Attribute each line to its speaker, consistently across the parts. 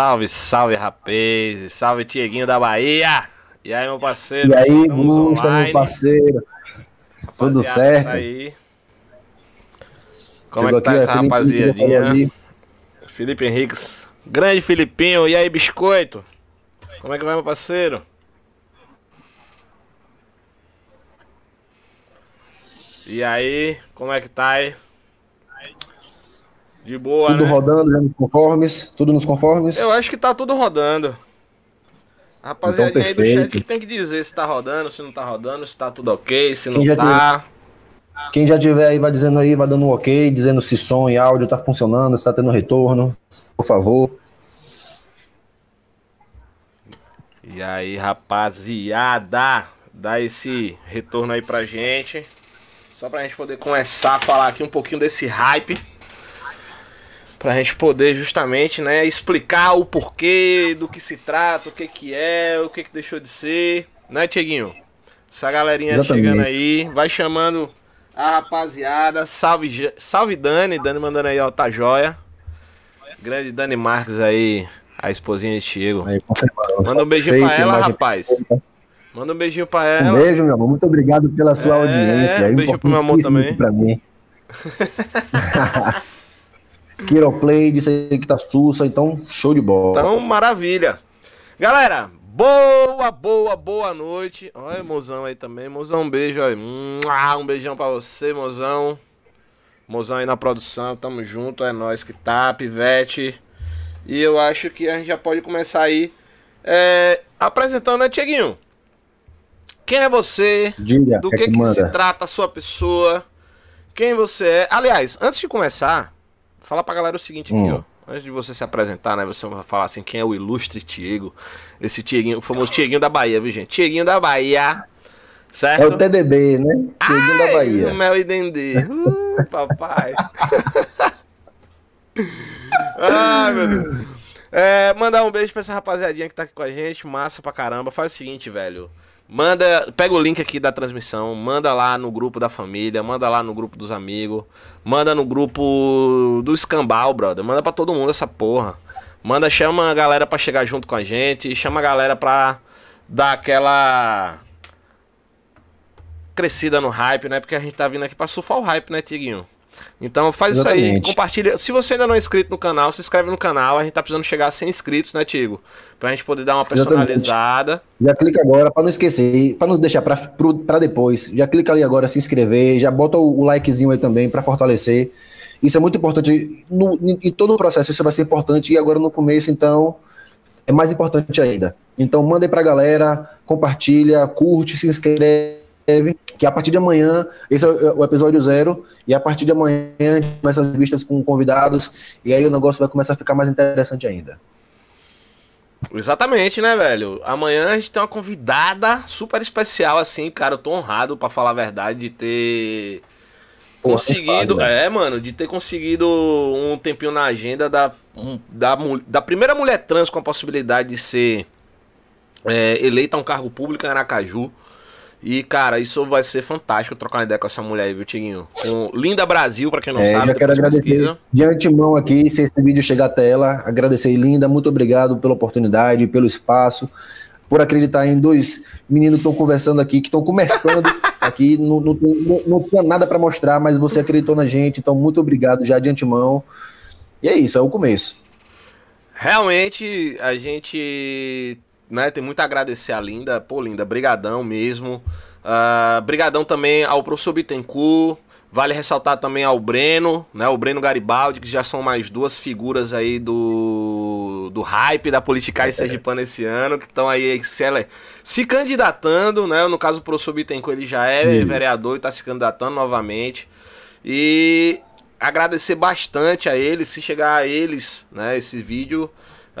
Speaker 1: Salve, salve, rapaz. Salve, Tieguinho da Bahia. E aí, meu parceiro?
Speaker 2: E aí, Gusta, meu parceiro? Rapaziada, Tudo certo? Tá aí.
Speaker 1: Como Chegou é que tá aqui, essa rapaziadinha? Felipe Henriques. Grande Filipinho. E aí, biscoito? Como é que vai, meu parceiro? E aí, como é que tá aí? De boa,
Speaker 2: Tudo
Speaker 1: né?
Speaker 2: rodando, já nos conformes? Tudo nos conformes?
Speaker 1: Eu acho que tá tudo rodando. Rapaziada então, aí do chat que tem que dizer se tá rodando, se não tá rodando, se tá tudo ok, se Quem não tá.
Speaker 2: Tiver... Quem já tiver aí, vai dizendo aí, vai dando um ok, dizendo se som e áudio tá funcionando, se tá tendo retorno, por favor.
Speaker 1: E aí, rapaziada, dá esse retorno aí pra gente. Só pra gente poder começar a falar aqui um pouquinho desse hype pra gente poder justamente, né, explicar o porquê, do que se trata, o que que é, o que que deixou de ser, né, Tieguinho? Essa galerinha Exatamente. chegando aí, vai chamando a rapaziada, salve, salve Dani, Dani mandando aí, ó, tá joia. Grande Dani Marques aí, a esposinha de Tiago. Manda um beijinho pra ela, rapaz. Manda um beijinho pra ela.
Speaker 2: Um beijo, meu amor. Muito obrigado pela sua é, audiência.
Speaker 1: Um beijo pro meu amor também.
Speaker 2: Pra mim. Quiroplay, disse aí que tá sussa, então show de bola.
Speaker 1: Então, maravilha. Galera, boa, boa, boa noite. Olha, mozão aí também. Mozão, um beijo aí. Um beijão pra você, mozão. Mozão aí na produção, tamo junto, é nós que tá, pivete. E eu acho que a gente já pode começar aí é, apresentando, né, Tieguinho? Quem é você?
Speaker 2: Diga,
Speaker 1: do que, que, que se trata a sua pessoa? Quem você é? Aliás, antes de começar, Fala pra galera o seguinte aqui, hum. ó. Antes de você se apresentar, né? Você vai falar assim, quem é o ilustre Tiego. Esse Tieguinho, o famoso Tieguinho da Bahia, viu, gente? Tieguinho da Bahia. Certo?
Speaker 2: É o TDB, né?
Speaker 1: Tieguinho da Bahia. Mel e Dendê. Uh, papai. Ai, meu Deus. É, mandar um beijo pra essa rapaziadinha que tá aqui com a gente. Massa pra caramba. Faz o seguinte, velho. Manda, pega o link aqui da transmissão, manda lá no grupo da família, manda lá no grupo dos amigos, manda no grupo do escambau, brother. Manda para todo mundo essa porra. Manda, chama a galera para chegar junto com a gente, chama a galera pra dar aquela crescida no hype, né? Porque a gente tá vindo aqui pra surfar o hype, né, Tiguinho? Então faz Exatamente. isso aí, compartilha. Se você ainda não é inscrito no canal, se inscreve no canal. A gente tá precisando chegar a 100 inscritos, né, Tigo? Pra gente poder dar uma personalizada. Exatamente.
Speaker 2: Já clica agora, pra não esquecer, pra não deixar pra, pra depois. Já clica ali agora, se inscrever, já bota o, o likezinho aí também pra fortalecer. Isso é muito importante. No, em todo o processo, isso vai ser importante. E agora no começo, então, é mais importante ainda. Então, manda aí pra galera, compartilha, curte, se inscreve que a partir de amanhã, esse é o episódio zero, e a partir de amanhã a gente começa as revistas com convidados, e aí o negócio vai começar a ficar mais interessante ainda.
Speaker 1: Exatamente, né, velho? Amanhã a gente tem uma convidada super especial, assim, cara. Eu tô honrado, para falar a verdade, de ter conseguido. Pô, é, mano, de ter conseguido um tempinho na agenda da, da, da primeira mulher trans com a possibilidade de ser é, eleita a um cargo público em Aracaju. E, cara, isso vai ser fantástico trocar uma ideia com essa mulher aí, viu, Tiguinho? Com Linda Brasil, pra quem não é, sabe.
Speaker 2: Já quero agradecer pesquisa. de antemão aqui, se esse vídeo chegar até ela. Agradecer, Linda, muito obrigado pela oportunidade, pelo espaço, por acreditar em dois meninos que estão conversando aqui, que estão começando aqui. Não, não, não, não tinha nada para mostrar, mas você acreditou na gente, então muito obrigado já de antemão. E é isso, é o começo.
Speaker 1: Realmente, a gente né? Tem muito a agradecer a Linda. Pô, Linda, brigadão mesmo. Uh, brigadão também ao professor Bittencourt. Vale ressaltar também ao Breno, né? O Breno Garibaldi, que já são mais duas figuras aí do, do hype da Politicais é. Sergipana esse ano, que estão aí se, se candidatando, né? No caso, o professor Bittencourt, ele já é Sim. vereador e está se candidatando novamente. E agradecer bastante a eles, se chegar a eles, né, esse vídeo,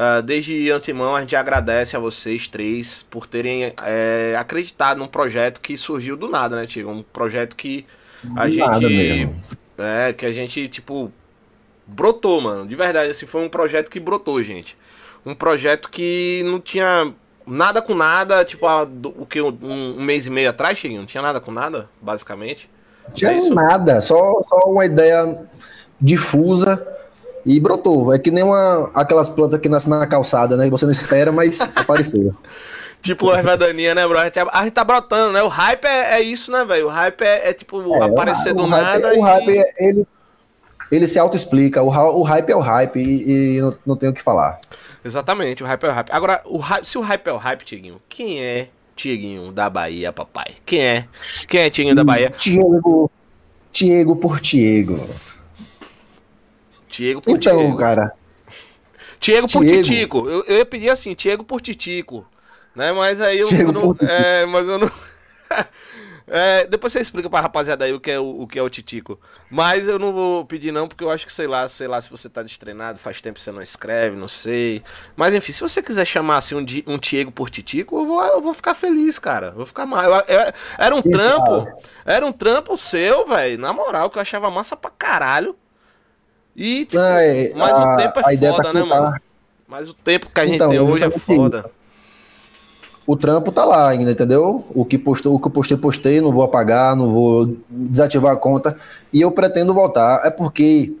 Speaker 1: Uh, desde antemão, a gente agradece a vocês três por terem é, acreditado num projeto que surgiu do nada, né, Tigo? Um projeto que a do gente. É, que a gente, tipo, brotou, mano. De verdade, assim, foi um projeto que brotou, gente. Um projeto que não tinha nada com nada, tipo, há, o que? Um, um, mês e meio atrás, Chiquinho? Não tinha nada com nada, basicamente.
Speaker 2: Não tinha é nada, só, só uma ideia difusa E brotou. É que nem uma, aquelas plantas que nascem na calçada, né? Você não espera, mas apareceu.
Speaker 1: Tipo as vedaninhas, né, bro? A gente, a gente tá brotando, né? O hype é, é isso, né, velho? O hype é, é tipo é, aparecer o, do o nada.
Speaker 2: Hype, e... O hype, ele, ele se auto-explica. O, o hype é o hype e, e não, não tem o que falar.
Speaker 1: Exatamente, o hype é o hype. Agora, o hype, se o hype é o hype, Tiguinho, quem é Tiguinho da Bahia, papai? Quem é? Quem é Tiguinho da Bahia?
Speaker 2: Tiago. Tiago por Tiago.
Speaker 1: Tiago por
Speaker 2: então, Tiago. cara.
Speaker 1: Tiago por Titico. Eu, eu ia pedir assim, Tiago por Titico. Né? Mas aí eu, eu não. É, mas eu não. É, depois você explica pra rapaziada aí o que é o, o, que é o Titico. Mas eu não vou pedir não, porque eu acho que, sei lá, sei lá, se você tá destreinado, faz tempo que você não escreve, não sei. Mas enfim, se você quiser chamar assim um, um Tiego por Titico, eu vou, eu vou ficar feliz, cara. Vou ficar mal. Eu, eu, era um trampo. Era um trampo seu, velho. Na moral, que eu achava massa pra caralho. E, tipo,
Speaker 2: é,
Speaker 1: mas a, o tempo é foda, tá né, mano? Mas o tempo que a gente então, tem hoje é foda
Speaker 2: o trampo tá lá ainda, entendeu? O que postou, o que eu postei, postei, não vou apagar, não vou desativar a conta. E eu pretendo voltar. É porque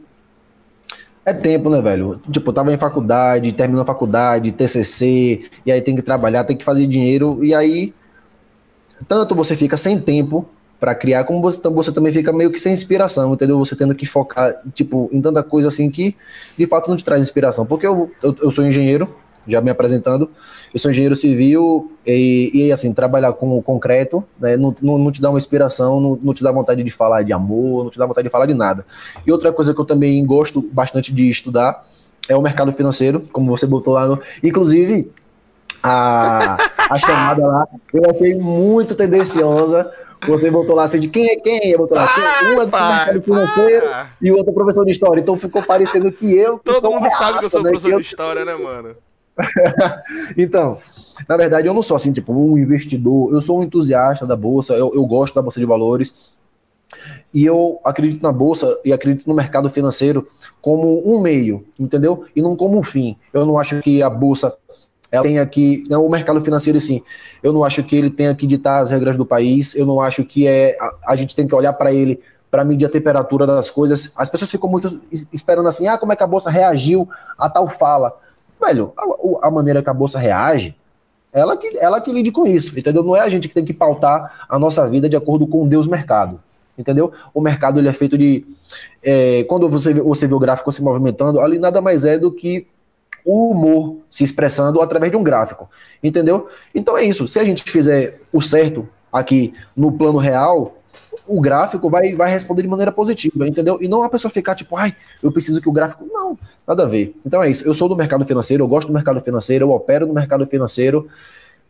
Speaker 2: é tempo, né, velho? Tipo, eu tava em faculdade, terminou a faculdade, TCC, e aí tem que trabalhar, tem que fazer dinheiro, e aí tanto você fica sem tempo para criar, como você, você também fica meio que sem inspiração, entendeu? Você tendo que focar, tipo, em tanta coisa assim que de fato não te traz inspiração. Porque eu, eu, eu sou engenheiro, já me apresentando. Eu sou engenheiro civil e, e assim, trabalhar com o concreto né, não, não, não, te dá uma inspiração, não, não, te dá vontade de falar de amor, não te dá vontade de falar de nada. E outra coisa que eu também gosto bastante de estudar é o mercado financeiro, como você botou lá no. Inclusive, a, a chamada lá, eu achei muito tendenciosa. Você botou lá assim de quem é quem? Eu botou lá, um é do mercado financeiro e o outro professor de história. Então ficou parecendo que eu.
Speaker 1: Que Todo mundo sabe que eu sou né? professor de história, né, mano?
Speaker 2: então, na verdade, eu não sou assim, tipo, um investidor, eu sou um entusiasta da bolsa, eu, eu gosto da bolsa de valores. E eu acredito na bolsa e acredito no mercado financeiro como um meio, entendeu? E não como um fim. Eu não acho que a bolsa ela tem aqui, não, o mercado financeiro sim. Eu não acho que ele tenha que ditar as regras do país. Eu não acho que é a, a gente tem que olhar para ele para medir a temperatura das coisas. As pessoas ficam muito esperando assim, ah, como é que a bolsa reagiu a tal fala? Velho, a, a, maneira que a bolsa reage, ela que, ela que lide com isso, entendeu? Não é a gente que tem que pautar a nossa vida de acordo com Deus mercado, entendeu? O mercado ele é feito de. É, quando você, você vê o gráfico se movimentando, ali nada mais é do que o humor se expressando através de um gráfico, entendeu? Então é isso. Se a gente fizer o certo aqui no plano real, o gráfico vai, vai responder de maneira positiva, entendeu? E não a pessoa ficar tipo, ai, eu preciso que o gráfico. Não, nada a ver. Então é isso. Eu sou do mercado financeiro, eu gosto do mercado financeiro, eu opero no mercado financeiro,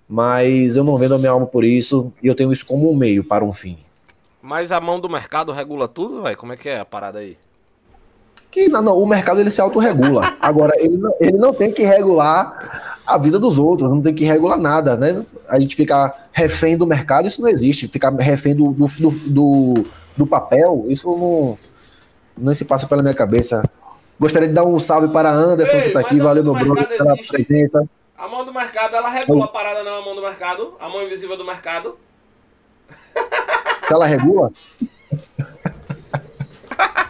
Speaker 2: mas eu não vendo a minha alma por isso e eu tenho isso como um meio para um fim.
Speaker 1: Mas a mão do mercado regula tudo, velho? Como é que é a parada aí?
Speaker 2: Que não, não, o mercado ele se autorregula. Agora, ele não, ele não tem que regular a vida dos outros, não tem que regular nada, né? A gente ficar refém do mercado, isso não existe. Ficar refém do, do, do, do papel, isso não, não se passa pela minha cabeça. Gostaria de dar um salve para Anderson, Ei, que está aqui. Valeu, meu brother, pela presença.
Speaker 1: A mão do mercado, ela regula a parada, não, a mão do mercado? A mão invisível do mercado?
Speaker 2: Se ela regula?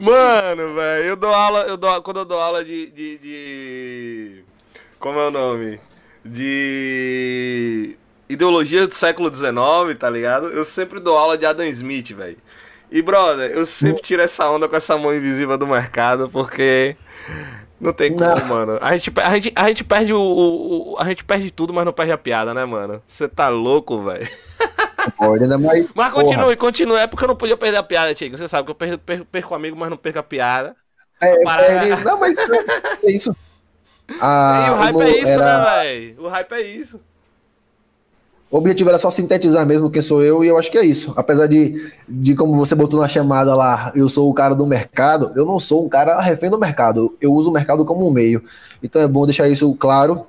Speaker 1: Mano, velho, eu dou aula, eu dou, quando eu dou aula de, de, de, Como é o nome? De. Ideologia do século XIX, tá ligado? Eu sempre dou aula de Adam Smith, velho. E, brother, eu sempre tiro essa onda com essa mão invisível do mercado, porque. Não tem como, não. mano. A gente, a, gente, a gente perde o, o, A gente perde tudo, mas não perde a piada, né, mano? Você tá louco, velho.
Speaker 2: Pode, né? Mas,
Speaker 1: mas continue, porra. continue. É porque eu não podia perder a piada, Tiago. Você sabe que eu perco, perco, perco amigo, mas não perco a piada.
Speaker 2: É, parada... é não, mas é isso.
Speaker 1: Ah, e o hype é isso, era... né, velho? O hype é isso.
Speaker 2: O objetivo era só sintetizar mesmo quem sou eu, e eu acho que é isso. Apesar de, de como você botou na chamada lá, eu sou o cara do mercado, eu não sou um cara refém do mercado. Eu uso o mercado como um meio. Então é bom deixar isso claro.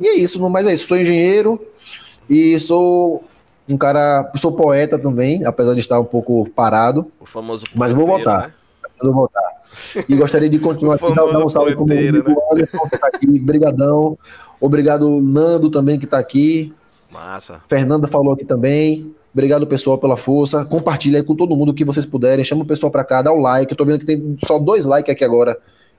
Speaker 2: E é isso, mas é isso. Sou engenheiro e sou um cara. Sou poeta também, apesar de estar um pouco parado.
Speaker 1: O famoso
Speaker 2: Mas vou voltar. Né? Vou voltar. E gostaria de continuar aqui, dar um salve para o meu amigo né? Anderson, que está aqui. Brigadão. Obrigado, Nando, também, que está aqui.
Speaker 1: Massa.
Speaker 2: Fernanda falou aqui também. Obrigado, pessoal, pela força. Compartilha aí com todo mundo que vocês puderem. Chama o pessoal pra cá, dá o like. Eu tô vendo que tem só dois likes aqui agora.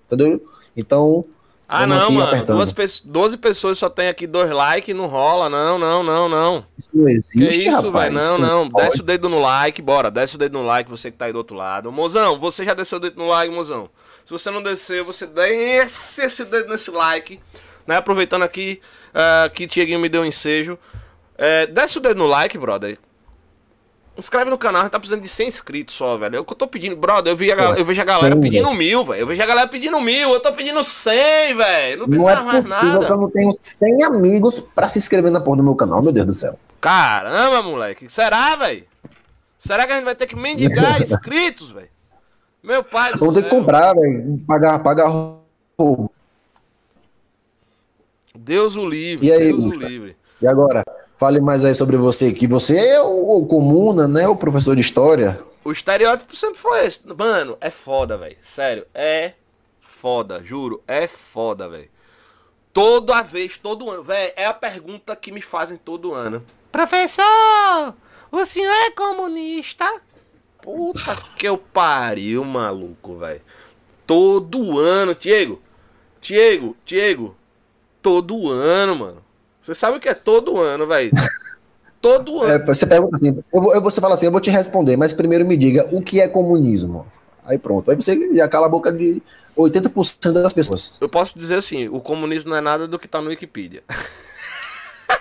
Speaker 2: Entendeu? Então.
Speaker 1: Ah, não, mano. Duas pe 12 pessoas só tem aqui dois likes, não rola. Não, não, não, não.
Speaker 2: Isso não existe, que isso, rapaz.
Speaker 1: Não, não. não desce o dedo no like, bora. Desce o dedo no like, você que tá aí do outro lado. Mozão, você já desceu o dedo no like, mozão? Se você não desceu, você desce esse dedo nesse like. Né? Aproveitando aqui uh, que Tieguinho me deu um ensejo. É, desce o dedo no like, brother. Inscreve no canal, a gente tá precisando de 100 inscritos só, velho. É o que eu tô pedindo, brother. Eu, vi a, eu vejo a galera pedindo mil, velho. Eu vejo a galera pedindo mil, eu tô pedindo 100, velho.
Speaker 2: Não, não é mais nada. eu não tenho 100 amigos pra se inscrever na porra do meu canal, meu Deus do céu.
Speaker 1: Caramba, moleque. Será, velho? Será que a gente vai ter que mendigar inscritos, velho? Meu pai
Speaker 2: do Vamos ter que comprar, velho. Pagar, pagar roubo.
Speaker 1: Deus o livre,
Speaker 2: e aí,
Speaker 1: Deus
Speaker 2: Gusta? o livre. E agora? Fale mais aí sobre você, que você é o, o comuna, né? O professor de história.
Speaker 1: O estereótipo sempre foi esse. Mano, é foda, velho. Sério, é foda, juro. É foda, velho. Toda vez, todo ano. Velho, é a pergunta que me fazem todo ano. Professor, o senhor é comunista? Puta que eu pariu, maluco, velho. Todo ano, Diego. Diego, Diego. Todo ano, mano. Você sabe o que é todo ano, velho? Todo
Speaker 2: ano. É, você pergunta assim, eu vou, eu, você fala assim, eu vou te responder, mas primeiro me diga o que é comunismo. Aí pronto, aí você já cala a boca de 80% das pessoas.
Speaker 1: Eu posso dizer assim, o comunismo não é nada do que tá no Wikipedia.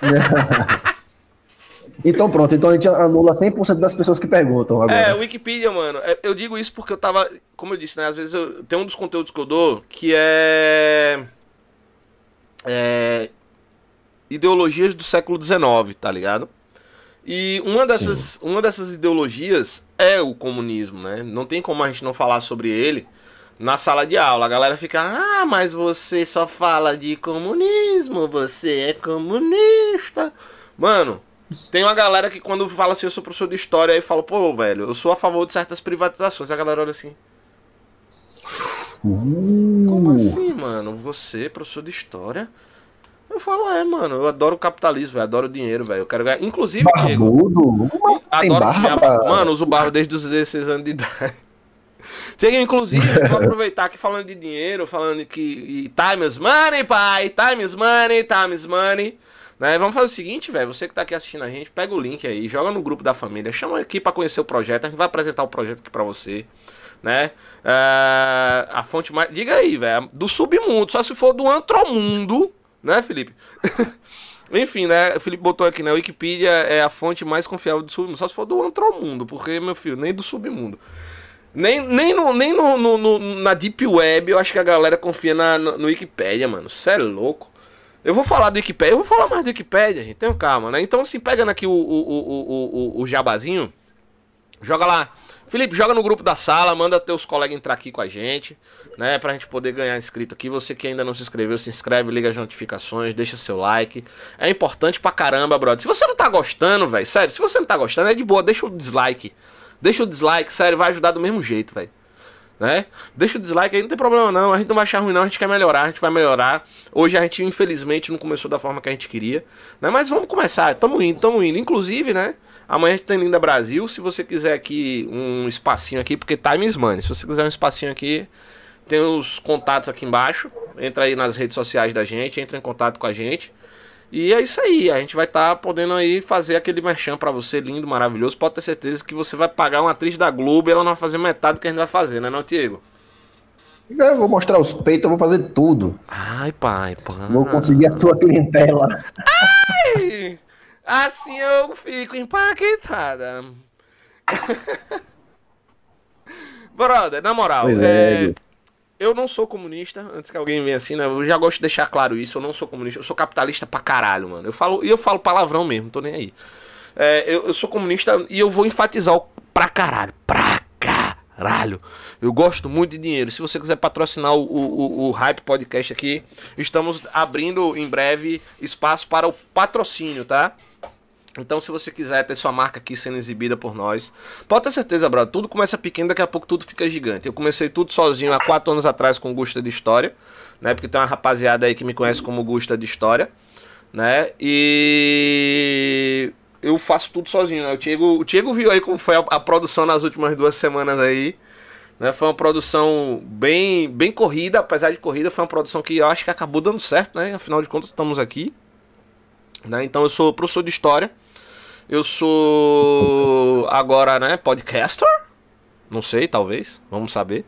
Speaker 2: então pronto, então a gente anula 100% das pessoas que perguntam agora.
Speaker 1: É, o Wikipedia, mano, é, eu digo isso porque eu tava, como eu disse, né, às vezes eu, tem um dos conteúdos que eu dou que é... É, ideologias do século XIX, tá ligado? E uma dessas, uma dessas ideologias é o comunismo, né? Não tem como a gente não falar sobre ele na sala de aula. A galera fica, ah, mas você só fala de comunismo, você é comunista. Mano, tem uma galera que quando fala assim, eu sou professor de história, aí fala, pô, velho, eu sou a favor de certas privatizações. A galera olha assim. Uh. Como assim, mano? Você, professor de história? Eu falo, é, mano, eu adoro o capitalismo, eu adoro o dinheiro, velho. Eu quero ganhar. Inclusive,
Speaker 2: Barbudo?
Speaker 1: adoro barba? Mano, uso barro desde os 16 anos de idade. Tem, inclusive, vou aproveitar aqui falando de dinheiro, falando que time is money, pai, time is money, time is money. Né? Vamos fazer o seguinte, velho, você que tá aqui assistindo a gente, pega o link aí, joga no grupo da família, chama aqui para conhecer o projeto, a gente vai apresentar o projeto aqui para você, né? Uh, a fonte mais, diga aí, velho, do submundo, só se for do antromundo, né, Felipe? Enfim, né? O Felipe botou aqui, né? Wikipedia é a fonte mais confiável do submundo. Só se for do antromundo, porque, meu filho, nem do submundo. Nem, nem, no, nem no, no, no na Deep Web eu acho que a galera confia na, no, no Wikipedia, mano. Você é louco. Eu vou falar do Wikipedia, eu vou falar mais do Wikipedia, gente. Tenham calma, né? Então, assim, pegando aqui o, o, o, o, o jabazinho, joga lá Felipe, joga no grupo da sala, manda teus colegas entrar aqui com a gente, né? Pra gente poder ganhar inscrito aqui. Você que ainda não se inscreveu, se inscreve, liga as notificações, deixa seu like. É importante pra caramba, brother. Se você não tá gostando, velho, sério, se você não tá gostando, é de boa, deixa o dislike. Deixa o dislike, sério, vai ajudar do mesmo jeito, velho. Né? Deixa o dislike aí, não tem problema não. A gente não vai achar ruim, não. A gente quer melhorar, a gente vai melhorar. Hoje a gente, infelizmente, não começou da forma que a gente queria. Né? Mas vamos começar, tamo indo, tamo indo. Inclusive, né? Amanhã a gente tem Linda Brasil. Se você quiser aqui um espacinho aqui, porque time is money. Se você quiser um espacinho aqui, tem os contatos aqui embaixo. Entra aí nas redes sociais da gente, entra em contato com a gente. E é isso aí, a gente vai estar tá podendo aí fazer aquele merchan para você, lindo, maravilhoso. Pode ter certeza que você vai pagar uma atriz da Globo e ela não vai fazer metade do que a gente vai fazer, né, não, Diego?
Speaker 2: Eu vou mostrar os peitos, eu vou fazer tudo.
Speaker 1: Ai, pai, pai.
Speaker 2: Vou conseguir a sua clientela.
Speaker 1: Ai! Assim eu fico impactada. Brother, na moral, é, é, eu não sou comunista, antes que alguém venha assim, né? Eu já gosto de deixar claro isso, eu não sou comunista, eu sou capitalista pra caralho, mano. Eu falo, e eu falo palavrão mesmo, não tô nem aí. É, eu, eu, sou comunista e eu vou enfatizar o pra caralho. Pra caralho. Eu gosto muito de dinheiro. Se você quiser patrocinar o, o, o Hype Podcast aqui, estamos abrindo em breve espaço para o patrocínio, tá? Então, se você quiser ter sua marca aqui sendo exibida por nós, pode ter certeza, brother. Tudo começa pequeno, daqui a pouco tudo fica gigante. Eu comecei tudo sozinho há quatro anos atrás com Gusta de História, né? Porque tem uma rapaziada aí que me conhece como Gusta de História, né? E eu faço tudo sozinho, né? O Diego, o Diego viu aí como foi a, a produção nas últimas duas semanas aí. Né? Foi uma produção bem, bem corrida, apesar de corrida, foi uma produção que eu acho que acabou dando certo, né? Afinal de contas, estamos aqui. Né? Então eu sou professor de história. Eu sou agora, né, podcaster. Não sei, talvez. Vamos saber.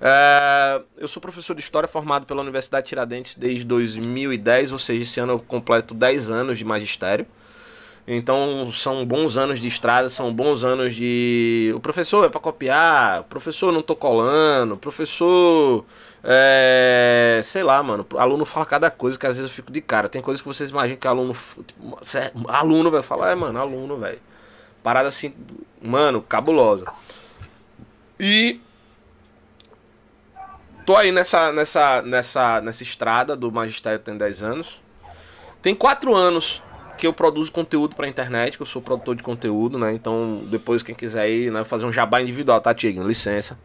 Speaker 1: É, eu sou professor de História formado pela Universidade Tiradentes desde 2010, ou seja, esse ano eu completo 10 anos de magistério. Então são bons anos de estrada, são bons anos de. O professor é para copiar, professor não tô colando, professor. É... Sei lá, mano. O aluno fala cada coisa que às vezes eu fico de cara. Tem coisas que vocês imaginam que aluno. Tipo, aluno vai falar, é, mano, aluno, velho. Parada assim, mano, cabulosa. E tô aí nessa, nessa, nessa, nessa estrada do magistério tem 10 anos. Tem 4 anos que eu produzo conteúdo pra internet, que eu sou produtor de conteúdo, né? Então, depois quem quiser ir, né, fazer um jabá individual, tá, Tiago? Licença.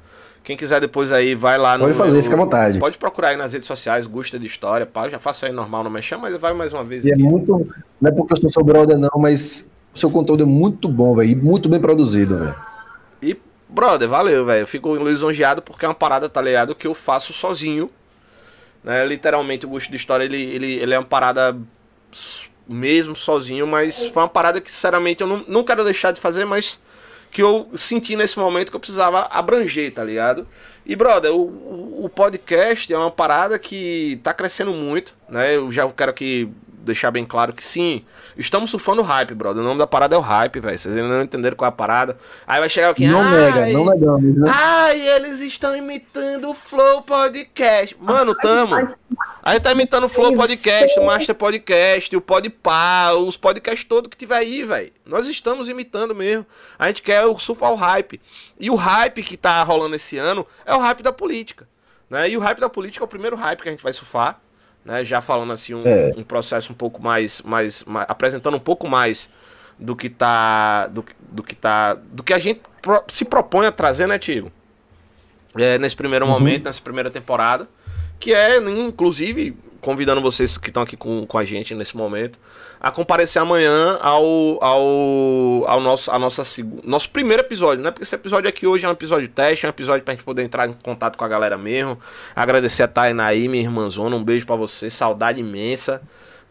Speaker 1: Quem quiser depois aí, vai lá
Speaker 2: no. Pode fazer, fica à vontade.
Speaker 1: Pode procurar aí nas redes sociais, Gusta de História, pá, já faço aí normal, não me chama, mas vai mais uma vez.
Speaker 2: E é muito. Não é porque eu sou seu brother, não, mas o seu conteúdo é muito bom, velho. E muito bem produzido, velho.
Speaker 1: E Brother, valeu, velho. Eu fico lisonjeado porque é uma parada, tá ligado? Que eu faço sozinho. Né? Literalmente, o gosto de história, ele, ele, ele é uma parada mesmo sozinho, mas foi uma parada que, sinceramente, eu não, não quero deixar de fazer, mas que eu senti nesse momento que eu precisava abranger, tá ligado? E, brother, o, o podcast é uma parada que tá crescendo muito, né? Eu já quero que deixar bem claro que sim, estamos surfando hype, brother. O nome da parada é o hype, velho. Vocês ainda não entenderam qual é a parada. Aí vai chegar aqui.
Speaker 2: Não nega, não negamos, né?
Speaker 1: Ai, eles estão imitando o Flow Podcast. Mano, tamo. Aí tá imitando o Flow Podcast, o Master Podcast, o Podpah, os podcasts todos que tiver aí, velho. Nós estamos imitando mesmo. A gente quer surfar o hype. E o hype que tá rolando esse ano é o hype da política. Né? E o hype da política é o primeiro hype que a gente vai surfar né? Já falando assim um, é. um processo um pouco mais, mais, mais, apresentando um pouco mais do que tá, do, do que tá, do que a gente pro, se propõe a trazer, né, Tigo? É, nesse primeiro uhum. momento, nessa primeira temporada, que é, inclusive, convidando vocês que estão aqui com, com a gente nesse momento a comparecer amanhã ao, ao, ao nosso, a nossa, nosso primeiro episódio, né? Porque esse episódio aqui hoje é um episódio teste, é um episódio pra gente poder entrar em contato com a galera mesmo. Agradecer a Tainá aí, minha irmãzona, um beijo para você, saudade imensa.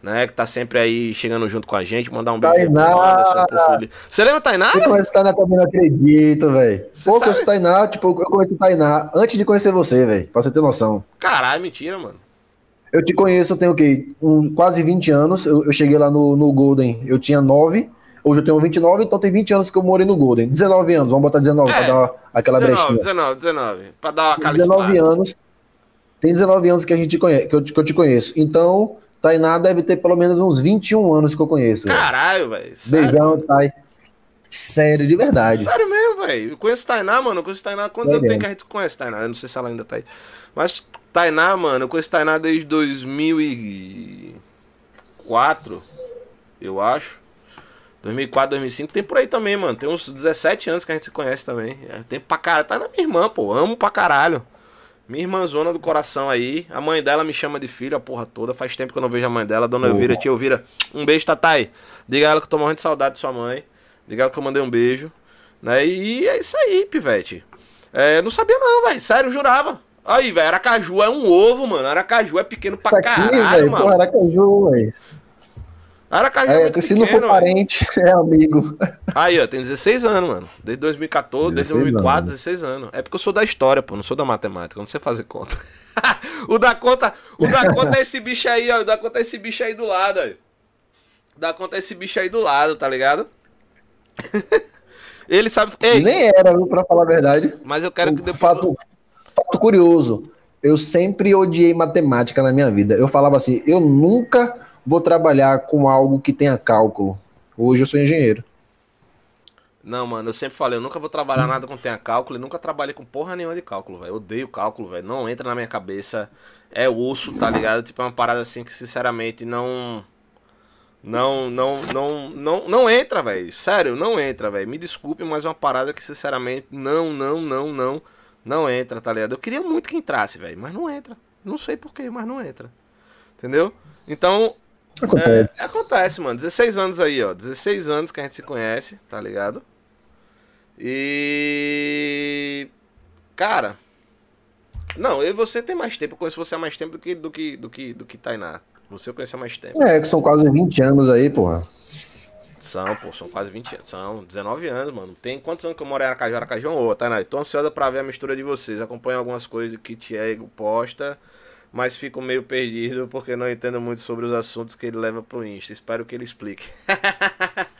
Speaker 1: Né, que tá sempre aí chegando junto com a gente. Mandar um beijo
Speaker 2: Tainá.
Speaker 1: Você lembra Tainá?
Speaker 2: Você conhece Tainá também, não acredito, velho. Pô, que eu Tainá, tipo, eu conheci Tainá antes de conhecer você, velho. Pra você ter noção.
Speaker 1: Caralho, mentira, mano.
Speaker 2: Eu te conheço, eu tenho o quê? Um, quase 20 anos. Eu, eu, cheguei lá no, no Golden, eu tinha 9. Hoje eu tenho 29, então tem 20 anos que eu morei no Golden. 19 anos, vamos botar 19 é, pra dar aquela 19, brechinha.
Speaker 1: 19, 19. Pra dar uma
Speaker 2: 19 anos. Tem 19 anos que a gente conhece, que eu, que eu te conheço. Então, Tainá deve ter pelo menos uns 21 anos que eu conheço.
Speaker 1: Caralho, velho.
Speaker 2: Beijão, Tai. Sério, de verdade.
Speaker 1: Sério mesmo, velho. Eu conheço Tainá, mano. Eu conheço Tainá. Quantos anos tem que a gente conhece Tainá? Eu não sei se ela ainda tá aí. Mas Tainá, mano, eu conheço Tainá desde 2004, eu acho. 2004, 2005, tem por aí também, mano. Tem uns 17 anos que a gente se conhece também. É, tem pra caralho. Tá na minha irmã, pô. Amo pra caralho. Minha irmãzona do coração aí. A mãe dela me chama de filho, a porra toda. Faz tempo que eu não vejo a mãe dela. Dona Elvira, tia Elvira. Um beijo, Tatai. Diga ela que eu tô morrendo de saudade de sua mãe. Diga ela que eu mandei um beijo. Né? E é isso aí, pivete. É, não sabia não, velho. Sério, jurava. Aí, velho, Aracaju é um ovo, mano. Aracaju é pequeno pra Isso aqui, caralho, véio, mano.
Speaker 2: Aracaju, velho.
Speaker 1: Aracaju
Speaker 2: é, é se pequeno, não for parente, véio. é amigo.
Speaker 1: Aí, ó, tem 16 anos, mano. Desde 2014, desde 2004, anos. 16 anos. É porque eu sou da história, pô, não sou da matemática, não sei fazer conta. o da conta, o da conta é esse bicho aí, ó. O da conta é esse bicho aí do lado, ó. O da conta é esse bicho aí do lado, tá ligado? Ele sabe.
Speaker 2: Ei, Nem era, pra falar a verdade.
Speaker 1: Mas eu quero o que depois.
Speaker 2: Fato, Fato curioso, eu sempre odiei matemática na minha vida. Eu falava assim, eu nunca vou trabalhar com algo que tenha cálculo. Hoje eu sou engenheiro.
Speaker 1: Não, mano, eu sempre falei, eu nunca vou trabalhar nada com tenha cálculo e nunca trabalhei com porra nenhuma de cálculo, velho. Odeio cálculo, velho. Não entra na minha cabeça. É osso, tá ligado? Tipo, é uma parada assim que, sinceramente, não. Não, não, não, não, não entra, velho. Sério, não entra, velho. Me desculpe, mas é uma parada que, sinceramente, não, não, não, não. Não entra, tá ligado? Eu queria muito que entrasse, velho, mas não entra. Não sei porquê, mas não entra. Entendeu? Então. Acontece. É, acontece, mano. 16 anos aí, ó. 16 anos que a gente se conhece, tá ligado? E. Cara. Não, eu e você tem mais tempo. Eu conheço você há mais tempo do que, do que, do que, do que Tainá. Você eu conheço há mais tempo.
Speaker 2: É, que são quase 20 anos aí, porra.
Speaker 1: São, pô, são quase 20 anos. São 19 anos, mano. Tem quantos anos que eu moro em Aracaju? Aracaju é um outro, Tainá. Tô ansiosa pra ver a mistura de vocês. Acompanho algumas coisas que Tiago posta mas fico meio perdido porque não entendo muito sobre os assuntos que ele leva pro Insta. Espero que ele explique.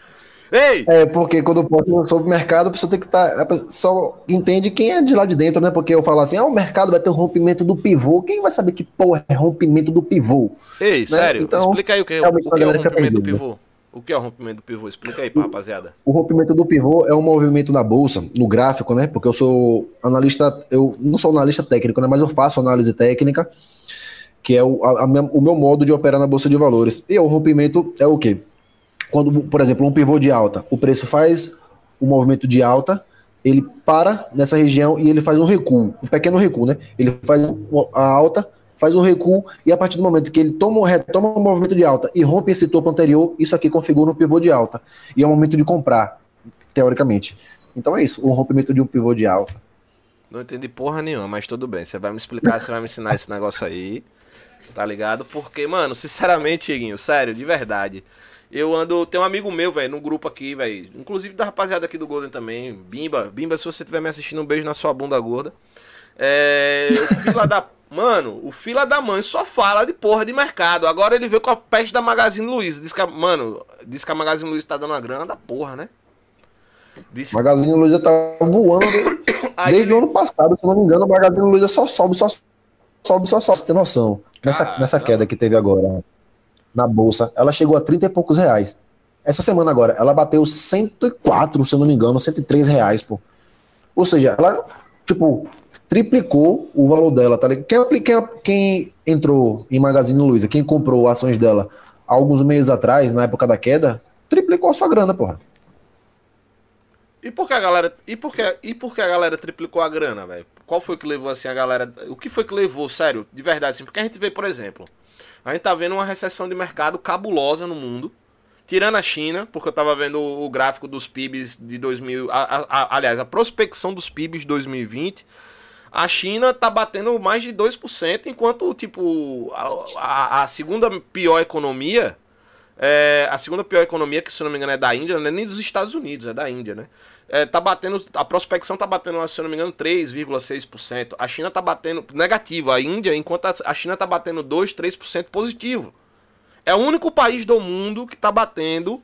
Speaker 2: Ei! É, porque quando posto sobre o mercado, a pessoa tem que estar. Tá, só entende quem é de lá de dentro, né? Porque eu falo assim, ah, o mercado vai ter o rompimento do pivô. Quem vai saber que porra é rompimento do pivô?
Speaker 1: Ei, né? sério, então, explica aí o que, é, o que é o rompimento do pivô. O que é o rompimento do pivô? Explica aí pra rapaziada.
Speaker 2: O rompimento do pivô é um movimento na bolsa, no gráfico, né? Porque eu sou analista, eu não sou analista técnico, né? Mas eu faço análise técnica que é o, a, a, o meu modo de operar na bolsa de valores. E o rompimento é o quê? Quando, por exemplo, um pivô de alta, o preço faz o um movimento de alta, ele para nessa região e ele faz um recuo, um pequeno recuo, né? Ele faz a alta, faz um recuo e a partir do momento que ele toma, retoma o movimento de alta e rompe esse topo anterior, isso aqui configura um pivô de alta. E é o momento de comprar, teoricamente. Então é isso, o rompimento de um pivô de alta.
Speaker 1: Não entendi porra nenhuma, mas tudo bem. Você vai me explicar, você vai me ensinar esse negócio aí tá ligado? Porque, mano, sinceramente, Iguinho, sério, de verdade. Eu ando. Tem um amigo meu, velho, no grupo aqui, velho. Inclusive da rapaziada aqui do Golden também. Bimba. Bimba, se você estiver me assistindo, um beijo na sua bunda gorda. É. Fila da. Mano, o fila da mãe só fala de porra de mercado. Agora ele veio com a peste da Magazine Luiza. Diz que, a, mano, diz que a Magazine Luiza tá dando uma grana da porra, né?
Speaker 2: Disse... Magazine Luiza tá voando desde o ano passado, se eu não me engano. A Magazine Luiza só sobe, só sobe, só sobe. Você tem noção. Nessa, nessa queda que teve agora na bolsa, ela chegou a 30 e poucos reais. Essa semana agora, ela bateu 104, se eu não me engano, 103 reais, pô. Ou seja, ela, tipo, triplicou o valor dela, tá ligado? Quem, quem, quem entrou em Magazine Luiza, quem comprou ações dela alguns meses atrás, na época da queda, triplicou a sua grana, porra.
Speaker 1: E por que a galera, e por que, e por que a galera triplicou a grana, velho? Qual foi que levou assim a galera, o que foi que levou, sério, de verdade assim? Porque a gente vê, por exemplo, a gente tá vendo uma recessão de mercado cabulosa no mundo. Tirando a China, porque eu tava vendo o gráfico dos PIBs de 2000, a, a, a, aliás, a prospecção dos PIBs de 2020, a China tá batendo mais de 2%, enquanto, tipo, a, a segunda pior economia, é, a segunda pior economia, que se não me engano é da Índia, não é nem dos Estados Unidos, é da Índia, né? é, tá batendo, a prospecção tá batendo, se não me engano, 3,6%. A China tá batendo negativo, a Índia, enquanto a China tá batendo 2, 3% positivo. É o único país do mundo que tá batendo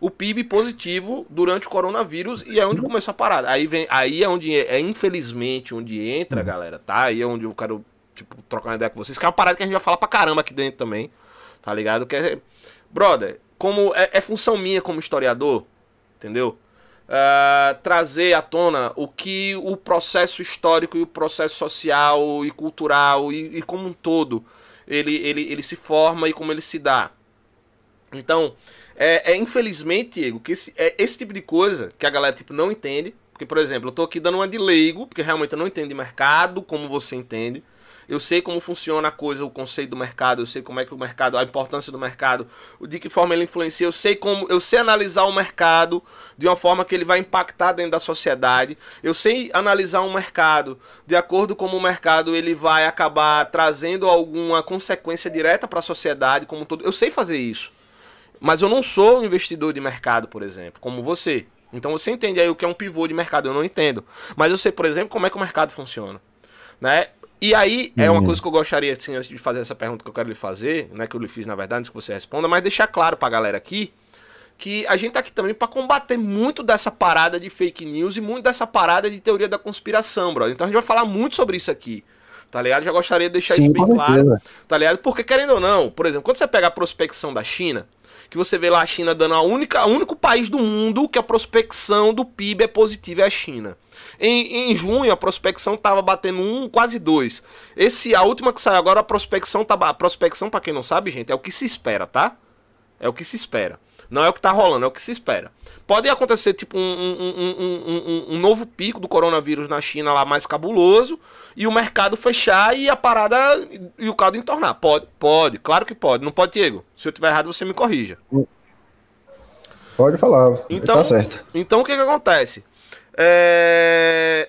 Speaker 1: o PIB positivo durante o coronavírus e é onde começou a parada. Aí vem, aí é onde é, é infelizmente onde entra, galera, tá? Aí é onde eu quero tipo trocar uma ideia com vocês, que é uma parada que a gente vai falar pra caramba aqui dentro também. Tá ligado? Que é brother, como é, é função minha como historiador, entendeu? uh, trazer à tona o que o processo histórico e o processo social e cultural e, e como um todo ele, ele, ele se forma e como ele se dá. Então, é, é infelizmente, Diego, que esse, é esse tipo de coisa que a galera tipo, não entende. Porque, por exemplo, eu tô aqui dando uma de leigo, porque realmente eu não entendo de mercado como você entende. Eu sei como funciona a coisa, o conceito do mercado, eu sei como é que o mercado, a importância do mercado, de que forma ele influencia, eu sei como, eu sei analisar o mercado de uma forma que ele vai impactar dentro da sociedade. Eu sei analisar um mercado de acordo com o mercado ele vai acabar trazendo alguma consequência direta para a sociedade como um todo. Eu sei fazer isso. Mas eu não sou um investidor de mercado, por exemplo, como você. Então você entende aí o que é um pivô de mercado, eu não entendo. Mas eu sei, por exemplo, como é que o mercado funciona. Né? E aí, é uma uhum. coisa que eu gostaria, assim, antes de fazer essa pergunta que eu quero lhe fazer, né, que eu lhe fiz na verdade, antes que você responda, mas deixar claro pra galera aqui que a gente tá aqui também para combater muito dessa parada de fake news e muito dessa parada de teoria da conspiração, brother. Então a gente vai falar muito sobre isso aqui. Tá ligado? Já gostaria de deixar Sim, isso bem claro. Tá ligado? Porque querendo ou não, por exemplo, quando você pega a prospecção da China, que você vê lá a China dando a única, o único país do mundo que a prospecção do PIB é positiva é a China. Em, em junho, a prospecção estava batendo um, quase dois. Esse, a última que saiu agora, a prospecção tá, a prospecção, para quem não sabe, gente, é o que se espera, tá? É o que se espera. Não é o que tá rolando, é o que se espera. Pode acontecer, tipo, um, um, um, um, novo pico do coronavírus na China lá mais cabuloso e o mercado fechar e a parada e o caldo entornar. Pode, pode, claro que pode. Não pode, Diego. Se eu tiver errado, você me corrija.
Speaker 2: Pode falar, então, tá certo.
Speaker 1: Então o que que acontece? É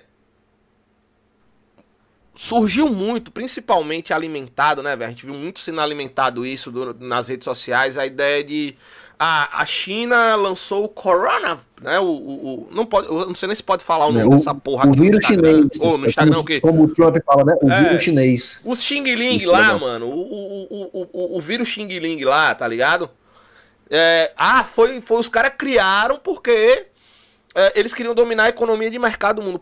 Speaker 1: surgiu muito, principalmente alimentado, né, velho? A gente viu muito sendo alimentado isso do, nas redes sociais, a ideia de a, a China lançou o Corona, né? O, o, o não pode, eu não sei nem se pode falar o nome
Speaker 2: o,
Speaker 1: dessa porra
Speaker 2: aqui. O vírus chinês.
Speaker 1: Ou no Instagram o quê?
Speaker 2: Como o Trump fala, né? O é, vírus chinês.
Speaker 1: Os Xing Ling lá, mano. O, o, o, o, vírus Xing Ling lá, tá ligado? É, ah, foi, foi os caras criaram porque é, eles queriam dominar a economia de mercado do mundo.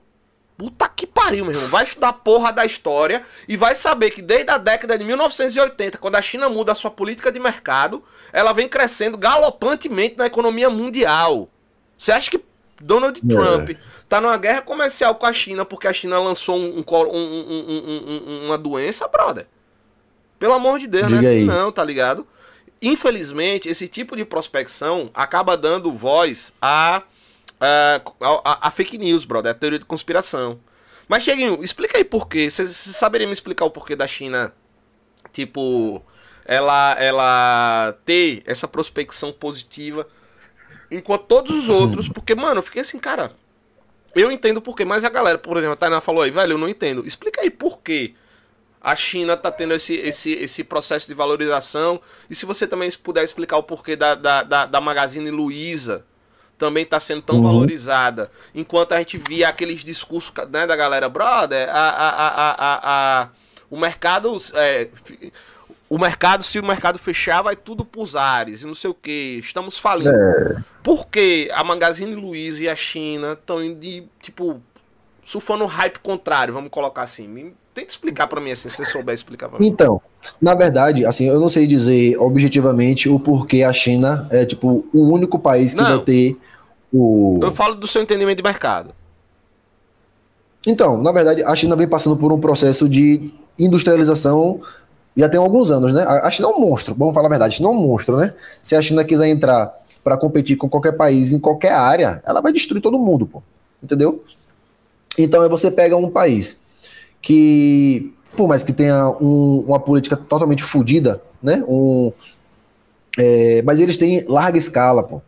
Speaker 1: Puta que pariu, meu irmão. Vai estudar porra da história e vai saber que desde a década de 1980, quando a China muda a sua política de mercado, ela vem crescendo galopantemente na economia mundial. Você acha que Donald é. Trump tá numa guerra comercial com a China porque a China lançou um, um, um, uma doença, brother? Pelo amor de Deus, Diga não é assim não, tá ligado? Infelizmente, esse tipo de prospecção acaba dando voz a uh, a, a, fake news, brother, a teoria de conspiração. Mas, Cheguinho, explica aí por quê. Você saberia me explicar o porquê da China, tipo, ela, ela ter essa prospecção positiva enquanto todos os outros, porque, mano, eu fiquei assim, cara, eu entendo por quê, mas a galera, por exemplo, a Tainá falou aí, velho, eu não entendo. Explica aí por quê a China tá tendo esse, esse, esse processo de valorização. E se você também puder explicar o porquê da, da, da, da Magazine Luiza também está sendo tão uhum. valorizada. Enquanto a gente via aqueles discursos né, da galera, brother, a, a, a, o mercado. É, o mercado, se o mercado fechar, vai tudo pros ares e não sei o que. Estamos falindo. É. Por que a Magazine Luiza e a China estão de, tipo, surfando o hype contrário, vamos colocar assim? Tenta explicar para mim assim, se você souber explicar pra mim.
Speaker 2: Então, na verdade, assim, eu não sei dizer objetivamente o porquê a China é, tipo, o único país que não. vai ter o...
Speaker 1: Eu falo do seu entendimento de mercado.
Speaker 2: Então, na verdade, a China vem passando por um processo de industrialização já tem alguns anos, né? A China é um monstro, vamos falar a verdade, a China é um monstro, né? Se a China quiser entrar para competir com qualquer país em qualquer área, ela vai destruir todo mundo, pô. Entendeu? Então, aí você pega um país que, por mais que tenha um, uma política totalmente fodida, né? Um, é, mas eles têm larga escala, pô.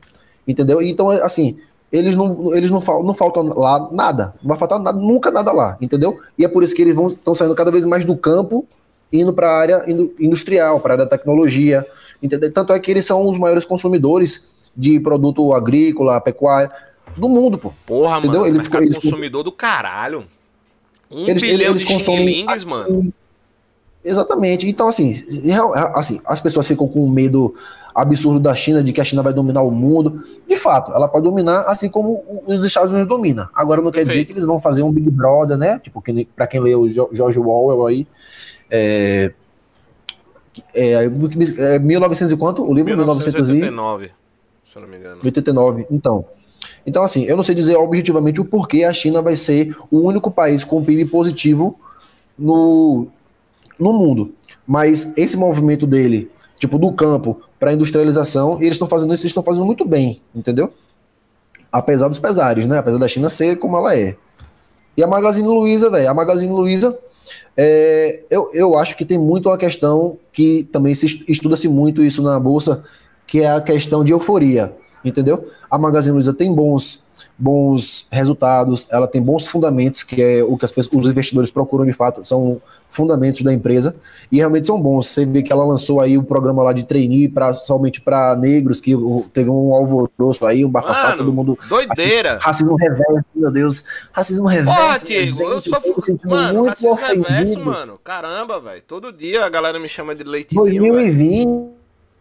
Speaker 2: Entendeu? Então, assim, eles não, eles não, fal, não faltam lá nada. Não vai faltar nada, nunca nada lá, entendeu? E é por isso que eles estão saindo cada vez mais do campo, indo para a área industrial, para a área da tecnologia. Entendeu? Tanto é que eles são os maiores consumidores de produto agrícola, pecuária do mundo, pô.
Speaker 1: Porra, entendeu? mano. Ele ficou, eles, consumidor do caralho. Um eles, bilhão eles de consomem, mano.
Speaker 2: Exatamente. Então, assim, assim, as pessoas ficam com medo absurdo da China, de que a China vai dominar o mundo. De fato, ela pode dominar assim como os Estados Unidos dominam. Agora não Perfeito. quer dizer que eles vão fazer um Big Brother, né? Tipo, que, pra quem leu George Orwell aí. É, é, é 1900 e quanto? O livro
Speaker 1: 1989, se eu não me engano. 89,
Speaker 2: então. Então, assim, eu não sei dizer objetivamente o porquê a China vai ser o único país com PIB positivo no, no mundo. Mas esse movimento dele, tipo, do campo para industrialização, e eles estão fazendo isso, eles estão fazendo muito bem, entendeu? Apesar dos pesares, né? Apesar da China ser como ela é. E a Magazine Luiza, velho, a Magazine Luiza, é, eu, eu acho que tem muito uma questão que também se estuda-se muito isso na bolsa, que é a questão de euforia, entendeu? A Magazine Luiza tem bons bons resultados, ela tem bons fundamentos, que é o que as pessoas, os investidores procuram de fato, são fundamentos da empresa, e realmente são bons. Você vê que ela lançou aí o um programa lá de trainee pra, somente para negros, que teve um alvoroço aí, um bafafá, todo mundo...
Speaker 1: Doideira!
Speaker 2: Racismo reverso, meu Deus, racismo reverso. Porra,
Speaker 1: Diego, eu sou... Eu mano, muito ofendido. reverso, mano, caramba, velho, todo dia a galera me chama de leite
Speaker 2: 2020...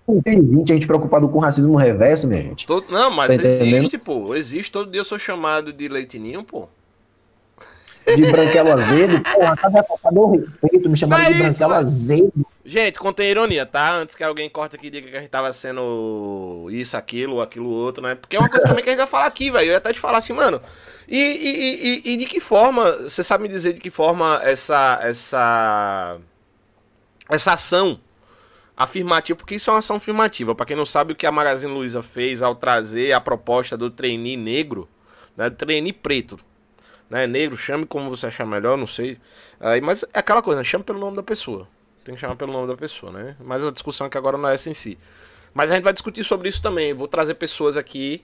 Speaker 2: 2020 a gente preocupado com racismo reverso, minha gente.
Speaker 1: Todo, não, mas tá existe, pô. Existe. Todo dia eu sou chamado de leitinho, pô.
Speaker 2: De branquelo azedo? Porra, cadê, cadê o respeito? Me chamando é de branquelo azedo.
Speaker 1: Gente, contém ironia, tá? Antes que alguém corte aqui e diga que a gente tava sendo isso, aquilo, aquilo outro, né? Porque é uma coisa também que a gente vai falar aqui, velho. Eu ia até te falar assim, mano. E, e, e, e de que forma, você sabe me dizer de que forma essa, essa, essa ação afirmativa, porque isso é uma ação afirmativa. Para quem não sabe o que a Magazine Luiza fez ao trazer a proposta do trainee negro, né, do trainee preto, né, negro, chame como você achar melhor, não sei. Aí, mas é aquela coisa, né, chame pelo nome da pessoa. Tem que chamar pelo nome da pessoa, né? Mas a discussão aqui agora não é essa em si. Mas a gente vai discutir sobre isso também. Vou trazer pessoas aqui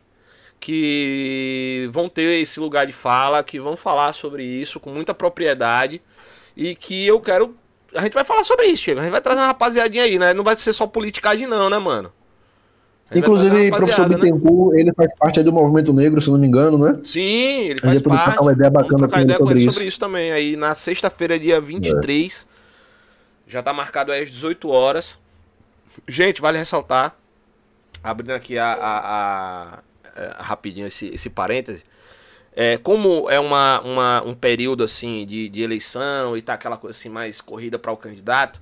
Speaker 1: que vão ter esse lugar de fala, que vão falar sobre isso com muita propriedade e que eu quero. A gente vai falar sobre isso, Chega. A gente vai trazer uma rapaziadinha aí, né? Não vai ser só politicagem, não, né, mano?
Speaker 2: Inclusive, o professor né? Bittencourt, né? ele faz parte do movimento negro, se não me engano, né?
Speaker 1: Sim, ele faz parte.
Speaker 2: Uma ideia bacana
Speaker 1: trocar ideia com ele isso. sobre isso também. Aí na sexta-feira, dia 23, é. já tá marcado aí às 18 horas. Gente, vale ressaltar, abrindo aqui a, a, a, a rapidinho esse, esse parêntese, é, como é uma, uma, um período assim de, de eleição e tá aquela coisa assim mais corrida para o candidato,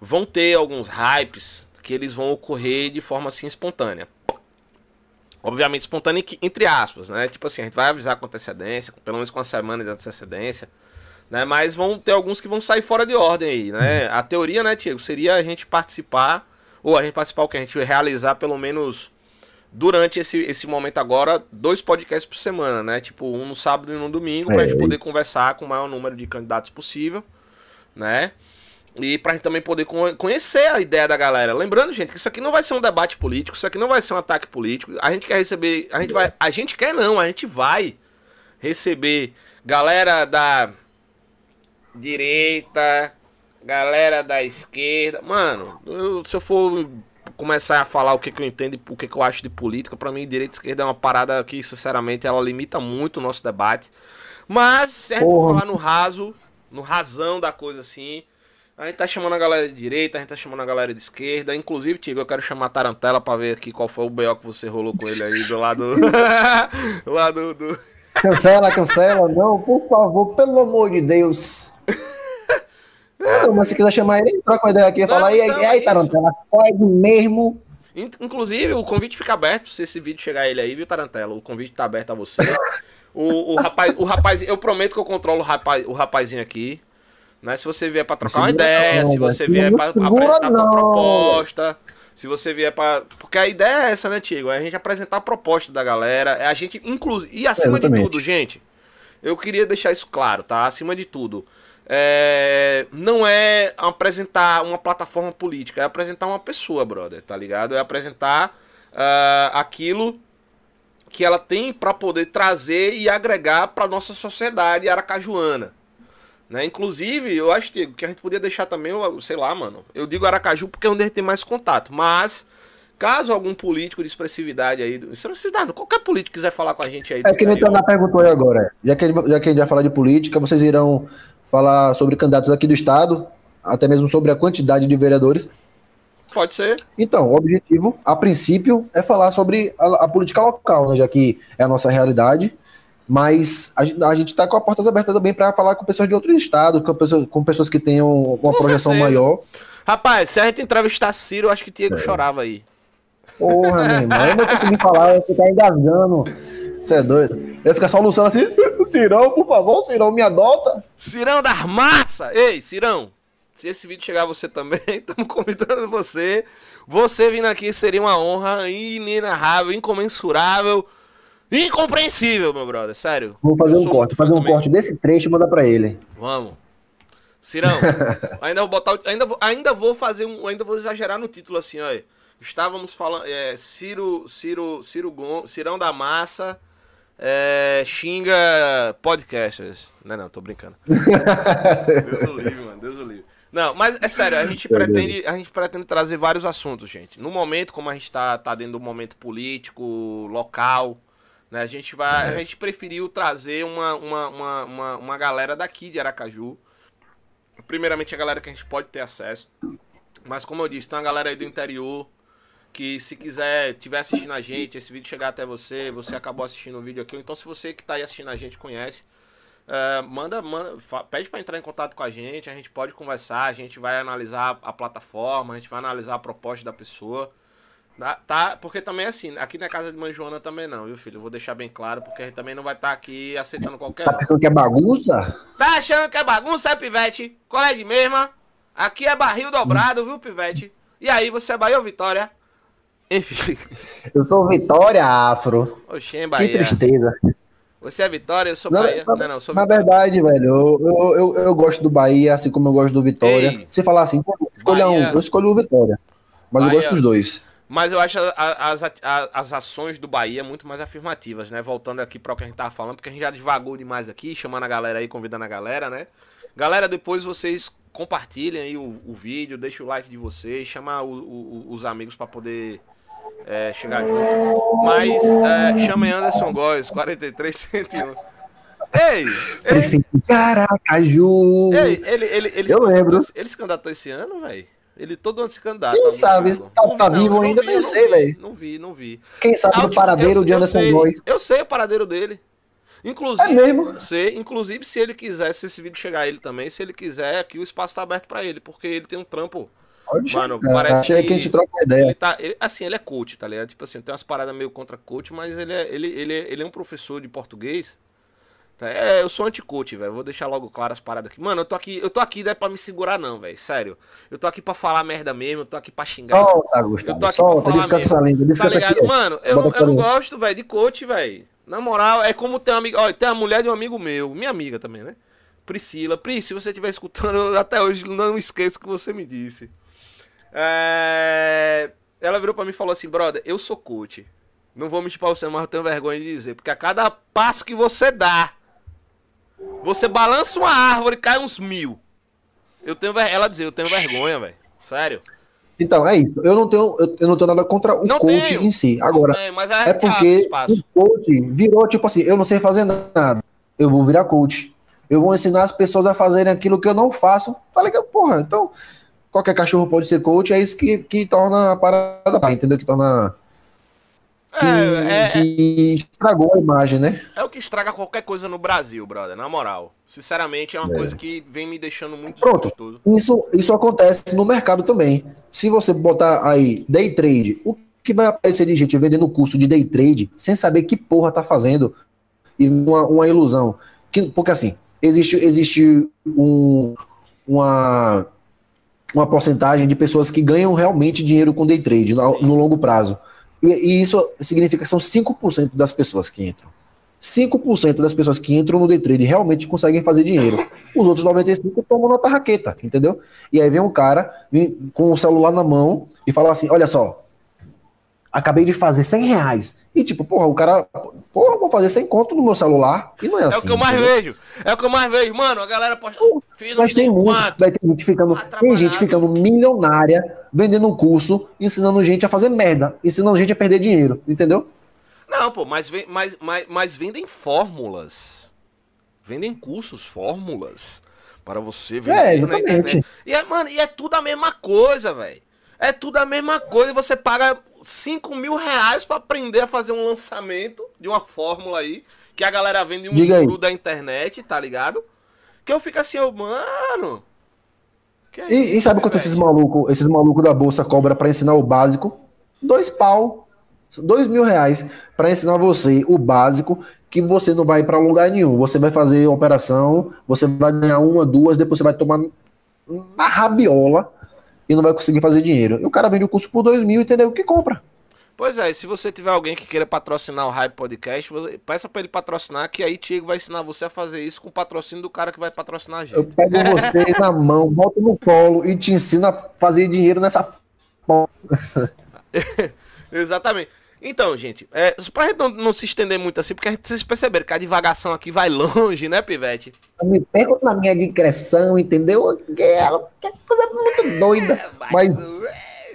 Speaker 1: vão ter alguns hypes que eles vão ocorrer de forma assim espontânea. Obviamente espontânea entre aspas, né? Tipo assim, a gente vai avisar com antecedência, pelo menos com uma semana de antecedência, né? Mas vão ter alguns que vão sair fora de ordem aí, né? A teoria, né, Tiago, seria a gente participar, ou a gente participar o que? A gente realizar pelo menos durante esse, esse momento agora, dois podcasts por semana, né? Tipo, um no sábado e um no domingo, é, pra gente poder isso. conversar com o maior número de candidatos possível, né? E pra gente também poder conhecer a ideia da galera. Lembrando, gente, que isso aqui não vai ser um debate político, isso aqui não vai ser um ataque político. A gente quer receber. A gente vai. A gente quer não, a gente vai receber galera da direita, galera da esquerda. Mano, eu, se eu for começar a falar o que, que eu entendo, o que, que eu acho de política, para mim, direita e esquerda é uma parada que, sinceramente, ela limita muito o nosso debate. Mas, se a gente for falar no raso, no razão da coisa assim, a gente tá chamando a galera de direita, a gente tá chamando a galera de esquerda. Inclusive, Tigo, eu quero chamar a Tarantela pra ver aqui qual foi o B.O. que você rolou com ele aí do lado. do lado do.
Speaker 2: Cancela, cancela, não, por favor, pelo amor de Deus. Não, mas se quiser chamar ele, troca uma ideia aqui e fala, e aí, aí é Tarantela, pode mesmo.
Speaker 1: Inclusive, o convite fica aberto se esse vídeo chegar a ele aí, viu, Tarantela? O convite tá aberto a você. o, o, rapaz, o rapaz, eu prometo que eu controlo o, rapaz, o rapazinho aqui. Né? Se você vier para trocar uma ideia, se você vier para apresentar uma proposta, se você vier para. Porque a ideia é essa, né, Tiago? É a gente apresentar a proposta da galera. É a gente, inclusive. E acima de tudo, gente, eu queria deixar isso claro, tá? Acima de tudo é, não é apresentar uma plataforma política, é apresentar uma pessoa, brother, tá ligado? É apresentar uh, aquilo que ela tem para poder trazer e agregar para nossa sociedade aracajuana. Né? Inclusive, eu acho que a gente podia deixar também, sei lá, mano. Eu digo Aracaju porque é onde a gente tem mais contato. Mas, caso algum político de expressividade aí. Expressividade, qualquer político quiser falar com a gente aí.
Speaker 2: É que nem tá perguntou aí agora. Já que, já que a gente vai falar de política, vocês irão falar sobre candidatos aqui do Estado, até mesmo sobre a quantidade de vereadores.
Speaker 1: Pode ser.
Speaker 2: Então, o objetivo, a princípio, é falar sobre a, a política local, né, já que é a nossa realidade. Mas a, a gente está com as portas abertas também para falar com pessoas de outros estados, com pessoas, com pessoas que tenham uma com projeção certeza. maior.
Speaker 1: Rapaz, se a gente entrevistar Ciro, eu acho que Diego é. chorava aí.
Speaker 2: Porra, meu irmão, eu não consegui falar, eu ficar engasgando. Você é doido? Eu ia ficar só luciano assim, Cirão, por favor, Cirão, me adota.
Speaker 1: Cirão da massa! Ei, Cirão, se esse vídeo chegar a você também, estamos convidando você. Você vindo aqui seria uma honra inenarrável, incomensurável, incompreensível, meu brother, sério.
Speaker 2: Vou fazer um corte, fazer um corte desse trecho e mandar pra ele.
Speaker 1: Vamos. Cirão, ainda vou botar, ainda vou, ainda vou fazer um, ainda vou exagerar no título assim, olha. Estávamos falando, é, Ciro, Ciro, Ciro Gon, Cirão da Massa, é, xinga podcasters. Não, não, tô brincando. Deus o livre, mano. Deus o livre. Não, mas é sério, a gente pretende, a gente pretende trazer vários assuntos, gente. No momento, como a gente tá, tá dentro do momento político, local, né? A gente vai. É. A gente preferiu trazer uma, uma, uma, uma, uma galera daqui de Aracaju. Primeiramente a galera que a gente pode ter acesso. Mas como eu disse, tem uma galera aí do interior que se quiser, tiver assistindo a gente, esse vídeo chegar até você, você acabou assistindo o vídeo aqui, então se você que está aí assistindo a gente conhece, uh, manda, manda, pede para entrar em contato com a gente, a gente pode conversar, a gente vai analisar a plataforma, a gente vai analisar a proposta da pessoa, tá? tá? Porque também assim, aqui na casa de Mãe Joana também não, viu filho? Eu vou deixar bem claro, porque a gente também não vai estar tá aqui aceitando qualquer...
Speaker 2: Tá pensando que é bagunça?
Speaker 1: Tá achando que é bagunça, é, Pivete? Qual é de mesma? Aqui é barril dobrado, viu, Pivete? E aí, você é Bahia ou Vitória? Enfim.
Speaker 2: Eu sou Vitória Afro.
Speaker 1: Oxê, Bahia.
Speaker 2: Que tristeza.
Speaker 1: Você é Vitória, eu sou Bahia.
Speaker 2: Na,
Speaker 1: não, não, sou
Speaker 2: na
Speaker 1: Vitória.
Speaker 2: verdade, velho, eu, eu, eu, eu gosto do Bahia, assim como eu gosto do Vitória.
Speaker 1: Ei,
Speaker 2: Se falar assim, escolha um, eu escolho o Vitória. Mas
Speaker 1: Bahia-
Speaker 2: eu gosto dos dois.
Speaker 1: Mas eu acho as, a- as ações do Bahia muito mais afirmativas, né? Voltando aqui para o que a gente tava falando, porque a gente já devagou demais aqui, chamando a galera aí, convidando a galera, né? Galera, depois vocês compartilhem aí o, o vídeo, deixem o like de vocês, chamar o- o- os amigos para poder é, chegar junto. Mas é, chamem Anderson Góes, 4301. Ei!
Speaker 2: Prefeito Caracaju.
Speaker 1: Ei, ele, ele, ele,
Speaker 2: Eu
Speaker 1: se
Speaker 2: lembro.
Speaker 1: Ele se candidatou esse ano, velho? Ele todo ano se candidata.
Speaker 2: Quem sabe?
Speaker 1: cargo.
Speaker 2: Tá-
Speaker 1: Não
Speaker 2: tá
Speaker 1: não,
Speaker 2: vivo
Speaker 1: não
Speaker 2: ainda? Nem sei, velho.
Speaker 1: Não vi, não vi.
Speaker 2: Quem sabe
Speaker 1: Ah,
Speaker 2: do
Speaker 1: tipo,
Speaker 2: paradeiro
Speaker 1: eu-
Speaker 2: de
Speaker 1: eu
Speaker 2: Anderson
Speaker 1: sei,
Speaker 2: Góes.
Speaker 1: Eu sei o paradeiro dele. Inclusive,
Speaker 2: É mesmo?
Speaker 1: Sei, inclusive, se ele quiser, se esse vídeo chegar a ele também, se ele quiser, aqui o espaço tá aberto pra ele, porque ele tem um trampo.
Speaker 2: Pode
Speaker 1: Mano,
Speaker 2: chegar.
Speaker 1: parece
Speaker 2: Achei
Speaker 1: que-
Speaker 2: que a gente troca uma ideia.
Speaker 1: Ele tá. ele- assim, ele é coach, tá ligado? Tipo assim, tem umas paradas meio contra coach, mas ele é, ele, ele, é- ele é um professor de português. Tá? É, eu sou anti-coach, velho. Vou deixar logo claro as paradas aqui. Mano, eu tô aqui, eu tô aqui não é pra me segurar, não, velho. Sério. Eu tô aqui pra falar merda mesmo, eu tô aqui pra xingar.
Speaker 2: Solta,
Speaker 1: Eu tô
Speaker 2: Gustavo.
Speaker 1: aqui pra
Speaker 2: Solta,
Speaker 1: falar
Speaker 2: descansa essa língua.
Speaker 1: Tá
Speaker 2: Descansa
Speaker 1: ligado?
Speaker 2: aqui.
Speaker 1: Mano, eu, não- eu não
Speaker 2: pra
Speaker 1: gosto, velho, de coach, velho. Na moral, é como tem uma amiga. Olha, tem a mulher de um amigo meu, minha amiga também, né? Priscila. Pri, se você estiver escutando, até hoje não esqueço o que você me disse. É, Ela virou pra mim e falou assim, brother, eu sou coach. Não vou mentir pra você, mas eu tenho vergonha de dizer. Porque a cada passo que você dá, você balança uma árvore e cai uns mil. Eu tenho ver... Ela dizia, eu tenho vergonha, velho. Sério.
Speaker 2: Então, é isso. Eu não tenho, eu, eu não tenho nada contra o
Speaker 1: Não
Speaker 2: coach
Speaker 1: tenho.
Speaker 2: em si. Agora,
Speaker 1: É,
Speaker 2: é porque o coach virou tipo assim, eu não sei fazer nada. Eu vou virar coach. Eu vou ensinar as pessoas a fazerem aquilo que eu não faço. Tá ligado? Porra, então, qualquer cachorro pode ser coach, é isso que, que torna a parada, entendeu? Que torna. Que,
Speaker 1: É, é,
Speaker 2: que estragou a imagem, né?
Speaker 1: É o que estraga qualquer coisa no Brasil, brother, na moral. Sinceramente, é uma coisa que vem me deixando muito
Speaker 2: Pronto.
Speaker 1: desgostoso.
Speaker 2: Isso, isso acontece no mercado também. Se você botar aí day trade, o que vai aparecer de gente vendendo curso de day trade sem saber que porra tá fazendo e uma, uma ilusão. Que, porque assim, existe, existe um, uma, uma porcentagem de pessoas que ganham realmente dinheiro com day trade no, no longo prazo. E, e isso significa que são 5% das pessoas que entram. 5% das pessoas que entram no day trade realmente conseguem fazer dinheiro. Os outros 95% tomam na tarraqueta, entendeu? E aí vem um cara com o celular na mão e fala assim: olha só, acabei de fazer 100 reais. E tipo, porra, o cara, porra, vou fazer 100 conto no meu celular. E não é
Speaker 1: É
Speaker 2: assim.
Speaker 1: o que eu mais
Speaker 2: entendeu?
Speaker 1: vejo. É o que eu mais vejo. Mano, a galera posta.
Speaker 2: Mas tem muito, vai ter gente ficando,
Speaker 1: Ah,
Speaker 2: tem gente ficando milionária vendendo um curso, ensinando gente a fazer merda, ensinando gente a perder dinheiro, entendeu?
Speaker 1: Não, pô, mas, mas, mas, mas vendem fórmulas. Vendem cursos, fórmulas. Para você vender
Speaker 2: É, exatamente.
Speaker 1: E é, mano, e é tudo a mesma coisa, velho. É tudo a mesma coisa. Você paga 5 mil reais pra aprender a fazer um lançamento de uma fórmula aí. Que a galera vende um guru da internet, tá ligado? Que eu fico assim, eu, mano. é
Speaker 2: E, e
Speaker 1: isso,
Speaker 2: sabe quanto
Speaker 1: velho?
Speaker 2: esses malucos esses maluco da bolsa cobra pra ensinar o básico? Dois pau. Dois mil reais pra ensinar você o básico que você não vai pra lugar nenhum. Você vai fazer operação, você vai ganhar uma, duas, depois você vai tomar na rabiola e não vai conseguir fazer dinheiro. E o cara vende o curso por dois mil, entendeu? Que compra.
Speaker 1: Pois é, e se você tiver alguém que queira patrocinar o Hype Podcast, peça pra ele patrocinar, que aí Tiago vai ensinar você a fazer isso com o patrocínio do cara que vai patrocinar a
Speaker 2: Eu
Speaker 1: gente.
Speaker 2: pego você na mão, boto no colo e te ensino a fazer dinheiro nessa porra.
Speaker 1: Exatamente. Então, gente, é, pra gente não, não se estender muito assim, porque a gente, vocês perceberam que a divagação aqui vai longe, né, Pivete?
Speaker 2: Eu me perco na minha digressão, entendeu? Que é é coisa muito doida. Mas,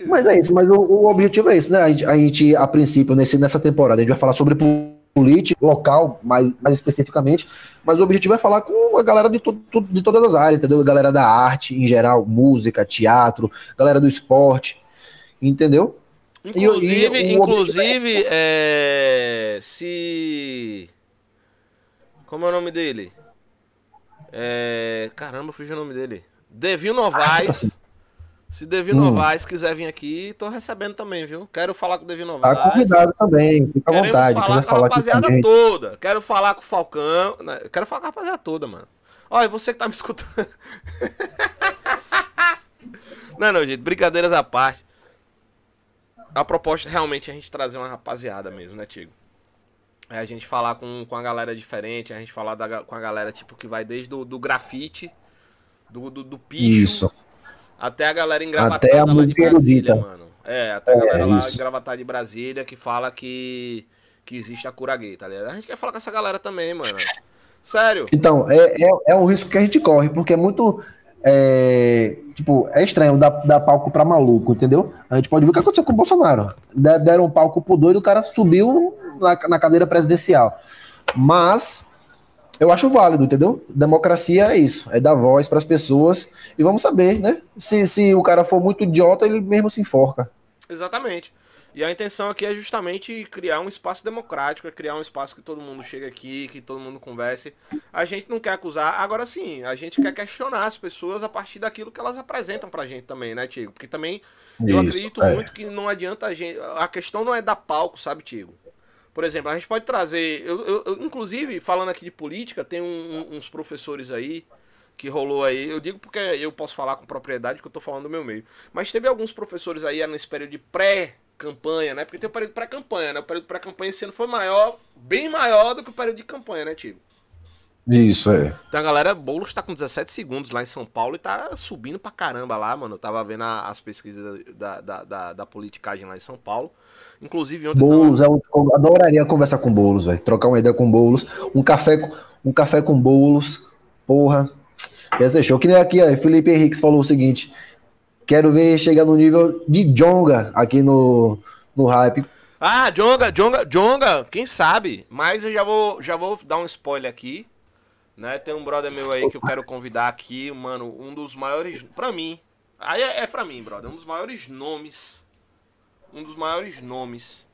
Speaker 2: mas é isso, mas o, o objetivo é esse, né? A gente, a, gente, a princípio, nesse, nessa temporada, a gente vai falar sobre po- política local, mais, mais especificamente, mas o objetivo é falar com a galera de, to- de todas as áreas, entendeu? Galera da arte em geral, música, teatro, galera do esporte, entendeu? E o- e
Speaker 1: Inclusive, inclusive, é, se... Como é o nome dele? É, caramba, fugiu o nome dele. Devil Novaes.
Speaker 2: assim.
Speaker 1: Se Devil
Speaker 2: Hum.
Speaker 1: Novaes quiser vir aqui, tô recebendo também, viu? Quero falar com o Devil Novaes.
Speaker 2: Tá convidado também, fica à
Speaker 1: Queremos
Speaker 2: vontade,
Speaker 1: falar com a
Speaker 2: falar aqui com a
Speaker 1: rapaziada toda. Quero falar com o Falcão. né? Quero falar com a rapaziada toda, mano. Olha, você que tá me escutando. não, não, gente. Brincadeiras à parte. A proposta realmente é a gente trazer uma rapaziada mesmo, né, Tigo? É a gente falar com, com a galera diferente, a gente falar da, com a galera, tipo, que vai desde do, do grafite, do, do, do picho,
Speaker 2: Isso.
Speaker 1: até a galera engravatada
Speaker 2: Até a
Speaker 1: lá de Brasília, mano. É, até a
Speaker 2: É,
Speaker 1: galera lá
Speaker 2: isso.
Speaker 1: engravatada de Brasília que fala que, que existe a cura gay, tá ligado? A gente quer falar com essa galera também, mano. Sério.
Speaker 2: Então, é, é, é um risco que a gente corre, porque é muito. É, tipo, é estranho dar, dar palco pra maluco, entendeu? A gente pode ver o que aconteceu com o Bolsonaro. De- Deram um palco pro doido, o cara subiu na, na cadeira presidencial. Mas eu acho válido, entendeu? Democracia é isso, é dar voz pras pessoas e vamos saber, né? Se, se o cara for muito idiota, ele mesmo se enforca.
Speaker 1: Exatamente. E a intenção aqui é justamente criar um espaço democrático, é criar um espaço que todo mundo chegue aqui, que todo mundo converse. A gente não quer acusar, agora sim, a gente quer questionar as pessoas a partir daquilo que elas apresentam pra gente também, né, Tigo? Porque também eu
Speaker 2: Isso,
Speaker 1: acredito
Speaker 2: é.
Speaker 1: muito que não adianta a gente. A questão não é dar palco, sabe, Tigo? Por exemplo, a gente pode trazer. Eu, eu- eu, inclusive, falando aqui de política, tem um- uns professores aí que rolou aí. Eu digo porque eu posso falar com propriedade, que eu tô falando do meu meio. Mas teve alguns professores aí nesse período de pré-campanha, né? Porque tem o período pré-campanha, né? O período pré-campanha esse ano foi maior, bem maior do que o período de campanha, né, Tigo?
Speaker 2: Isso, é.
Speaker 1: Então a galera, Boulos tá com 17 segundos lá em São Paulo e tá subindo pra caramba lá, mano. Eu tava vendo a- as pesquisas da, da, da, da politicagem lá em São Paulo. Inclusive ontem eu tava-
Speaker 2: Boulos, é eu adoraria conversar com Boulos, velho. Trocar uma ideia com Boulos. Um café, com- um café com Boulos. Porra. Ser show. Que nem aqui, ó. Felipe Henriques falou o seguinte: quero ver chegar no nível de Jonga aqui no, no hype.
Speaker 1: Ah, Jonga, Jonga, Jonga, quem sabe? Mas eu já vou, já vou dar um spoiler aqui. Né? Tem um brother meu aí que eu quero convidar aqui, mano, um dos maiores, pra mim, aí é, é pra mim, brother, um dos maiores nomes, um dos maiores nomes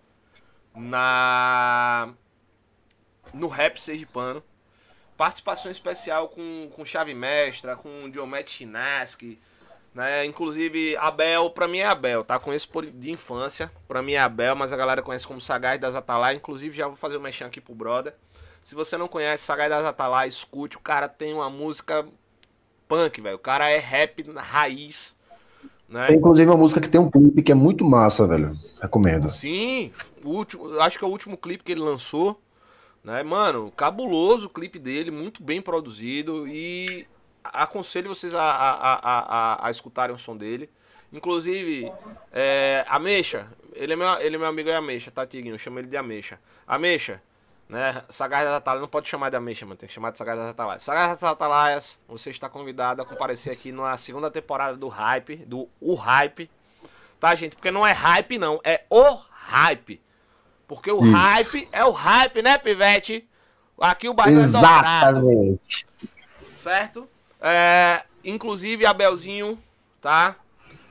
Speaker 1: na no rap sergipano. Participação especial com, com Chave Mestra, com Diomet Chinaski, né? Inclusive, Abel, pra mim é Abel, tá? Conheço por, de infância, pra mim é Abel, mas a galera conhece como Sagaz das Atalai. Inclusive, já vou fazer um mexão aqui pro brother. Se você não conhece Sagaz das Atalai, escute. O cara tem uma música punk, velho. O cara é rap na raiz, né?
Speaker 2: Tem inclusive uma música que tem um clipe que é muito massa, velho. Recomendo.
Speaker 1: Sim, o último, acho que é o último clipe que ele lançou, né? Mano, cabuloso o clipe dele, muito bem produzido e aconselho vocês a, a, a, a, escutarem o som dele. Inclusive, é, Ameixa, ele é, meu, ele é meu amigo é Ameixa, tá, Tiguinho? Eu chamo ele de Ameixa. Ameixa, né? Sagaz das Atalaias, não pode chamar de Ameixa, mano, tem que chamar de Sagaz das Atalaias. Sagaz das Atalaias, você está convidado a comparecer aqui na segunda temporada do Hype, do O Hype, tá, gente? Porque não é hype, não, é o hype. Porque o
Speaker 2: Isso.
Speaker 1: hype é o hype, né, Pivete? Aqui o bairro é dobrado,
Speaker 2: Exatamente.
Speaker 1: certo? É, inclusive, Abelzinho, tá?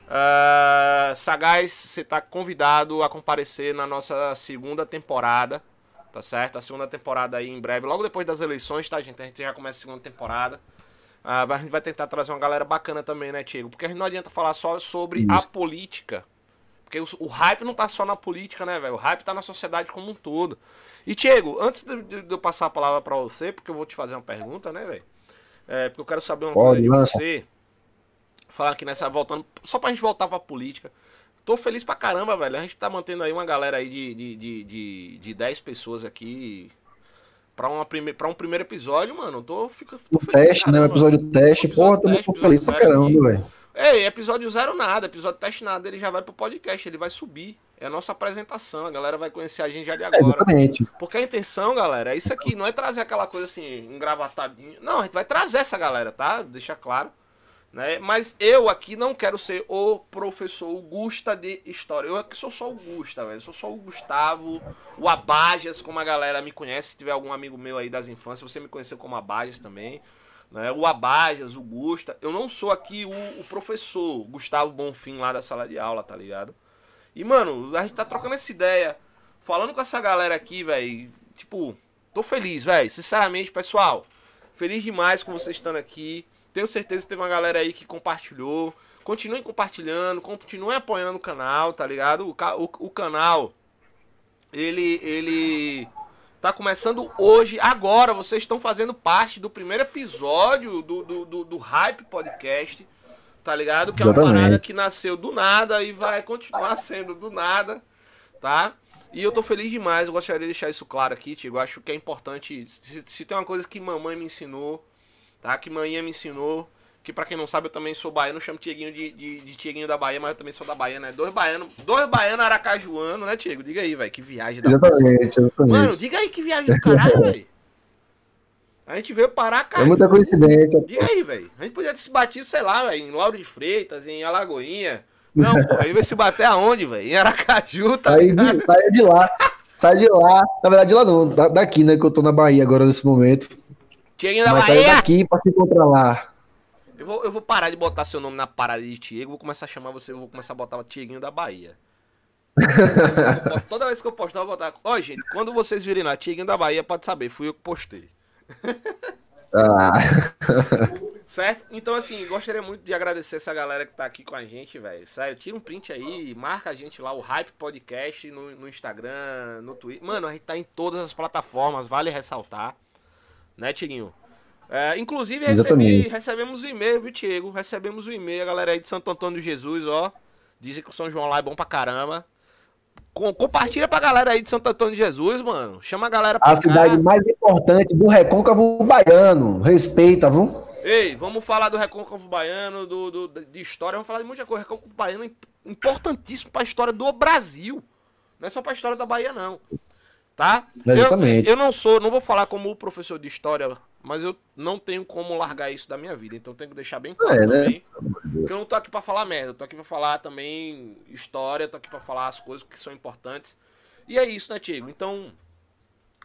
Speaker 1: É, Sagaz, você tá convidado a comparecer na nossa segunda temporada, tá certo? A segunda temporada aí em breve, logo depois das eleições, tá, gente? A gente já começa a segunda temporada. Ah, a gente vai tentar trazer uma galera bacana também, né, Tiago? Porque a gente não adianta falar só sobre a
Speaker 2: Isso.
Speaker 1: política. Porque o, o hype não tá só na política, né, velho? O hype tá na sociedade como um todo. E, Diego, antes de, de- de eu passar a palavra pra você, porque eu vou te fazer uma pergunta, né, velho? É, porque eu quero saber uma
Speaker 2: Pode,
Speaker 1: coisa de
Speaker 2: lança.
Speaker 1: você. Falar aqui nessa, voltando, só pra gente voltar pra política. Tô feliz pra caramba, velho. A gente tá mantendo aí uma galera aí de, de, de, de, de 10 pessoas aqui pra, uma prime, pra um primeiro episódio, mano. Tô, fico, tô
Speaker 2: O
Speaker 1: feliz
Speaker 2: teste, né? O
Speaker 1: caramba.
Speaker 2: episódio teste.
Speaker 1: Episódio
Speaker 2: Porra, tô
Speaker 1: teste,
Speaker 2: muito feliz pra caramba, velho.
Speaker 1: Ei, episódio zero nada, episódio teste nada, ele já vai pro podcast, ele vai subir. É a nossa apresentação, a galera vai conhecer a gente já de
Speaker 2: É,
Speaker 1: agora.
Speaker 2: exatamente.
Speaker 1: Porque a intenção, galera, é isso aqui, não é trazer aquela coisa assim, engravatadinho. Não, a gente vai trazer essa galera, tá? Deixa claro. Né? Mas eu aqui não quero ser o professor Gusta de história. Eu aqui sou só o Gusta, velho. Eu sou só o Gustavo, o Abajas, como a galera me conhece. Se tiver algum amigo meu aí das infâncias, você me conheceu como Abajas também. Né? O Abajas, o Gusta. Eu não sou aqui o, o professor Gustavo Bonfim lá da sala de aula, tá ligado? E, mano, a gente tá trocando essa ideia. Falando com essa galera aqui, velho. Tipo, tô feliz, velho. Sinceramente, pessoal. Feliz demais com vocês estando aqui. Tenho certeza que teve uma galera aí que compartilhou. Continuem compartilhando, continuem apoiando o canal, tá ligado? O, o, o canal, ele, ele tá começando hoje, agora. Vocês estão fazendo parte do primeiro episódio do, do, do, do Hype Podcast, tá ligado? Que é uma
Speaker 2: Exatamente.
Speaker 1: parada que nasceu do nada e vai continuar sendo do nada, tá? E eu tô feliz demais, eu gostaria de deixar isso claro aqui, Tigo. Acho que é importante. Se, se tem uma coisa que mamãe me ensinou, tá? Que manhã me ensinou, que pra quem não sabe, eu também sou baiano, chamo Tieguinho de, de, de Tieguinho da Bahia, mas eu também sou da Bahia, né? Dois baianos, dois baianos aracajuano, né, Tiego? Diga aí, velho, que viagem da
Speaker 2: Exatamente, exatamente.
Speaker 1: Mano, diga aí que viagem do caralho, velho. A gente veio parar,
Speaker 2: é
Speaker 1: cara.
Speaker 2: muita coincidência.
Speaker 1: Diga aí, velho. A gente podia ter se batido, sei lá, velho, em Lauro de Freitas, em Alagoinha. Não, porra, aí vai se bater aonde, velho? Em Aracaju, tá ligado?
Speaker 2: de, saia de lá. Sai de lá. Na verdade, de lá não. da- daqui, né? Que eu tô na Bahia agora nesse momento.
Speaker 1: Tieguinho da
Speaker 2: Mas
Speaker 1: Bahia!
Speaker 2: daqui pra se encontrar lá.
Speaker 1: Eu vou, eu vou parar de botar seu nome na parada de Tiego, vou começar a chamar você, eu vou começar a botar o Tieguinho da Bahia. Toda vez que eu postar, eu vou botar. Ó, gente, quando vocês virem lá, Tieguinho da Bahia, pode saber, fui eu que postei.
Speaker 2: Ah,
Speaker 1: Certo? Então, assim, gostaria muito de agradecer essa galera que tá aqui com a gente, velho. Sério, tira um print aí, marca a gente lá, o Hype Podcast, no, no Instagram, no Twitter. Mano, a gente tá em todas as plataformas, vale ressaltar. Né, Tiguinho? É, inclusive, recebi, recebemos o e-mail, viu, Tiago? Recebemos o e-mail, a galera aí de Santo Antônio de Jesus, ó. Dizem que o São João lá é bom pra caramba. Com- compartilha pra galera aí de Santo Antônio de Jesus, mano. Chama a galera pra
Speaker 2: a
Speaker 1: cá.
Speaker 2: cidade mais importante do Recôncavo Baiano. Respeita, viu?
Speaker 1: Ei, vamos falar do Recôncavo Baiano, do, do- de história, vamos falar de muita coisa. Recôncavo Baiano é imp- importantíssimo pra história do Brasil. Não é só pra história da Bahia, não. Tá? Eu-
Speaker 2: Exatamente.
Speaker 1: Eu, não sou, não vou falar como professor de história, mas eu não tenho como largar isso da minha vida. Então eu tenho que deixar bem claro
Speaker 2: É, né?
Speaker 1: Eu não tô aqui pra falar merda, eu tô aqui pra falar também história, tô aqui pra falar as coisas que são importantes. E é isso, né, Tiago? Então,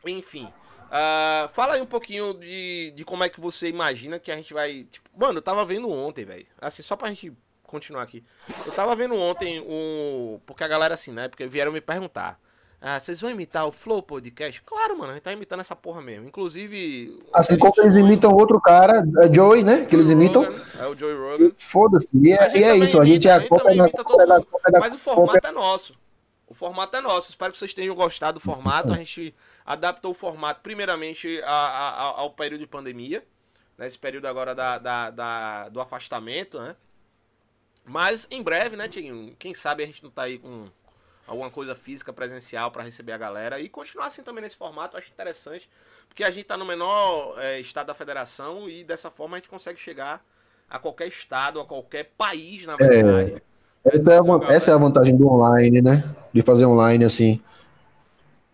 Speaker 1: enfim. ah, fala aí um pouquinho de, de como é que você imagina que a gente vai. Tipo, mano, eu tava vendo ontem, velho. Assim, só pra gente continuar aqui. Eu tava vendo ontem um. Porque a galera, assim, né? Porque vieram me perguntar. Ah, vocês vão imitar o Flow Podcast? Claro, mano, a gente tá imitando essa porra mesmo. Inclusive.
Speaker 2: Assim
Speaker 1: o
Speaker 2: como eles imitam outro cara, é Joey, né? Que eles imitam.
Speaker 1: Rogan, É o Joey Rogan.
Speaker 2: Foda-se. E é, e é isso, a gente
Speaker 1: imita,
Speaker 2: é
Speaker 1: a
Speaker 2: cópia da
Speaker 1: imita
Speaker 2: da da
Speaker 1: Mas o
Speaker 2: cópia.
Speaker 1: formato é nosso. O formato é nosso. Espero que vocês tenham gostado do formato. A gente adaptou o formato, primeiramente, a- a- ao período de pandemia. Nesse período agora da, da- da- do afastamento, né? Mas em breve, né, Tiguinho? Quem sabe a gente não tá aí com alguma coisa física, presencial para receber a galera. E continuar assim também nesse formato, eu acho interessante. Porque a gente tá no menor eh, estado da federação e dessa forma a gente consegue chegar a qualquer estado, a qualquer país, na verdade.
Speaker 2: Essa é, a, van- essa é a vantagem do online, né? De fazer online assim.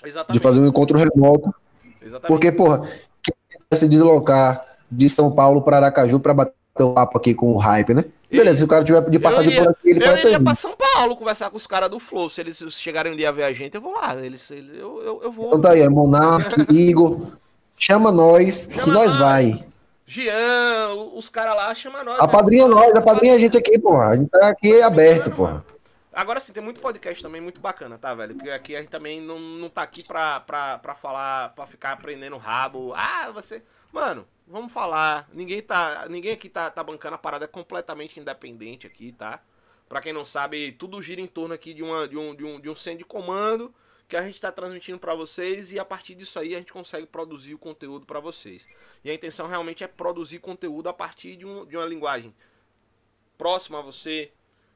Speaker 1: Exatamente.
Speaker 2: De fazer um encontro remoto.
Speaker 1: Exatamente.
Speaker 2: Porque, porra, quem quer se deslocar de São Paulo para Aracaju para bater um papo aqui com o hype, né? Beleza, se o cara tiver de passagem
Speaker 1: eu iria,
Speaker 2: por aqui, ele
Speaker 1: eu
Speaker 2: pode ter
Speaker 1: iria
Speaker 2: vindo.
Speaker 1: pra São Paulo conversar com os caras do Flow. Se eles chegarem um dia a ver a gente, eu vou lá. Eles, eu, eu, eu vou.
Speaker 2: Então tá aí, é Monark, Igor. Chama nós, que
Speaker 1: Chama
Speaker 2: nós
Speaker 1: nós.
Speaker 2: vai.
Speaker 1: Jean, os caras lá chamam nós.
Speaker 2: A
Speaker 1: né?
Speaker 2: padrinha nós, a padrinha a gente aqui, porra. A gente tá aqui aberto, porra.
Speaker 1: Agora sim, tem muito podcast também muito bacana, tá, velho? Porque aqui a gente também não, não tá aqui pra, pra, pra falar, pra ficar aprendendo rabo. Ah, você. Mano, vamos falar. Ninguém tá. Ninguém aqui tá, tá bancando a parada completamente independente aqui, tá? Pra quem não sabe, tudo gira em torno aqui de, uma, de, um, de, um, de um centro de comando que a gente tá transmitindo pra vocês e a partir disso aí a gente consegue produzir o conteúdo pra vocês. E a intenção realmente é produzir conteúdo a partir de, um, de uma linguagem próxima a você,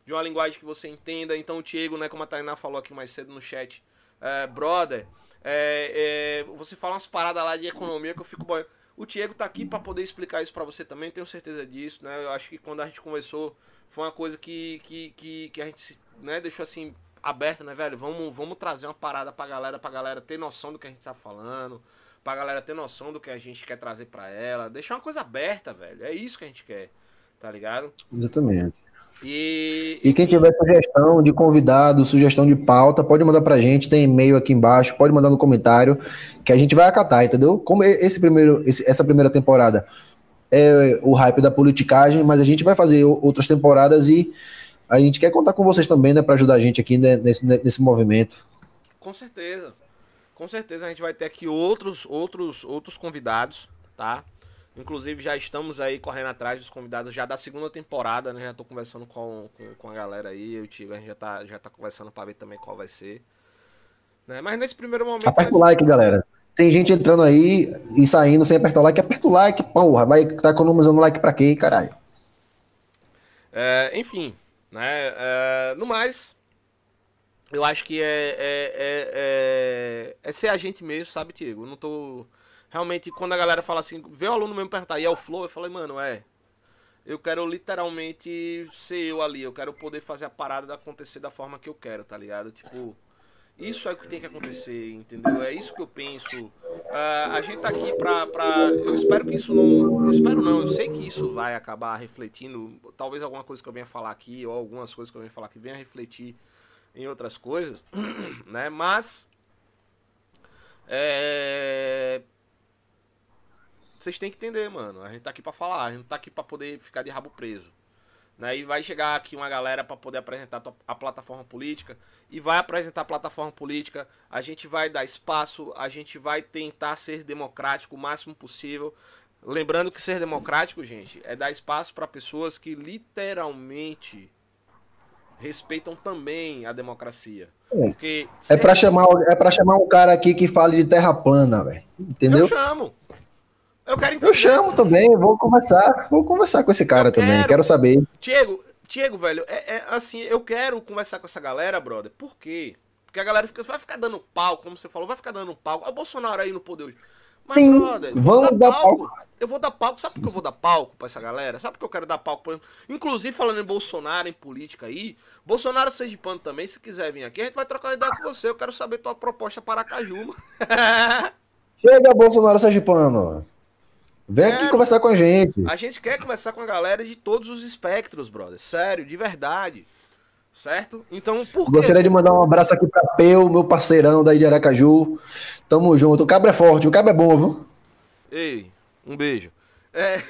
Speaker 1: de uma linguagem que você entenda. Então, o Diego, né, como a Tainá falou aqui mais cedo no chat, é, brother, é, é, você fala umas paradas lá de economia que eu fico boiando. O Diego tá aqui para poder explicar isso para você também, tenho certeza disso, né? Eu acho que quando a gente conversou, foi uma coisa que, que, que, que a gente né, deixou assim aberta, né, velho? Vamos, vamos trazer uma parada pra galera, pra galera ter noção do que a gente tá falando, pra galera ter noção do que a gente quer trazer pra ela. Deixar uma coisa aberta, velho. É isso que a gente quer, tá ligado?
Speaker 2: Exatamente.
Speaker 1: E,
Speaker 2: E quem tiver sugestão de convidado, sugestão de pauta, pode mandar pra gente, tem e-mail aqui embaixo, pode mandar no comentário, que a gente vai acatar, entendeu? Como esse primeiro, esse- essa primeira temporada é o hype da politicagem, mas a gente vai fazer outras temporadas e a gente quer contar com vocês também, né, para ajudar a gente aqui né, nesse, nesse movimento.
Speaker 1: Com certeza. Com certeza a gente vai ter aqui outros, outros, outros convidados, tá? Inclusive já estamos aí correndo atrás dos convidados já da segunda temporada, né? Já tô conversando com, com, com a galera aí, eu tive, a gente já tá, já tá conversando pra ver também qual vai ser. Né? Mas nesse primeiro momento.
Speaker 2: Aperta o like, galera. Tem gente entrando aí e saindo sem apertar o like. Aperta o like, porra. Vai tá economizando like pra quê, caralho?
Speaker 1: É, enfim, né? É, no mais, eu acho que é, é, é, é, é ser a gente mesmo, sabe, Tiago? Eu não tô. Realmente, quando a galera fala assim, vê o aluno mesmo perguntar, e é o flow, eu falei, mano, é. Eu quero literalmente ser eu ali, eu quero poder fazer a parada acontecer da forma que eu quero, tá ligado? Tipo, isso é o que tem que acontecer, entendeu? É isso que eu penso. Uh, a gente tá aqui pra, pra. Eu espero que isso não. Eu espero não, eu sei que isso vai acabar refletindo. Talvez alguma coisa que eu venha falar aqui, ou algumas coisas que eu venha falar aqui, venha refletir em outras coisas, né? Mas. É. Vocês têm que entender, mano. A gente tá aqui pra falar, a gente tá aqui pra poder ficar de rabo preso. Né? E vai chegar aqui uma galera para poder apresentar a plataforma política e vai apresentar a plataforma política. A gente vai dar espaço, a gente vai tentar ser democrático o máximo possível. Lembrando que ser democrático, gente, é dar espaço para pessoas que literalmente respeitam também a democracia.
Speaker 2: É. Porque é para chamar é para chamar um cara aqui que fale de terra plana, velho. Entendeu? Eu
Speaker 1: chamo. Eu quero
Speaker 2: entender. Eu chamo também, vou conversar. Vou conversar com esse cara eu também, quero, quero saber.
Speaker 1: Diego, Diego, velho, é, é, assim, eu quero conversar com essa galera, brother. Por quê? Porque a galera fica, vai ficar dando pau, como você falou, vai ficar dando pau. Olha o Bolsonaro aí no poder hoje.
Speaker 2: Mas, Sim, brother, vamos dar, dar palco. palco.
Speaker 1: Eu vou dar palco. Sabe por que eu vou dar palco pra essa galera? Sabe por que eu quero dar palco pra Inclusive, falando em Bolsonaro, em política aí, Bolsonaro Sergipano também, se quiser vir aqui, a gente vai trocar uma ideia com você. Eu quero saber tua proposta para Cajuma.
Speaker 2: Chega, Bolsonaro Sergipano. Vem aqui conversar com a gente.
Speaker 1: A gente quer conversar com a galera de todos os espectros, brother. Sério, de verdade. Certo? Então, por quê?
Speaker 2: Gostaria de mandar um abraço aqui pra Peu, meu parceirão daí de Aracaju. Tamo junto. O cabra é forte, o cabra é bom, viu?
Speaker 1: Ei, um beijo. É...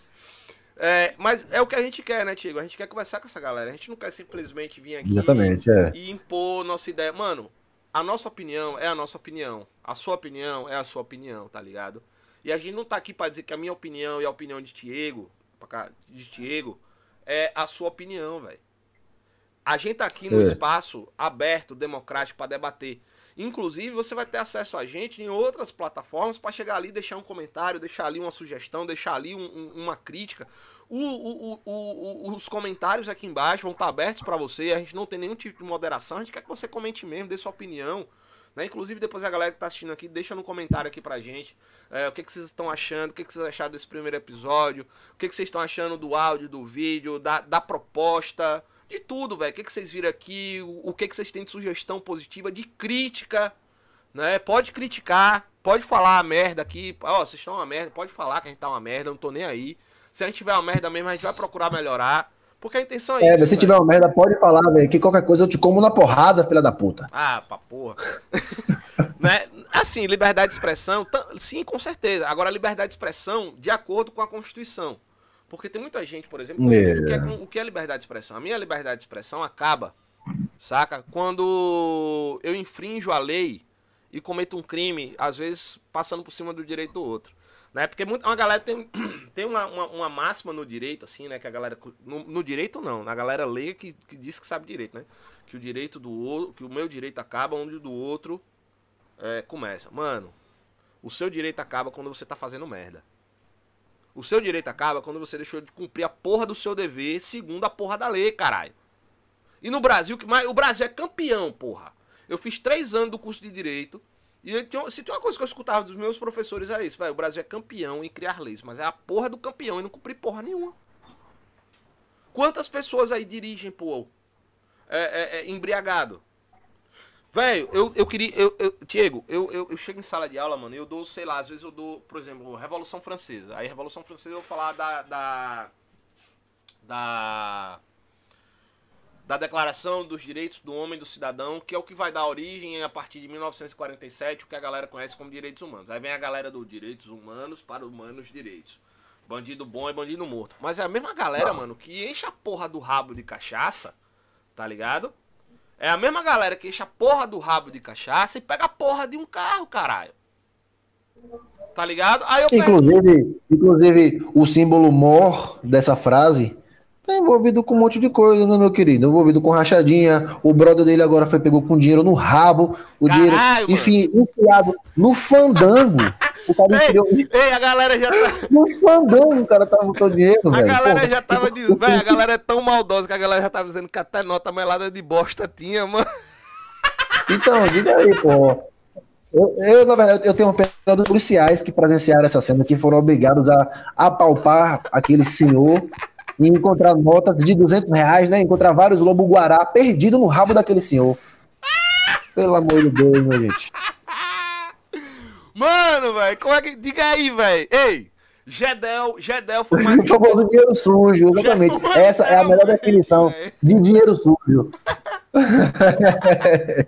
Speaker 1: é... mas é o que a gente quer, né, Tiago? A gente quer conversar com essa galera. A gente não quer simplesmente vir aqui
Speaker 2: Exatamente, é.
Speaker 1: e impor nossa ideia. Mano, a nossa opinião é a nossa opinião. A sua opinião é a sua opinião, tá ligado? E a gente não tá aqui para dizer que a minha opinião e a opinião de Diego, de Diego, é a sua opinião, velho. A gente tá aqui no é. espaço aberto, democrático para debater. Inclusive, você vai ter acesso a gente em outras plataformas para chegar ali, deixar um comentário, deixar ali uma sugestão, deixar ali um, um, uma crítica. O, o, o, os comentários aqui embaixo vão estar tá abertos para você. A gente não tem nenhum tipo de moderação. A gente quer que você comente mesmo, dê sua opinião. Né? Inclusive, depois a galera que tá assistindo aqui, deixa no comentário aqui pra gente é, o que, que vocês estão achando, o que, que vocês acharam desse primeiro episódio, o que, que vocês estão achando do áudio, do vídeo, da, da proposta, de tudo, velho. O que, que vocês viram aqui, o, o que, que vocês têm de sugestão positiva, de crítica, né? Pode criticar, pode falar a merda aqui. Ó, vocês estão uma merda, pode falar que a gente tá uma merda, não tô nem aí. Se a gente tiver uma merda mesmo, a gente vai procurar melhorar. Porque a intenção é,
Speaker 2: é isso. Se tiver uma merda, pode falar, velho, que qualquer coisa eu te como na porrada, filha da puta.
Speaker 1: Ah, pra porra. né? Assim, liberdade de expressão, sim, com certeza. Agora, liberdade de expressão de acordo com a Constituição. Porque tem muita gente, por exemplo, é. o, que é, o que é liberdade de expressão? A minha liberdade de expressão acaba, saca? Quando eu infrinjo a lei e cometo um crime, às vezes passando por cima do direito do outro. Né? Porque uma galera tem, tem uma, uma, uma, máxima no direito, assim, né? Que a galera. No, no direito não, na galera lê que, que diz que sabe direito, né? Que o direito do outro. Que o meu direito acaba onde o do outro é, começa. Mano, o seu direito acaba quando você tá fazendo merda. O seu direito acaba quando você deixou de cumprir a porra do seu dever segundo a porra da lei, caralho. E no Brasil, que mais, o Brasil é campeão, porra. Eu fiz três anos do curso de direito. E tinha, se tem uma coisa que eu escutava dos meus professores era isso, velho. O Brasil é campeão em criar leis, mas é a porra do campeão e não cumprir porra nenhuma. Quantas pessoas aí dirigem, pô, é, é, é embriagado? Velho, eu, eu queria. Eu, eu, Diego, eu, eu, eu chego em sala de aula, mano, e eu dou, sei lá, às vezes eu dou, por exemplo, Revolução Francesa. Aí, Revolução Francesa eu vou falar da. Da. Da, da Declaração dos Direitos do Homem e do Cidadão, que é o que vai dar origem a partir de 1947, o que a galera conhece como direitos humanos. Aí vem a galera do direitos humanos para humanos direitos. Bandido bom é bandido morto. Mas é a mesma galera, mano, que enche a porra do rabo de cachaça, tá ligado? É a mesma galera que enche a porra do rabo de cachaça e pega a porra de um carro, caralho. Tá ligado?
Speaker 2: Aí eu inclusive, pego... inclusive, o símbolo mor dessa frase tá envolvido com um monte de coisa, né, meu querido? Envolvido com rachadinha. O brother dele agora foi pegou com dinheiro no rabo, o Caralho, dinheiro, enfim, enfiado no fandango.
Speaker 1: O cara ei, ei, a galera já tá.
Speaker 2: No fandango o cara tava botando dinheiro,
Speaker 1: a
Speaker 2: velho.
Speaker 1: A galera já tava dizendo. Velho, a galera é tão maldosa que a galera já tava dizendo que até nota melada de bosta tinha, mano.
Speaker 2: Então, diga aí, pô. Eu, eu, na verdade, eu tenho pena dos policiais que presenciaram essa cena, que foram obrigados a apalpar aquele senhor e encontrar notas de 200 reais, né? Encontrar vários lobo-guará perdidos no rabo daquele senhor. Pelo amor de Deus, minha gente.
Speaker 1: Mano, velho, como é que. Diga aí, velho. Ei! Gedel, Gedel foi mais.
Speaker 2: O famoso dinheiro sujo, exatamente. Essa é a melhor definição de dinheiro sujo.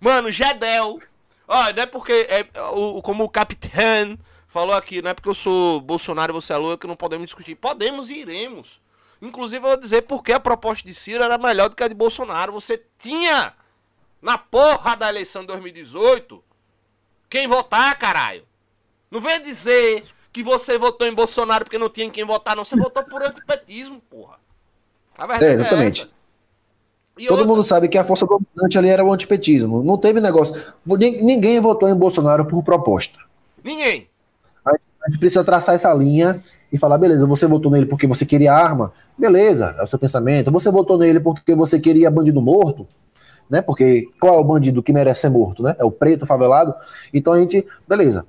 Speaker 1: Mano, Gedel. Ó, não é porque. É, o, como o capitão falou aqui, não é porque eu sou Bolsonaro e você é Lula que não podemos discutir. Podemos e iremos. Inclusive, eu vou dizer porque a proposta de Ciro era melhor do que a de Bolsonaro. Você tinha na porra da eleição de 2018 quem votar, caralho. Não venha dizer que você votou em Bolsonaro porque não tinha quem votar, não. Você votou por antipetismo, porra.
Speaker 2: A verdade é, exatamente. É Todo outra... mundo sabe que a força dominante ali era o antipetismo. Não teve negócio. Ninguém votou em Bolsonaro por proposta.
Speaker 1: Ninguém.
Speaker 2: A gente precisa traçar essa linha e falar, beleza, você votou nele porque você queria arma, beleza, é o seu pensamento. Você votou nele porque você queria bandido morto, né? Porque qual é o bandido que merece ser morto, né? É o preto favelado. Então a gente, beleza.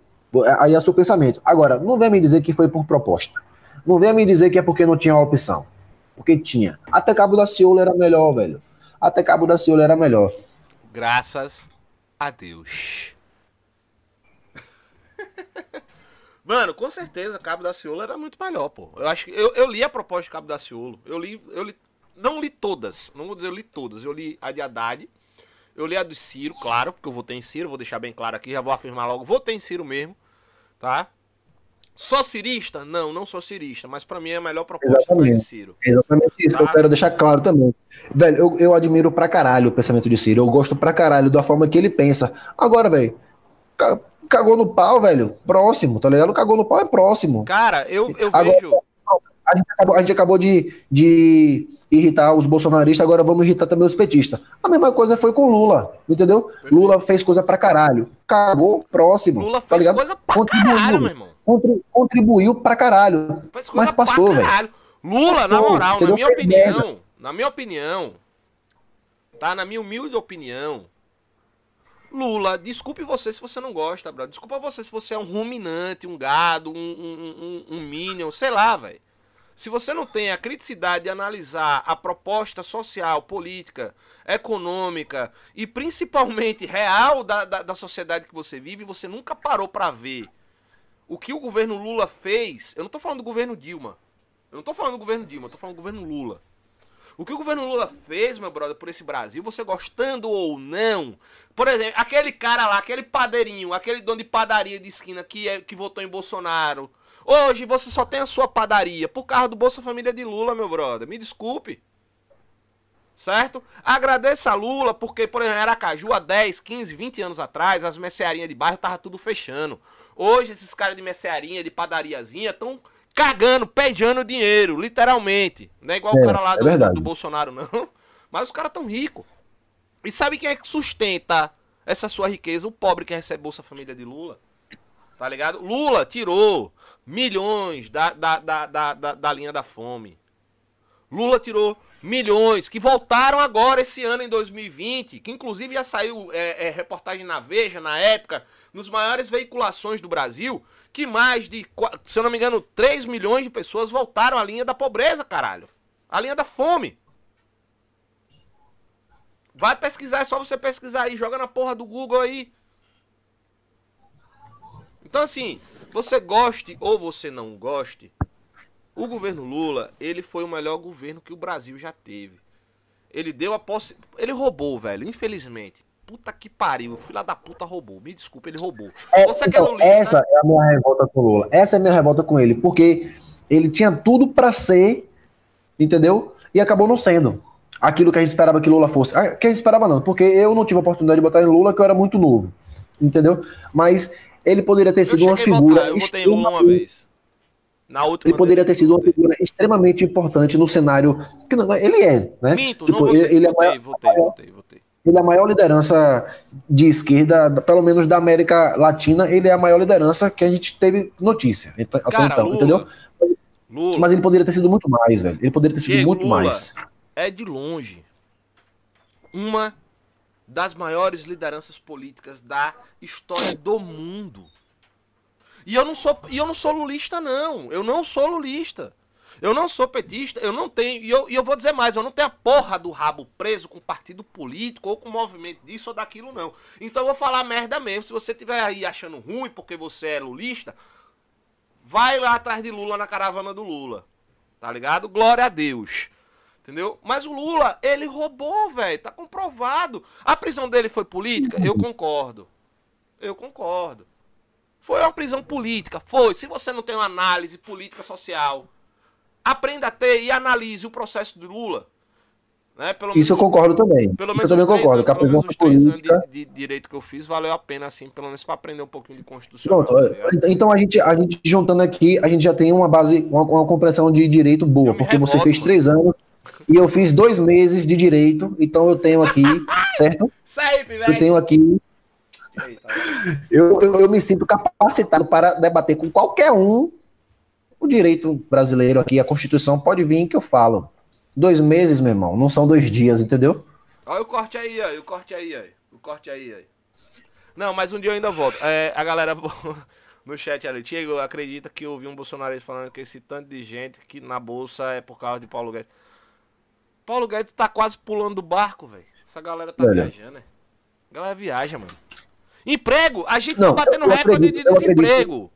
Speaker 2: Aí é o seu pensamento. Agora, não venha me dizer que foi por proposta. Não venha me dizer que é porque não tinha opção. Porque tinha. Até Cabo da Ciolo era melhor, velho até Cabo da Ciolo era melhor.
Speaker 1: Graças a Deus. Mano, com certeza Cabo da Ciolo era muito melhor, pô. Eu acho que eu, eu li a proposta de Cabo da Ciolo. Eu li, eu li, não li todas, não vou dizer eu li todas. Eu li a de Haddad, eu li a do Ciro, claro, porque eu votei em Ciro, vou deixar bem claro aqui, já vou afirmar logo, votei em Ciro mesmo, tá? Sou cirista? Não, não sou cirista, mas para mim é a melhor proposta
Speaker 2: Exatamente. de Ciro. Exatamente isso, tá? eu quero deixar claro também. Velho, eu, eu admiro pra caralho o pensamento de Ciro, eu gosto pra caralho da forma que ele pensa. Agora, velho, cagou no pau, velho, próximo, tá ligado? Cagou no pau é próximo.
Speaker 1: Cara, eu, eu Agora, vejo...
Speaker 2: A gente acabou, a gente acabou de, de irritar os bolsonaristas, agora vamos irritar também os petistas. A mesma coisa foi com Lula, entendeu? Lula fez coisa pra caralho. Cagou próximo. Lula tá fez ligado? coisa pra Contribuiu, caralho, meu irmão. Contribuiu pra caralho. Mas passou, velho.
Speaker 1: Lula, passou, na moral, entendeu? na minha opinião, na minha opinião, tá? Na minha humilde opinião, Lula, desculpe você se você não gosta, bro. Desculpa você se você é um ruminante, um gado, um, um, um, um minion, sei lá, velho. Se você não tem a criticidade de analisar a proposta social, política, econômica e principalmente real da, da, da sociedade que você vive, você nunca parou para ver o que o governo Lula fez. Eu não tô falando do governo Dilma. Eu não tô falando do governo Dilma, eu tô falando do governo Lula. O que o governo Lula fez, meu brother, por esse Brasil, você gostando ou não. Por exemplo, aquele cara lá, aquele padeirinho, aquele dono de padaria de esquina que, é, que votou em Bolsonaro Hoje você só tem a sua padaria por causa do Bolsa Família de Lula, meu brother. Me desculpe. Certo? Agradeça a Lula, porque, por exemplo, em Aracaju, há 10, 15, 20 anos atrás, as mercearias de bairro estavam tudo fechando. Hoje, esses caras de mercearia, de padariazinha, estão cagando, pedindo dinheiro, literalmente. Não é igual é, o cara lá é do, do, Bolsonaro, não. Mas os caras tão ricos. E sabe quem é que sustenta essa sua riqueza? O pobre que recebe Bolsa Família de Lula. Tá ligado? Lula tirou milhões da, da, da, da, da linha da fome. Lula tirou milhões que voltaram agora esse ano em 2020, que inclusive já saiu é, é, reportagem na Veja na época, nos maiores veiculações do Brasil, que mais de, se eu não me engano, 3 milhões de pessoas voltaram à linha da pobreza, caralho. A linha da fome. Vai pesquisar, é só você pesquisar aí, joga na porra do Google aí. Então assim, você goste ou você não goste, o governo Lula, ele foi o melhor governo que o Brasil já teve. Ele deu a posse. Ele roubou, velho, infelizmente. Puta que pariu, filha da puta roubou. Me desculpa, ele roubou.
Speaker 2: É, Você então, Lula, essa é a minha revolta com o Lula. Essa é a minha revolta com ele, porque ele tinha tudo para ser, entendeu? E acabou não sendo aquilo que a gente esperava que Lula fosse. Ah, que a gente esperava não, porque eu não tive a oportunidade de botar em Lula, que eu era muito novo, entendeu? Mas ele poderia ter sido uma figura.
Speaker 1: eu votei Lula uma vez.
Speaker 2: Ele poderia ter sido uma figura extremamente importante no cenário. Que não, ele é, né?
Speaker 1: Minto, tipo, votei, ele, ele é votei, votei, votei, votei.
Speaker 2: ele é a maior liderança de esquerda, pelo menos da América Latina, ele é a maior liderança que a gente teve notícia até Cara, então, Lula, entendeu? Lula. Mas ele poderia ter sido muito mais, velho. Ele poderia ter sido Diego muito Lula mais.
Speaker 1: É de longe uma das maiores lideranças políticas da história do mundo. E eu não sou, e eu não sou lulista não. Eu não sou lulista. Eu não sou petista, eu não tenho. E eu, e eu vou dizer mais, eu não tenho a porra do rabo preso com partido político ou com movimento disso ou daquilo, não. Então eu vou falar merda mesmo. Se você tiver aí achando ruim porque você é lulista, vai lá atrás de Lula na caravana do Lula. Tá ligado? Glória a Deus. Entendeu? Mas o Lula, ele roubou, velho. Tá comprovado. A prisão dele foi política? Eu concordo. Eu concordo. Foi uma prisão política. Foi. Se você não tem uma análise política social, aprenda a ter e analise o processo de Lula.
Speaker 2: Né? Pelo Isso menos, eu concordo também. Pelo menos eu também concordo.
Speaker 1: Três, pelo menos os política... de, de, direito que eu fiz valeu a pena, assim, pelo menos para aprender um pouquinho de constitucional. Pronto,
Speaker 2: tá então a gente, a gente juntando aqui, a gente já tem uma base, uma, uma compreensão de direito boa, porque revolto, você fez três anos e eu fiz dois meses de direito, então eu tenho aqui, certo? Sempre, velho. Eu tenho aqui. Eu, eu, eu me sinto capacitado para debater com qualquer um o direito brasileiro aqui, a Constituição, pode vir que eu falo. Dois meses, meu irmão, não são dois dias, entendeu?
Speaker 1: Olha o corte aí, ó, o corte aí, ó, o corte aí, ó. Não, mas um dia eu ainda volto. É, a galera no chat ali, Diego, acredita que eu ouvi um bolsonarista falando que esse tanto de gente que na bolsa é por causa de Paulo Guedes. Paulo Guedes tá quase pulando do barco, velho. Essa galera tá Olha. viajando, né? A galera viaja, mano. Emprego! A gente não, tá batendo recorde de desemprego.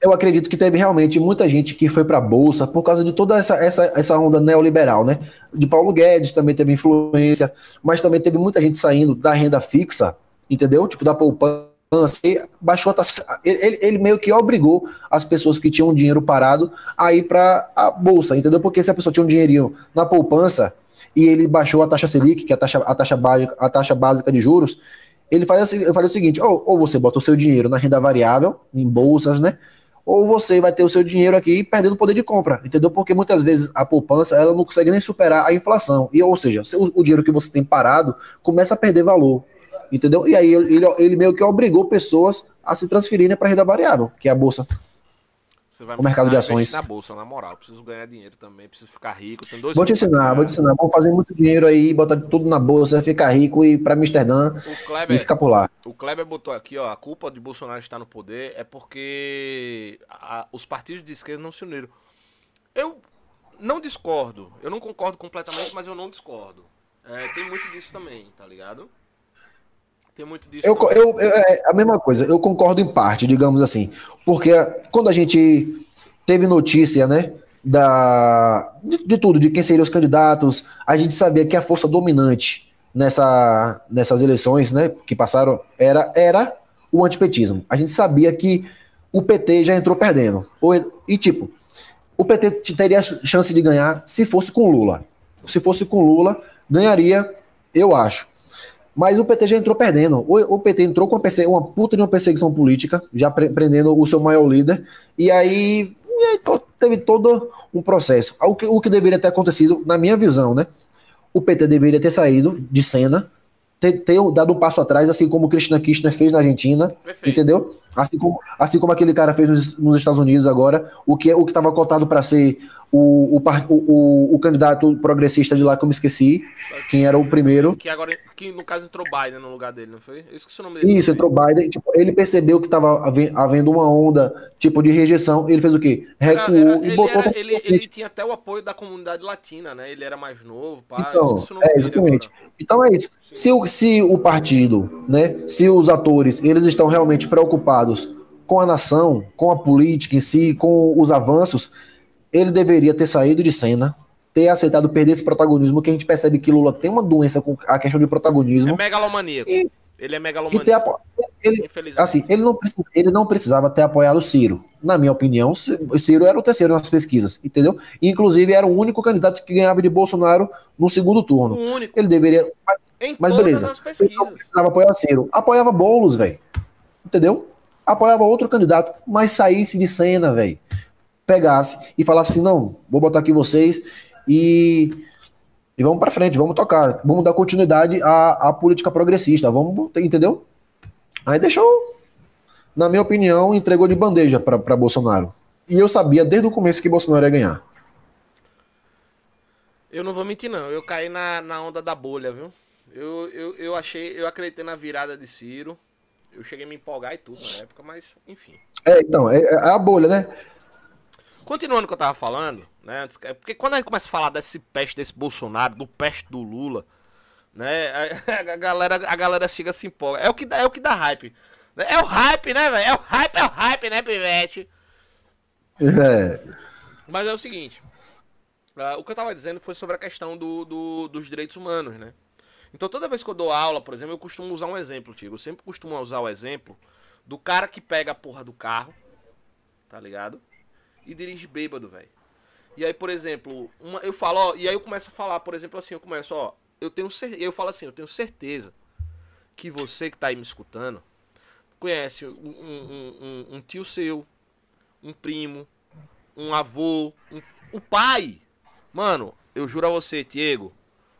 Speaker 2: Eu acredito que teve realmente muita gente que foi para a bolsa por causa de toda essa, essa, essa onda neoliberal, né? De Paulo Guedes também teve influência, mas também teve muita gente saindo da renda fixa, entendeu? Tipo da poupança, e baixou a taxa. Ele, ele meio que obrigou as pessoas que tinham dinheiro parado a ir para a bolsa, entendeu? Porque se a pessoa tinha um dinheirinho na poupança e ele baixou a taxa Selic, que é a taxa, a taxa, básica, a taxa básica de juros, ele faz, assim, ele faz o seguinte: ou, ou você bota o seu dinheiro na renda variável, em bolsas, né? ou você vai ter o seu dinheiro aqui perdendo poder de compra, entendeu? Porque muitas vezes a poupança ela não consegue nem superar a inflação. E, ou seja, o, o dinheiro que você tem parado começa a perder valor, entendeu? E aí ele, ele meio que obrigou pessoas a se transferirem para renda variável, que é a bolsa. Você vai o mercado de ações.
Speaker 1: na bolsa, na moral. Preciso ganhar dinheiro também, preciso ficar rico.
Speaker 2: Vou te ensinar, vou te ensinar. Vamos fazer muito dinheiro aí, botar tudo na bolsa, ficar rico e ir para Amsterdã Kleber, e ficar por lá.
Speaker 1: O Kleber botou aqui, ó, a culpa de Bolsonaro estar no poder é porque a, os partidos de esquerda não se uniram. Eu não discordo, eu não concordo completamente, mas eu não discordo. É, tem muito disso também, tá ligado?
Speaker 2: Tem muito disso. Eu, eu, eu, é a mesma coisa, eu concordo em parte, digamos assim. Porque quando a gente teve notícia, né, da, de, de, tudo, de quem seriam os candidatos, a gente sabia que a força dominante nessa, nessas eleições, né, que passaram, era, era o antipetismo. A gente sabia que o PT já entrou perdendo. E, tipo, o PT teria chance de ganhar se fosse com Lula. Se fosse com Lula, ganharia, eu acho. Mas o PT já entrou perdendo. O, o PT entrou com uma, uma, puta de uma perseguição política, já pre prendendo o seu maior líder. E aí, e aí teve todo um processo. O que, o que deveria ter acontecido, na minha visão, né? O PT deveria ter saído de cena, ter, ter dado um passo atrás, assim como o Cristina Kirchner fez na Argentina, Perfeito. entendeu? Assim como, assim como aquele cara fez nos, nos Estados Unidos agora, o que o que estava cotado para ser o, o, o, o, candidato progressista de lá que eu me esqueci, quem era o primeiro.
Speaker 1: Que agora, que no caso entrou Biden no lugar dele, não foi? Eu esqueci o nome dele.
Speaker 2: Isso, entrou Biden. Tipo, ele percebeu que estava havendo uma onda tipo de rejeição. Ele fez o quê? Recuou era, era,
Speaker 1: e botou. Era, ele, ele, tinha até o apoio da comunidade latina, né? Ele era mais novo. Pá,
Speaker 2: então, é, exatamente. Então é isso. Se o, se o partido, né? Se os atores, eles estão realmente preocupados com a nação, com a política em si, com os avanços ele deveria ter saído de cena, ter aceitado perder esse protagonismo, que a gente percebe que Lula tem uma doença com a questão de protagonismo. É
Speaker 1: megalomaníaco. E, ele é megalomaníaco.
Speaker 2: Apo... ele, assim, ele não, precisa, ele não precisava ter apoiado o Ciro. Na minha opinião, Ciro era o terceiro nas pesquisas, entendeu? E, inclusive, era o único candidato que ganhava de Bolsonaro no segundo turno. O único. Ele deveria. Mas, mas beleza. Ele não precisava apoiar Ciro. Apoiava Boulos, velho. Entendeu? Apoiava outro candidato, mas saísse de cena, velho pegasse e falasse assim: não, vou botar aqui vocês e E vamos para frente, vamos tocar, vamos dar continuidade à, à política progressista, vamos, entendeu? Aí deixou, na minha opinião, entregou de bandeja para Bolsonaro. E eu sabia desde o começo que Bolsonaro ia ganhar.
Speaker 1: Eu não vou mentir, não. Eu caí na, na onda da bolha, viu? Eu, eu, eu achei, eu acreditei na virada de Ciro. Eu cheguei a me empolgar e tudo na época, mas enfim.
Speaker 2: É, então, é, é a bolha, né?
Speaker 1: Continuando o que eu tava falando, né? Porque quando a gente começa a falar desse peste desse Bolsonaro, do peste do Lula, né? A, a galera, a galera chega se empolga. É o que dá, é o que dá hype. É o hype, né, velho? É o hype, é o hype, né, Pivete? É. Mas é o seguinte. Uh, o que eu tava dizendo foi sobre a questão do, do, dos direitos humanos, né? Então toda vez que eu dou aula, por exemplo, eu costumo usar um exemplo, Tigo. Eu sempre costumo usar o exemplo do cara que pega a porra do carro, tá ligado? E dirige bêbado, velho. E aí, por exemplo, uma, eu falo, ó, e aí eu começo a falar, por exemplo, assim, eu começo, ó, eu tenho certeza, eu falo assim, eu tenho certeza que você que tá aí me escutando conhece um, um, um, um tio seu, um primo, um avô, um, o pai. Mano, eu juro a você, Diego,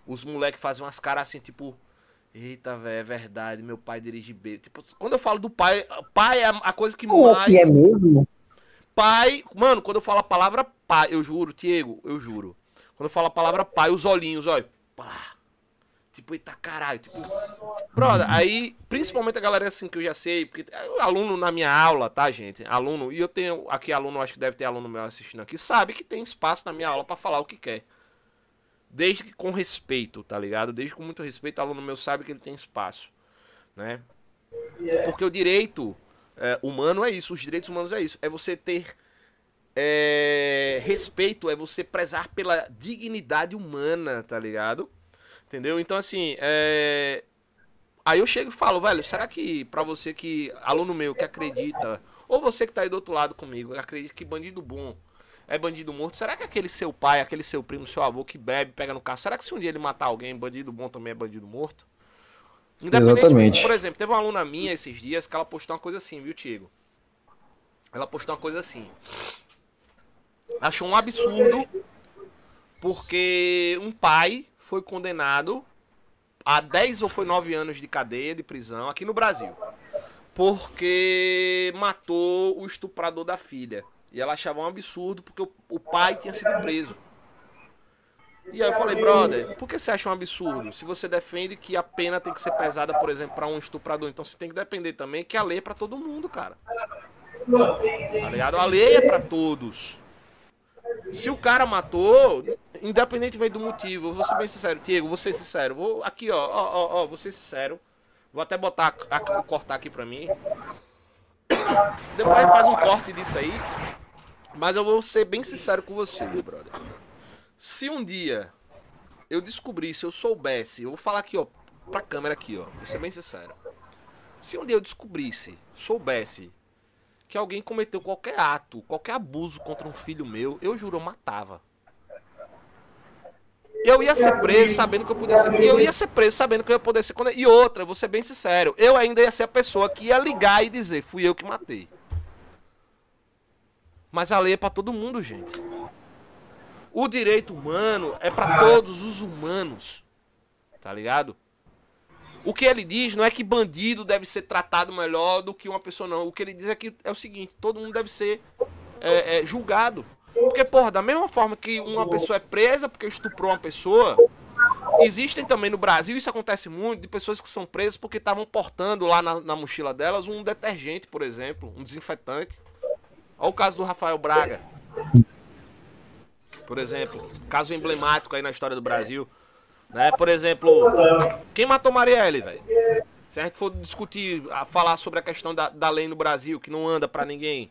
Speaker 1: os moleques fazem umas caras assim, tipo. Eita, velho, é verdade, meu pai dirige B. Tipo, quando eu falo do pai, pai é a coisa que
Speaker 2: Como mais. é mesmo?
Speaker 1: Pai, mano, quando eu falo a palavra pai, eu juro, Diego, eu juro. Quando eu falo a palavra pai, os olhinhos, olha. Pá. Tipo, eita caralho. Tipo, brother, aí, principalmente a galera assim que eu já sei, porque é aluno na minha aula, tá, gente? Aluno, e eu tenho aqui aluno, acho que deve ter aluno meu assistindo aqui, sabe que tem espaço na minha aula para falar o que quer. Desde que com respeito, tá ligado? Desde com muito respeito, o aluno meu sabe que ele tem espaço, né? Porque o direito é, humano é isso, os direitos humanos é isso, é você ter é, respeito, é você prezar pela dignidade humana, tá ligado? Entendeu? Então, assim, é... aí eu chego e falo, velho, será que pra você que, aluno meu, que acredita, ou você que tá aí do outro lado comigo, acredita que bandido bom é bandido morto, será que aquele seu pai, aquele seu primo, seu avô que bebe, pega no carro, será que se um dia ele matar alguém, bandido bom também é bandido morto?
Speaker 2: Exatamente.
Speaker 1: Por exemplo, teve uma aluna minha esses dias que ela postou uma coisa assim, viu, Tiago? Ela postou uma coisa assim. Achou um absurdo porque um pai foi condenado a 10 ou foi 9 anos de cadeia, de prisão, aqui no Brasil. Porque matou o estuprador da filha. E ela achava um absurdo porque o, o pai tinha sido preso. E aí eu falei, brother, por que você acha um absurdo? Se você defende que a pena tem que ser pesada, por exemplo, para um estuprador, então você tem que depender também que a lei é pra todo mundo, cara. Tá ligado? A lei é pra todos. Se o cara matou, independentemente do motivo, vou ser bem sincero, Diego, vou ser sincero. Vou aqui, ó, ó, ó, ó vou ser sincero. Vou até botar, a, cortar aqui pra mim. Depois faz um corte disso aí. Mas eu vou ser bem sincero com você, brother. Se um dia eu descobrisse, eu soubesse, eu vou falar aqui, ó, pra câmera aqui, ó, vou ser bem sincero. Se um dia eu descobrisse, soubesse que alguém cometeu qualquer ato, qualquer abuso contra um filho meu, eu juro, eu matava. Eu ia ser preso sabendo que eu podia ser. Eu ia ser preso sabendo que eu ia poder ser. E outra, vou ser bem sincero, eu ainda ia ser a pessoa que ia ligar e dizer, fui eu que matei. Mas a lei é para todo mundo, gente. O direito humano é para todos os humanos. Tá ligado? O que ele diz não é que bandido deve ser tratado melhor do que uma pessoa, não. O que ele diz é que é o seguinte: todo mundo deve ser é, é, julgado. Porque, porra, da mesma forma que uma pessoa é presa porque estuprou uma pessoa, existem também no Brasil, isso acontece muito, de pessoas que são presas porque estavam portando lá na, na, mochila delas um detergente, por exemplo, um desinfetante. Olha o caso do Rafael Braga. Por exemplo, caso emblemático aí na história do Brasil. Né? Por exemplo, quem matou Marielle, velho? Se a gente for discutir, falar sobre a questão da, da lei no Brasil, que não anda para ninguém.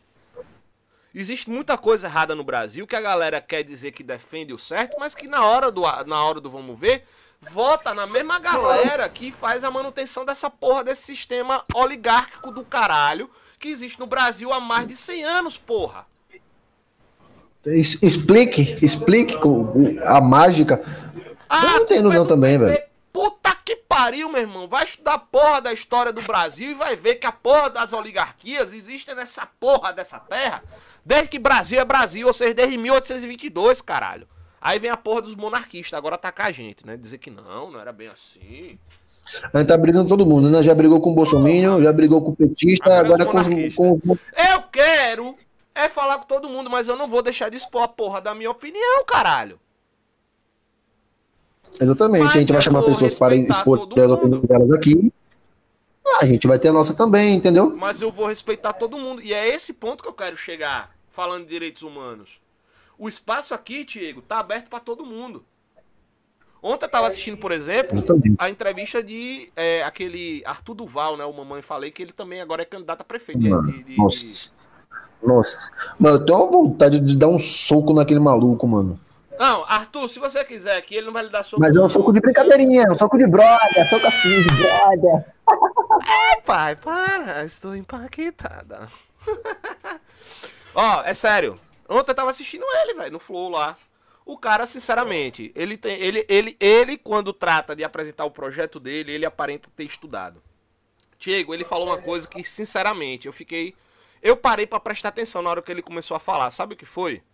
Speaker 1: Existe muita coisa errada no Brasil que a galera quer dizer que defende o certo, mas que na hora do, na hora do vamos ver, vota na mesma galera que faz a manutenção dessa porra desse sistema oligárquico do caralho que existe no Brasil há mais de 100 anos, porra.
Speaker 2: Explique, explique a mágica ah, eu não entendo não também, velho.
Speaker 1: Puta que pariu, meu irmão. Vai estudar a porra da história do Brasil e vai ver que a porra das oligarquias existem nessa porra dessa terra desde que Brasil é Brasil, ou seja, desde 1822, caralho. Aí vem a porra dos monarquistas agora atacar a gente, né? Dizer que não, não era bem assim.
Speaker 2: A gente tá brigando todo mundo, né? Já brigou com o Bolsonaro, já brigou com o petista, agora, agora com, os, com
Speaker 1: Eu quero é falar com todo mundo, mas eu não vou deixar de expor a porra da minha opinião, caralho.
Speaker 2: Exatamente, mas a gente vai chamar pessoas para expor as opiniões delas aqui. A gente vai ter a nossa também, entendeu?
Speaker 1: Mas eu vou respeitar todo mundo. E é esse ponto que eu quero chegar, falando de direitos humanos. O espaço aqui, Diego, tá aberto para todo mundo. Ontem eu tava assistindo, por exemplo, a entrevista de é, aquele Arthur Duval, né? O Mamãe Falei, que ele também agora é candidato a prefeito. De,
Speaker 2: de, nossa. De... Nossa. Mano, eu tenho uma vontade de dar um soco naquele maluco, mano.
Speaker 1: Não, Arthur, se você quiser aqui, ele não vai lhe dar soco.
Speaker 2: Mas é um soco de brincadeirinha, é um soco de brother, soco assim, de brother.
Speaker 1: É, pai, para, estou impactada. Ó, é sério. Ontem eu tava assistindo ele, velho, no Flow lá. O cara, sinceramente, ele tem. Ele, ele, ele, quando trata de apresentar o projeto dele, ele aparenta ter estudado. Diego, ele falou uma coisa que, sinceramente, eu fiquei. Eu parei para prestar atenção na hora que ele começou a falar. Sabe o que foi?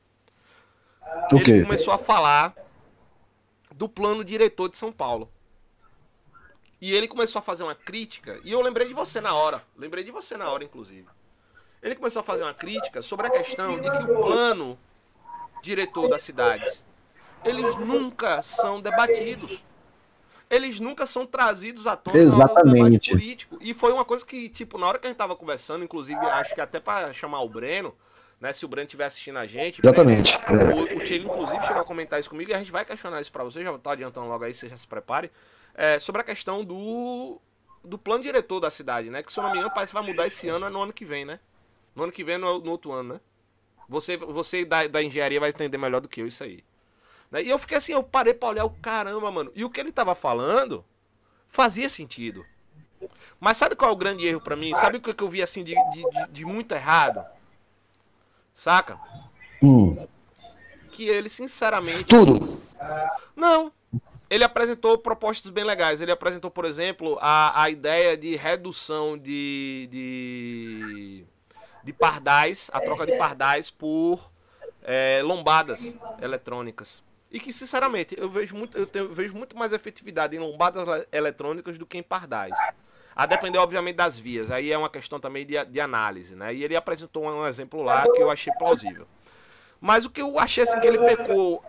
Speaker 2: O quê?
Speaker 1: Ele começou a falar do plano diretor de São Paulo. E ele começou a fazer uma crítica, e eu lembrei de você na hora. Lembrei de você na hora, inclusive. Ele começou a fazer uma crítica sobre a questão de que o plano diretor das cidades, eles nunca são debatidos. Eles nunca são trazidos à tona
Speaker 2: Exatamente.
Speaker 1: político. E foi uma coisa que, tipo, na hora que a gente tava conversando, inclusive, acho que até para chamar o Breno, né? Se o Breno estiver assistindo a gente.
Speaker 2: Exatamente.
Speaker 1: Breno, o, o Tchelo, inclusive, chegou a comentar isso comigo e a gente vai questionar isso para você, já tá adiantando logo aí, você já se prepare. É, sobre a questão do, do plano diretor da cidade, né? Que se eu não me engano, parece que vai mudar esse ano, é no ano que vem, né? No ano que vem, no, no outro ano, né? Você, você da, da engenharia vai entender melhor do que eu isso aí. Né? E eu fiquei assim, eu parei pra olhar o caramba, mano. E o que ele tava falando fazia sentido. Mas sabe qual é o grande erro para mim? Sabe o que eu vi assim de, de, de muito errado? Saca?
Speaker 2: Hum.
Speaker 1: Que ele, sinceramente.
Speaker 2: Tudo!
Speaker 1: Não. Ele apresentou propostas bem legais. Ele apresentou, por exemplo, a, a ideia de redução de, de de pardais, a troca de pardais por é, lombadas eletrônicas. E que, sinceramente, eu vejo muito, eu, tenho, vejo muito mais efetividade em lombadas eletrônicas do que em pardais. A depender, obviamente, das vias. Aí é uma questão também de, de análise, né? E ele apresentou um exemplo lá que eu achei plausível. Mas o que eu achei assim que ele pecou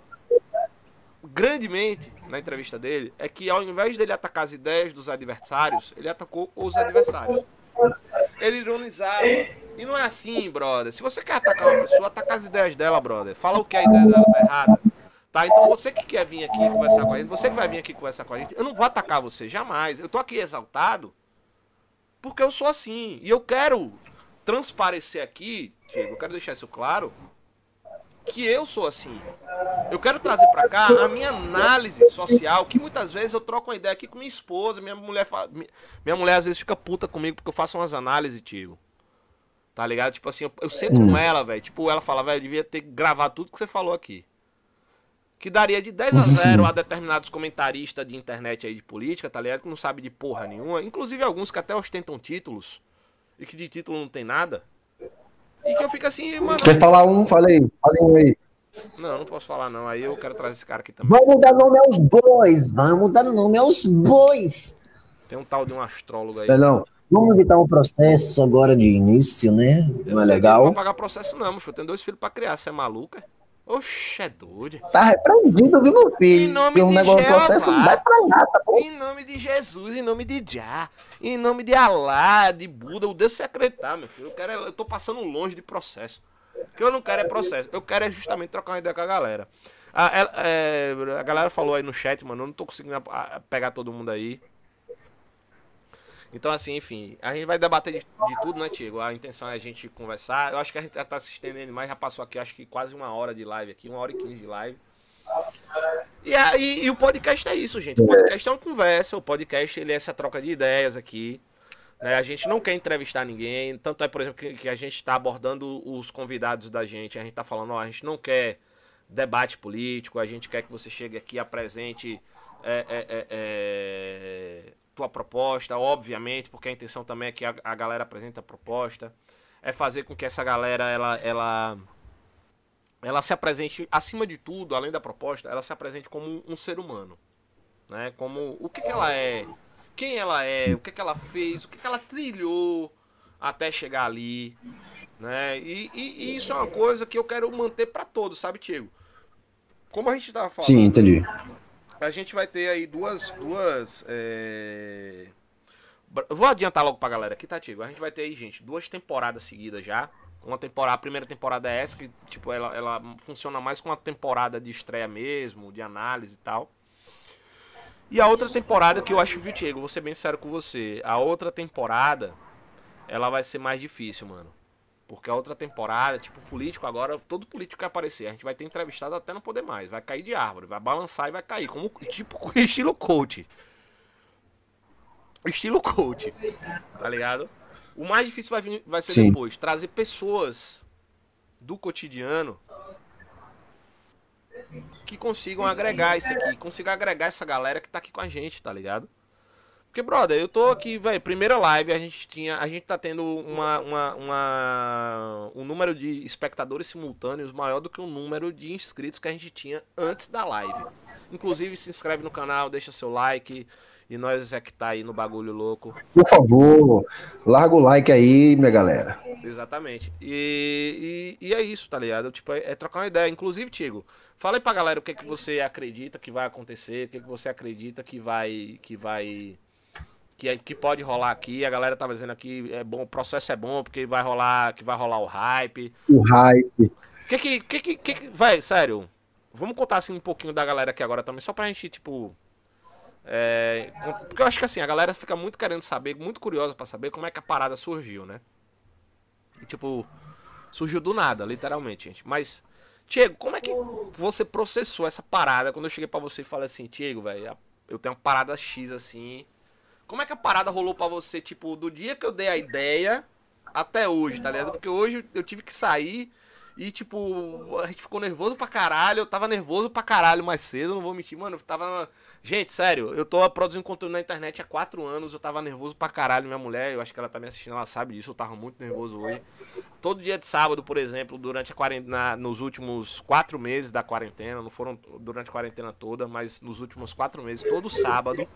Speaker 1: grandemente na entrevista dele é que ao invés dele atacar as ideias dos adversários, ele atacou os adversários. Ele ironizava. E não é assim, brother. Se você quer atacar uma pessoa, ataca as ideias dela, brother. Fala o que a ideia dela tá errada. Tá? Então você que quer vir aqui conversar com a gente, você que vai vir aqui conversar com a gente, eu não vou atacar você, jamais. Eu tô aqui exaltado porque eu sou assim. E eu quero transparecer aqui, Diego, eu quero deixar isso claro, que eu sou assim. Eu quero trazer para cá a minha análise social, que muitas vezes eu troco uma ideia aqui com minha esposa, minha mulher minha mulher às vezes fica puta comigo porque eu faço umas análises, tio. Tá ligado? Tipo assim, eu, eu sento hum. com ela, velho. Tipo, ela fala, velho, devia ter gravado tudo que você falou aqui. Que daria de 10 a 0 a determinados comentaristas de internet aí de política, tá ligado? Que não sabe de porra nenhuma. Inclusive alguns que até ostentam títulos. E que de título não tem nada. E que eu fico assim, mano.
Speaker 2: Quer falar um? Falei, falei um aí.
Speaker 1: Não, não posso falar, não. Aí eu quero trazer esse cara aqui também.
Speaker 2: Vamos dar nome aos bois. Vamos dar nome aos bois.
Speaker 1: Tem um tal de um astrólogo aí.
Speaker 2: É, não. Vamos evitar um processo agora de início, né? Não, não é legal.
Speaker 1: Não pagar processo, não, meu filho. Eu tenho dois filhos pra criar. Você é maluca? Oxe, é doido.
Speaker 2: Tá repreendido, viu, meu filho? Em nome um de negócio Jeová, processo, vai pra nada, tá
Speaker 1: Em nome de Jesus, em nome de Já, em nome de Alá, de Buda, o Deus se acreditar, meu filho. Eu, quero, é, eu tô passando longe de processo. O que eu não quero é processo. Eu quero é justamente trocar uma ideia com a galera. A, a, é, a galera falou aí no chat, mano. Eu não tô conseguindo pegar todo mundo aí. Então, assim, enfim, a gente vai debater de, de, tudo, né, Tiago? A intenção é a gente conversar. Eu acho que a gente já tá se estendendo mais, já passou aqui, acho que quase uma hora de live aqui, uma hora e quinze de live. E, aí, e o podcast é isso, gente. O podcast é uma conversa, o podcast ele é essa troca de ideias aqui. Né? A gente não quer entrevistar ninguém. Tanto é, por exemplo, que, que a gente está abordando os convidados da gente. A gente está falando, ó, a gente não quer debate político, a gente quer que você chegue aqui e apresente. É, é, é, é tua proposta, obviamente, porque a intenção também é que a, a galera apresente a proposta. É fazer com que essa galera ela, ela ela se apresente, acima de tudo, além da proposta, ela se apresente como um, um ser humano. Né? Como o que, que, ela é, quem ela é, o que, que ela fez, o que, que ela trilhou até chegar ali. Né? E, e, e isso é uma coisa que eu quero manter para todos, sabe, Tiago? Como a gente tava falando.
Speaker 2: Sim, entendi.
Speaker 1: A gente vai ter aí duas. duas é... Vou adiantar logo pra galera aqui, tá, Tiago? A gente vai ter aí, gente, duas temporadas seguidas já uma temporada, a primeira temporada é essa, que tipo, ela, ela funciona mais com uma temporada de estreia mesmo, de análise e tal. E a outra temporada que eu acho, viu, Diego, vou ser bem sério com você. A outra temporada, ela vai ser mais difícil, mano. Porque a outra temporada, tipo, político agora, todo político que aparecer, a gente vai ter entrevistado até não poder mais. Vai cair de árvore, vai balançar e vai cair. Como, tipo, estilo coach. Estilo coach. Tá ligado? O mais difícil vai, vir, vai ser Sim. depois trazer pessoas do cotidiano que consigam agregar isso aqui, consigam agregar essa galera que tá aqui com a gente, tá ligado? Porque, brother, eu tô aqui, velho, primeira live, a gente tinha, a gente tá tendo uma, uma, uma, um número de espectadores simultâneos maior do que o número de inscritos que a gente tinha antes da live. Inclusive, se inscreve no canal, deixa seu like, e nós é que tá aí no bagulho louco.
Speaker 2: Por favor, larga o like aí, minha galera.
Speaker 1: Exatamente. E, e, e é isso, tá ligado? Tipo, é, é, trocar uma ideia. Inclusive, Tigo, fala aí pra galera o que, é que você acredita que vai acontecer, o que, é que você acredita que vai. que vai. Que, que pode rolar aqui. A galera tava dizendo aqui, é bom, o processo é bom, porque vai rolar. Que vai rolar o hype.
Speaker 2: O hype.
Speaker 1: O que que, que, que, que. Vai, sério. Vamos contar assim um pouquinho da galera aqui agora também, só pra gente, tipo é, porque eu acho que assim, a galera fica muito querendo saber, muito curiosa para saber como é que a parada surgiu, né? E, tipo, surgiu do nada, literalmente, gente. Mas, Diego, como é que você processou essa parada quando eu cheguei para você e falei assim, Diego, velho, eu tenho uma parada X assim. Como é que a parada rolou para você, tipo, do dia que eu dei a ideia até hoje, tá ligado? Porque hoje eu tive que sair e, tipo, a gente ficou nervoso pra caralho. Eu tava nervoso pra caralho mais cedo, não vou mentir. Mano, eu tava. Gente, sério, eu tô produzindo conteúdo na internet há quatro anos. Eu tava nervoso pra caralho. Minha mulher, eu acho que ela tá me assistindo, ela sabe disso. Eu tava muito nervoso hoje. Todo dia de sábado, por exemplo, durante a quarentena, nos últimos quatro meses da quarentena, não foram durante a quarentena toda, mas nos últimos quatro meses, todo sábado.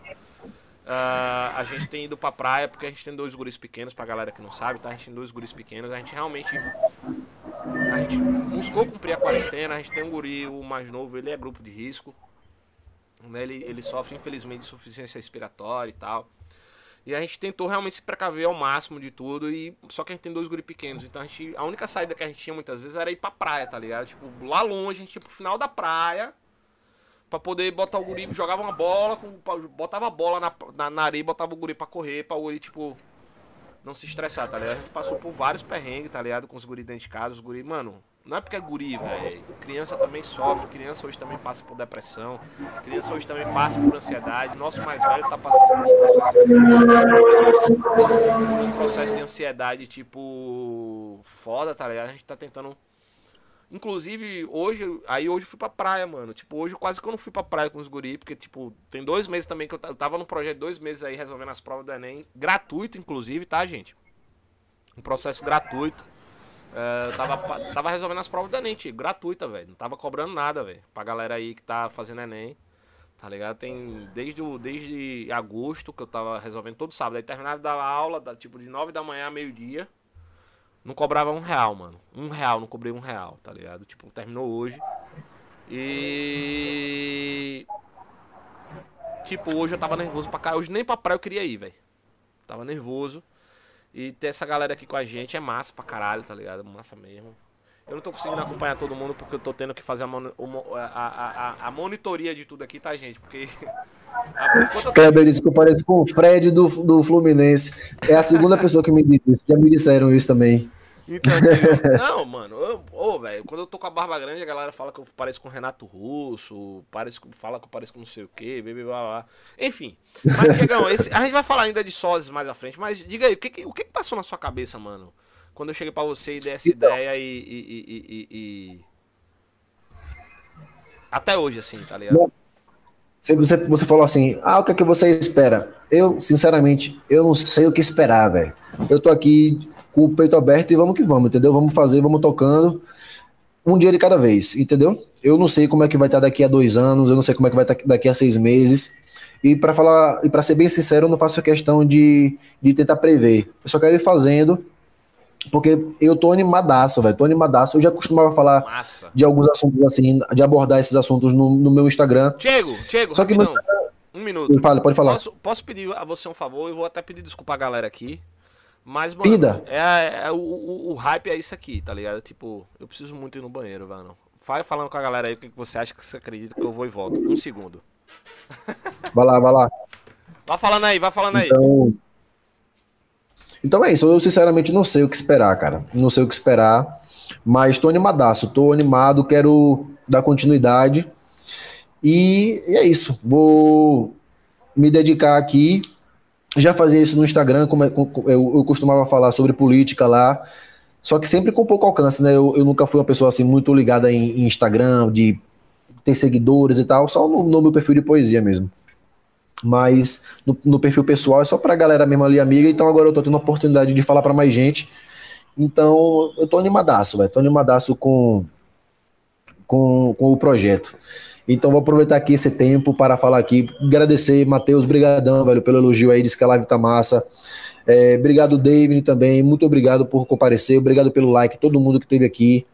Speaker 1: Uh, a gente tem ido pra praia porque a gente tem dois guris pequenos, pra galera que não sabe, tá? A gente tem dois guris pequenos, a gente realmente a gente buscou cumprir a quarentena, a gente tem um guri, o mais novo, ele é grupo de risco. Né? Ele, ele sofre, infelizmente, de insuficiência respiratória e tal. E a gente tentou realmente se precaver ao máximo de tudo. E só que a gente tem dois guri pequenos. Então a, gente, a única saída que a gente tinha muitas vezes era ir pra praia, tá ligado? Tipo, lá longe, a gente ia pro final da praia. Pra poder botar o guri, jogava uma bola, botava a bola na, na, na areia, botava o guri pra correr, pra o guri, tipo, não se estressar, tá ligado? A gente passou por vários perrengues, tá ligado? Com os guri dentro de casa, os guri, mano, não é porque é guri, velho. Criança também sofre, criança hoje também passa por depressão, criança hoje também passa por ansiedade. Nosso mais velho tá passando por um processo de ansiedade, um processo de ansiedade, tipo, foda, tá ligado? A gente tá tentando Inclusive, hoje, aí hoje eu fui pra praia, mano. Tipo, hoje quase que eu não fui pra praia com os guri, porque, tipo, tem dois meses também que eu, tava no projeto, dois meses aí resolvendo as provas do Enem. Gratuito, inclusive, tá, gente? Um processo gratuito. É, tava, tava resolvendo as provas do Enem, tio. Gratuita, velho. Não tava cobrando nada, velho. Pra galera aí que tá fazendo Enem. Tá ligado? Tem desde, o, desde agosto que eu tava resolvendo todo sábado. Aí terminava da aula, da, tipo, de 9 da manhã a meio-dia. Não cobrava um real, mano. Um real, não cobrei um real, tá ligado? Tipo, terminou hoje. E. Tipo, hoje eu tava nervoso pra cá. Hoje nem pra praia eu queria ir, velho. Tava nervoso. E ter essa galera aqui com a gente é massa pra caralho, tá ligado? Massa mesmo. Eu não tô conseguindo acompanhar todo mundo porque eu tô tendo que fazer a, a, a, a monitoria de tudo aqui, tá, gente? Porque.
Speaker 2: Kleber disse que eu pareço com o Fred do, do Fluminense. É a segunda pessoa que me disse isso. Já me disseram isso também.
Speaker 1: Então, não, mano, ô, oh, velho, quando eu tô com a barba grande, a galera fala que eu pareço com o Renato Russo, fala que eu pareço com não sei o quê, blá, blá, blá. Enfim. Mas, Diegão, a gente vai falar ainda de sósias mais à frente, mas diga aí, o que, o que passou na sua cabeça, mano? Quando eu cheguei pra você e dei essa então, ideia e, e, e, e, Até hoje, assim, tá ligado?
Speaker 2: Você, você falou assim, ah, o que é que você espera? Eu, sinceramente, eu não sei o que esperar, velho. Eu tô aqui com o peito aberto e vamos que vamos, entendeu? Vamos fazer, vamos tocando. um dia de cada vez, entendeu? Eu não sei como é que vai estar daqui a dois anos, eu não sei como é que vai estar daqui a seis meses. E para falar, e para ser bem sincero, eu não faço questão de, de tentar prever. Eu só quero ir fazendo, porque eu tô animadaço, velho. Tô animadaço. Eu já costumava falar Massa. de alguns assuntos assim, de abordar esses assuntos no, no meu Instagram.
Speaker 1: Diego, Diego,
Speaker 2: só que
Speaker 1: rapidão. um minuto.
Speaker 2: Fala, pode falar.
Speaker 1: Posso, posso, pedir a você um favor? Eu vou até pedir desculpa a galera aqui. Mas,
Speaker 2: mano, Pida.
Speaker 1: é, é o, o, o, hype é isso aqui, tá ligado? Tipo, eu preciso muito ir no banheiro, velho. Vai falando com a galera aí o que você acha que você acredita que eu vou e volto. Um segundo.
Speaker 2: Vai lá, vai lá.
Speaker 1: Vai falando aí, vai falando
Speaker 2: aí. Então é isso, eu sinceramente não sei o que esperar, cara. Não sei o que esperar, mas tô animadaço, tô animado, quero dar continuidade. E, é isso, vou me dedicar aqui já fazia isso no Instagram, como é, eu, eu costumava falar sobre política lá, só que sempre com pouco alcance, né? Eu, eu nunca fui uma pessoa assim muito ligada em, em Instagram, de ter seguidores e tal, só no, no, meu perfil de poesia mesmo. Mas no, no perfil pessoal é só pra galera mesmo ali, amiga, então agora eu tô tendo a oportunidade de falar para mais gente. Então eu tô animadaço, velho. Tô animadaço com, com, com o projeto. Então vou aproveitar aqui esse tempo para falar aqui, agradecer, Matheus, brigadão, velho, pelo elogio aí, disse que a live tá massa. É, obrigado, David, também, muito obrigado por comparecer, obrigado pelo like, todo mundo que esteve aqui.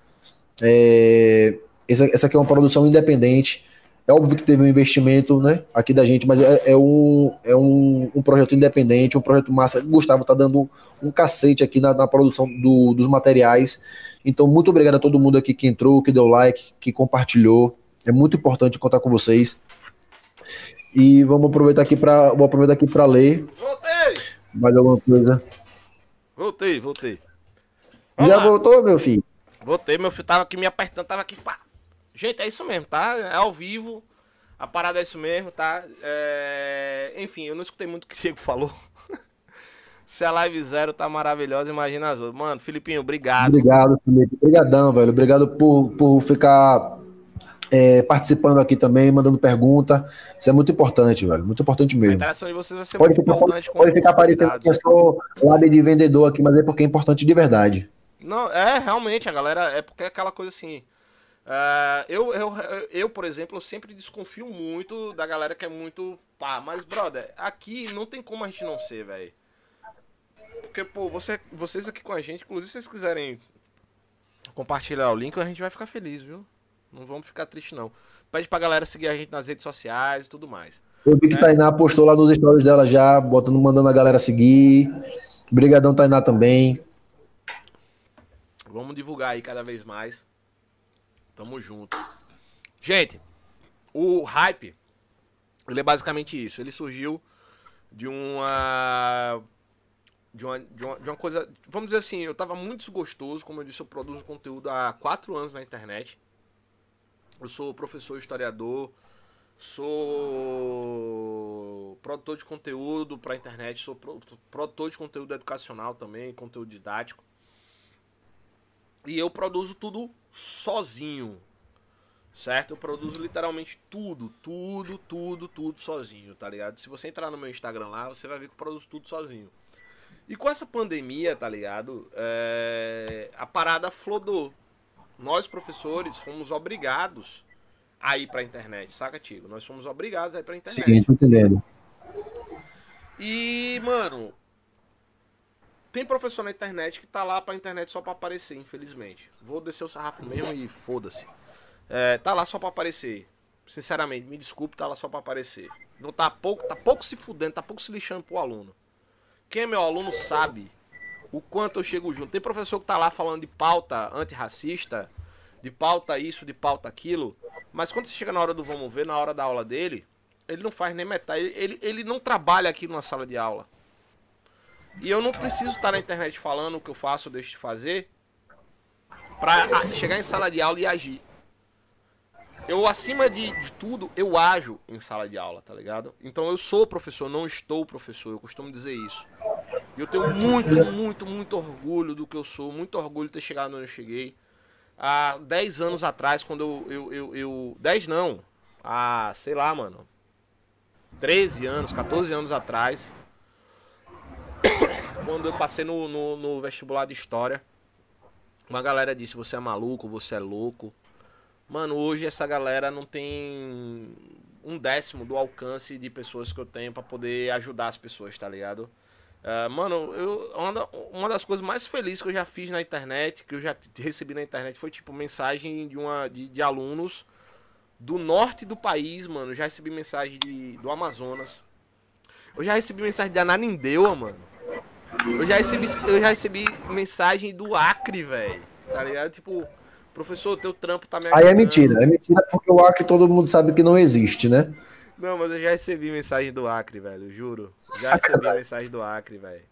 Speaker 2: É, essa, essa aqui é uma produção independente, é óbvio que teve um investimento, né, aqui da gente, mas é, é um, é um, um, projeto independente, um projeto massa. O Gustavo tá dando um cacete aqui na, na produção do, dos materiais. Então, muito obrigado a todo mundo aqui que entrou, que deu like, que compartilhou. É muito importante contar com vocês. E vamos aproveitar aqui para vou aproveitar aqui para ler.
Speaker 1: Voltei.
Speaker 2: Mais alguma coisa?
Speaker 1: Voltei, voltei.
Speaker 2: Vamos Já lá. voltou, meu filho?
Speaker 1: Voltei, meu filho tava aqui me apertando, tava aqui, pá. Gente, é isso mesmo, tá? É ao vivo. A parada é isso mesmo, tá? É... Enfim, eu não escutei muito o que o Diego falou. Se a live zero tá maravilhosa, imagina as outras. Mano, Filipinho, obrigado.
Speaker 2: Obrigado, Felipe. Obrigadão, velho. Obrigado por, por ficar é, participando aqui também, mandando pergunta. Isso é muito importante, velho. Muito importante mesmo. A
Speaker 1: interação de vocês vai ser pode muito
Speaker 2: ficar,
Speaker 1: importante.
Speaker 2: Pode, ficar parecendo que eu sou lab de vendedor aqui, mas é porque é importante de verdade.
Speaker 1: Não, é realmente, a galera. É porque é aquela coisa assim. Uh, eu, eu, eu, por exemplo, eu sempre desconfio muito da galera que é muito pá. Mas, brother, aqui não tem como a gente não ser, velho. Porque, pô, você, vocês aqui com a gente, inclusive, se vocês quiserem compartilhar o link, a gente vai ficar feliz, viu? Não vamos ficar triste, não. Pede pra galera seguir a gente nas redes sociais e tudo mais.
Speaker 2: Eu vi que é. Tainá postou lá nos stories dela já, botando, mandando a galera seguir. Obrigadão, Tainá, também.
Speaker 1: Vamos divulgar aí cada vez mais. Tamo junto. Gente, o hype, ele é basicamente isso. Ele surgiu de uma de uma, de uma, de uma coisa. Vamos dizer assim, eu tava muito desgostoso. Como eu disse, eu produzo conteúdo há quatro anos na internet. Eu sou professor historiador, sou produtor de conteúdo para internet, sou produtor de conteúdo educacional também, conteúdo didático. E eu produzo tudo sozinho. Certo? Eu produzo literalmente tudo, tudo, tudo, tudo sozinho, tá ligado? Se você entrar no meu Instagram lá, você vai ver que eu produzo tudo sozinho. E com essa pandemia, tá ligado? É... A parada flodou nós professores fomos obrigados a ir pra internet, saca, Tigo? Nós fomos obrigados a ir pra internet.
Speaker 2: Sim, entendendo.
Speaker 1: E, mano, tem professor na internet que tá lá pra internet só pra aparecer, infelizmente. Vou descer o sarrafo mesmo e foda-se. É, tá lá só pra aparecer. Sinceramente, me desculpe, tá lá só pra aparecer. Não tá pouco, tá pouco se fudendo, tá pouco se lixando pro aluno. Quem é meu aluno sabe o quanto eu chego junto. Tem professor que tá lá falando de pauta antirracista, de pauta isso, de pauta aquilo, mas quando você chega na hora do vamos ver, na hora da aula dele, ele não faz nem metade, ele, ele não trabalha aqui numa sala de aula. E eu não preciso estar na internet falando o que eu faço ou deixo de fazer pra chegar em sala de aula e agir. Eu, acima de, de, tudo, eu ajo em sala de aula, tá ligado? Então eu sou professor, não estou professor, eu costumo dizer isso. E eu tenho muito, muito, muito orgulho do que eu sou, muito orgulho de ter chegado onde eu cheguei. Há 10 anos atrás, quando eu, eu, eu 10 não, há, sei lá, mano, 13 anos, 14 anos atrás, quando eu passei no, no, no vestibular de História, Uma galera disse, você é maluco, você é louco. Mano, hoje essa galera não tem um décimo do alcance de pessoas que eu tenho para poder ajudar as pessoas, tá ligado? Uh, mano, eu, uma, das coisas mais felizes que eu já fiz na internet, que eu já recebi na internet, foi tipo mensagem de, uma, de, de alunos do norte do país, mano. Já recebi mensagem de, do Amazonas. Eu já recebi mensagem de Ananindeua, mano. Eu já recebi, eu já recebi mensagem do Acre, velho. Tá ligado? Tipo, professor, teu trampo tá me
Speaker 2: ajudando. Aí é mentira, é mentira porque o Acre todo mundo sabe que não existe, né?
Speaker 1: Não, mas eu já recebi mensagem do Acre, velho, juro. Já recebi mensagem do Acre, velho.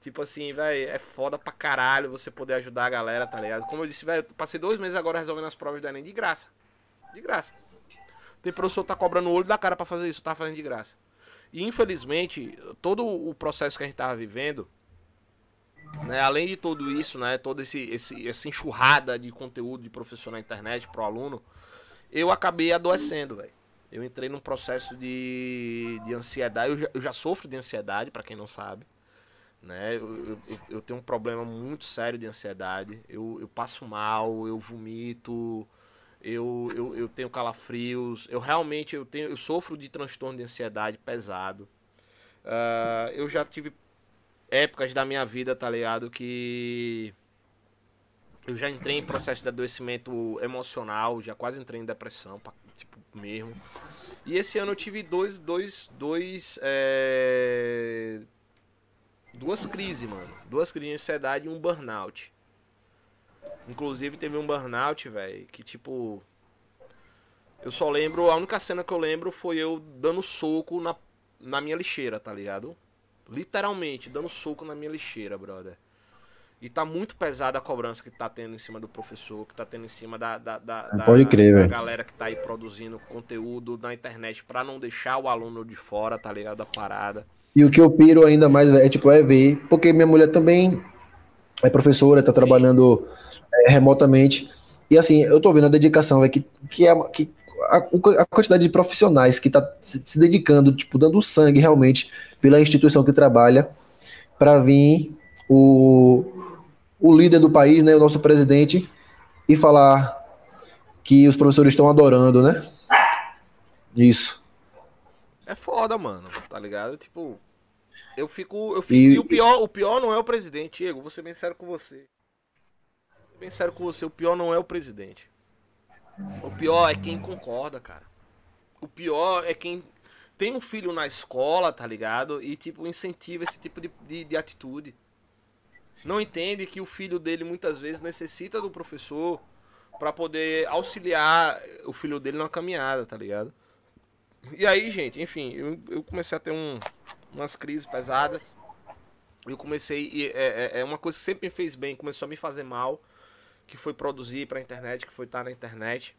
Speaker 1: Tipo assim, velho, é foda pra caralho você poder ajudar a galera, tá ligado? Como eu disse, velho, passei dois meses agora resolvendo as provas do Enem de graça. De graça. Tem professor que tá cobrando o olho da cara para fazer isso, tá fazendo de graça. E infelizmente, todo o processo que a gente tava vivendo, né, além de tudo isso, né, toda esse, esse, essa enxurrada de conteúdo de professor na internet pro aluno, eu acabei adoecendo, velho. Eu entrei num processo de, de ansiedade. Eu já, eu já sofro de ansiedade, para quem não sabe. Né? Eu, eu, eu, tenho um problema muito sério de ansiedade. Eu, eu passo mal, eu vomito, eu, eu, eu tenho calafrios, eu realmente eu tenho, eu sofro de transtorno de ansiedade pesado. Uh, eu já tive épocas da minha vida, tá ligado, que eu já entrei em processo de adoecimento emocional, já quase entrei em depressão, tipo, mesmo. E esse ano eu tive dois, dois, dois, é... duas crises, mano. Duas crises de ansiedade e um burnout. Inclusive teve um burnout, velho, que tipo. Eu só lembro, a única cena que eu lembro foi eu dando soco na, na minha lixeira, tá ligado? Literalmente, dando soco na minha lixeira, brother. E tá muito pesada a cobrança que tá tendo em cima do professor, que tá tendo em cima da, da, da,
Speaker 2: Pode crer,
Speaker 1: da
Speaker 2: véio.
Speaker 1: galera que tá aí produzindo conteúdo na internet pra não deixar o aluno de fora, tá ligado? Da parada.
Speaker 2: E o que eu piro ainda mais, véio, é tipo, é ver, porque minha mulher também é professora, tá Sim. trabalhando é, remotamente. E assim, eu tô vendo a dedicação, é que, que, é, que a, a, quantidade de profissionais que tá se, dedicando, tipo, dando sangue realmente pela instituição que trabalha, para vir o, o líder do país, né, o nosso presidente, e falar que os professores estão adorando, né? Isso.
Speaker 1: É foda, mano, tá ligado? Tipo, eu fico. Eu fico e, e o, pior, o pior não é o presidente, Diego, vou ser bem sério com você bem sério com você, o pior não é o presidente. O pior é quem concorda, cara. O pior é quem tem um filho na escola, tá ligado? E, tipo, incentiva esse tipo de, de, de atitude. Não entende que o filho dele muitas vezes necessita do professor para poder auxiliar o filho dele na caminhada, tá ligado? E aí, gente, enfim, eu, eu comecei a ter um, umas crises pesadas. Eu comecei. E, é, é, é uma coisa que sempre me fez bem, começou a me fazer mal que foi produzir pra internet, que foi estar tá na internet.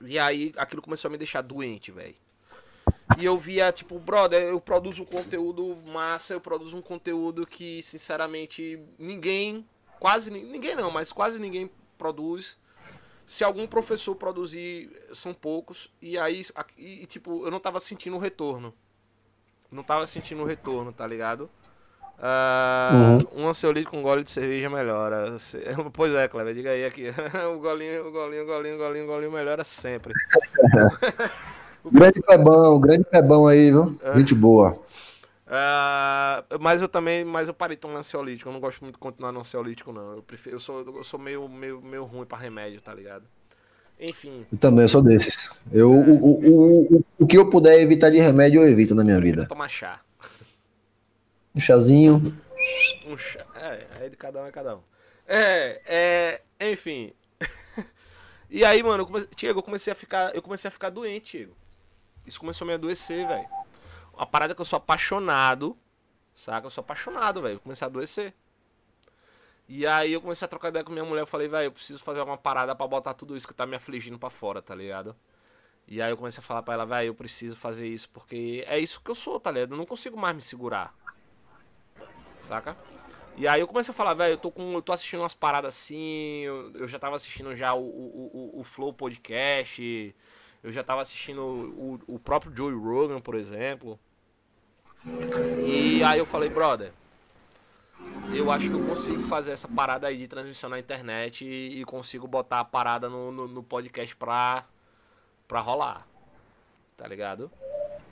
Speaker 1: E aí aquilo começou a me deixar doente, velho. E eu via, tipo, brother, eu produzo um conteúdo massa, eu produzo um conteúdo que, sinceramente, ninguém, quase ninguém não, mas quase ninguém produz. Se algum professor produzir, são poucos. E aí, e, tipo, eu não tava sentindo o retorno. Não tava sentindo o retorno, tá ligado? Uh, uhum. Um ansiolítico com gole de cerveja melhora. Pois é, Cleber, diga aí aqui. o golinho, o golinho, o golinho, o golinho, o golinho melhora sempre.
Speaker 2: grande pebão, grande pebão aí, viu? É. Gente boa.
Speaker 1: Uh, mas eu também, mas eu parei de tomar ansiolítico. Eu não gosto muito de continuar no ansiolítico, não. Eu, prefiro, eu sou, eu sou meio, meio, meio ruim para remédio, tá ligado? Enfim.
Speaker 2: Eu também, eu sou desses. Eu, o, o, o, o que eu puder evitar de remédio, eu evito na minha vida.
Speaker 1: Tomar chá.
Speaker 2: Um chazinho.
Speaker 1: Um chá. É, aí de cada um é cada um. É, é, enfim. e aí, mano, eu comecei, Diego, eu comecei a ficar, eu comecei a ficar doente, Diego. Isso começou a me adoecer, velho. Uma parada que eu sou apaixonado, saca? Eu sou apaixonado, velho. Comecei a adoecer. E aí eu comecei a trocar ideia com minha mulher, eu falei, velho, eu preciso fazer uma parada para botar tudo isso que tá me afligindo para fora, tá ligado? E aí eu comecei a falar para ela, velho, eu preciso fazer isso porque é isso que eu sou, tá ligado? Eu não consigo mais me segurar saca? E aí eu comecei a falar, velho, eu tô com. Eu tô assistindo umas paradas assim, eu, eu já tava assistindo já o, o, o, o, Flow Podcast, eu já tava assistindo o, o próprio Joey Rogan, por exemplo. E aí eu falei, brother, eu acho que eu consigo fazer essa parada aí de transmissão na internet e, e consigo botar a parada no, no, no, podcast pra, pra rolar. Tá ligado?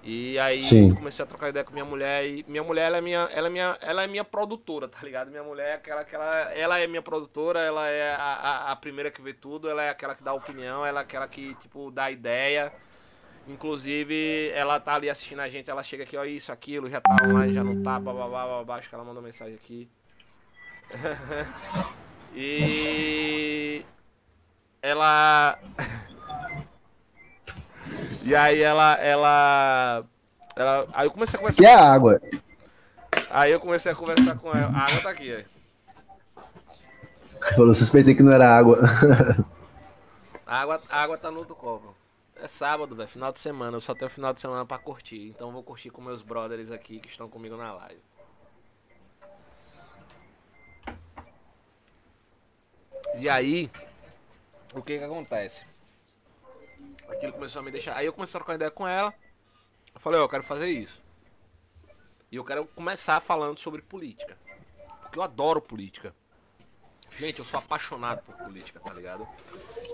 Speaker 1: E aí Sim. comecei a trocar ideia com minha mulher e minha mulher ela é minha, ela é minha, ela é minha produtora, tá ligado? Minha mulher é aquela que ela, ela é minha produtora, ela é a, a, a, primeira que vê tudo, ela é aquela que dá opinião, ela é aquela que tipo dá ideia. Inclusive, ela tá ali assistindo a gente, ela chega aqui, ó, isso, aquilo, já tá online, já não tá, blá blá acho que ela mandou mensagem aqui. e ela E aí ela ela ela aí eu comecei a conversar
Speaker 2: Que é a água.
Speaker 1: Aí eu comecei a conversar com ela. A água tá aqui, aí.
Speaker 2: Falou, suspeitei que não era água.
Speaker 1: A água, a água tá no outro copo. É sábado, velho, final de semana. Eu só tenho final de semana pra curtir. Então eu vou curtir com meus brothers aqui que estão comigo na live. E aí, o que que acontece? Aquilo começou a me deixar. Aí eu comecei a trocar ideia com ela. Eu falei, ó, oh, eu quero fazer isso. E eu quero começar falando sobre política. Porque eu adoro política. Gente, eu sou apaixonado por política, tá ligado?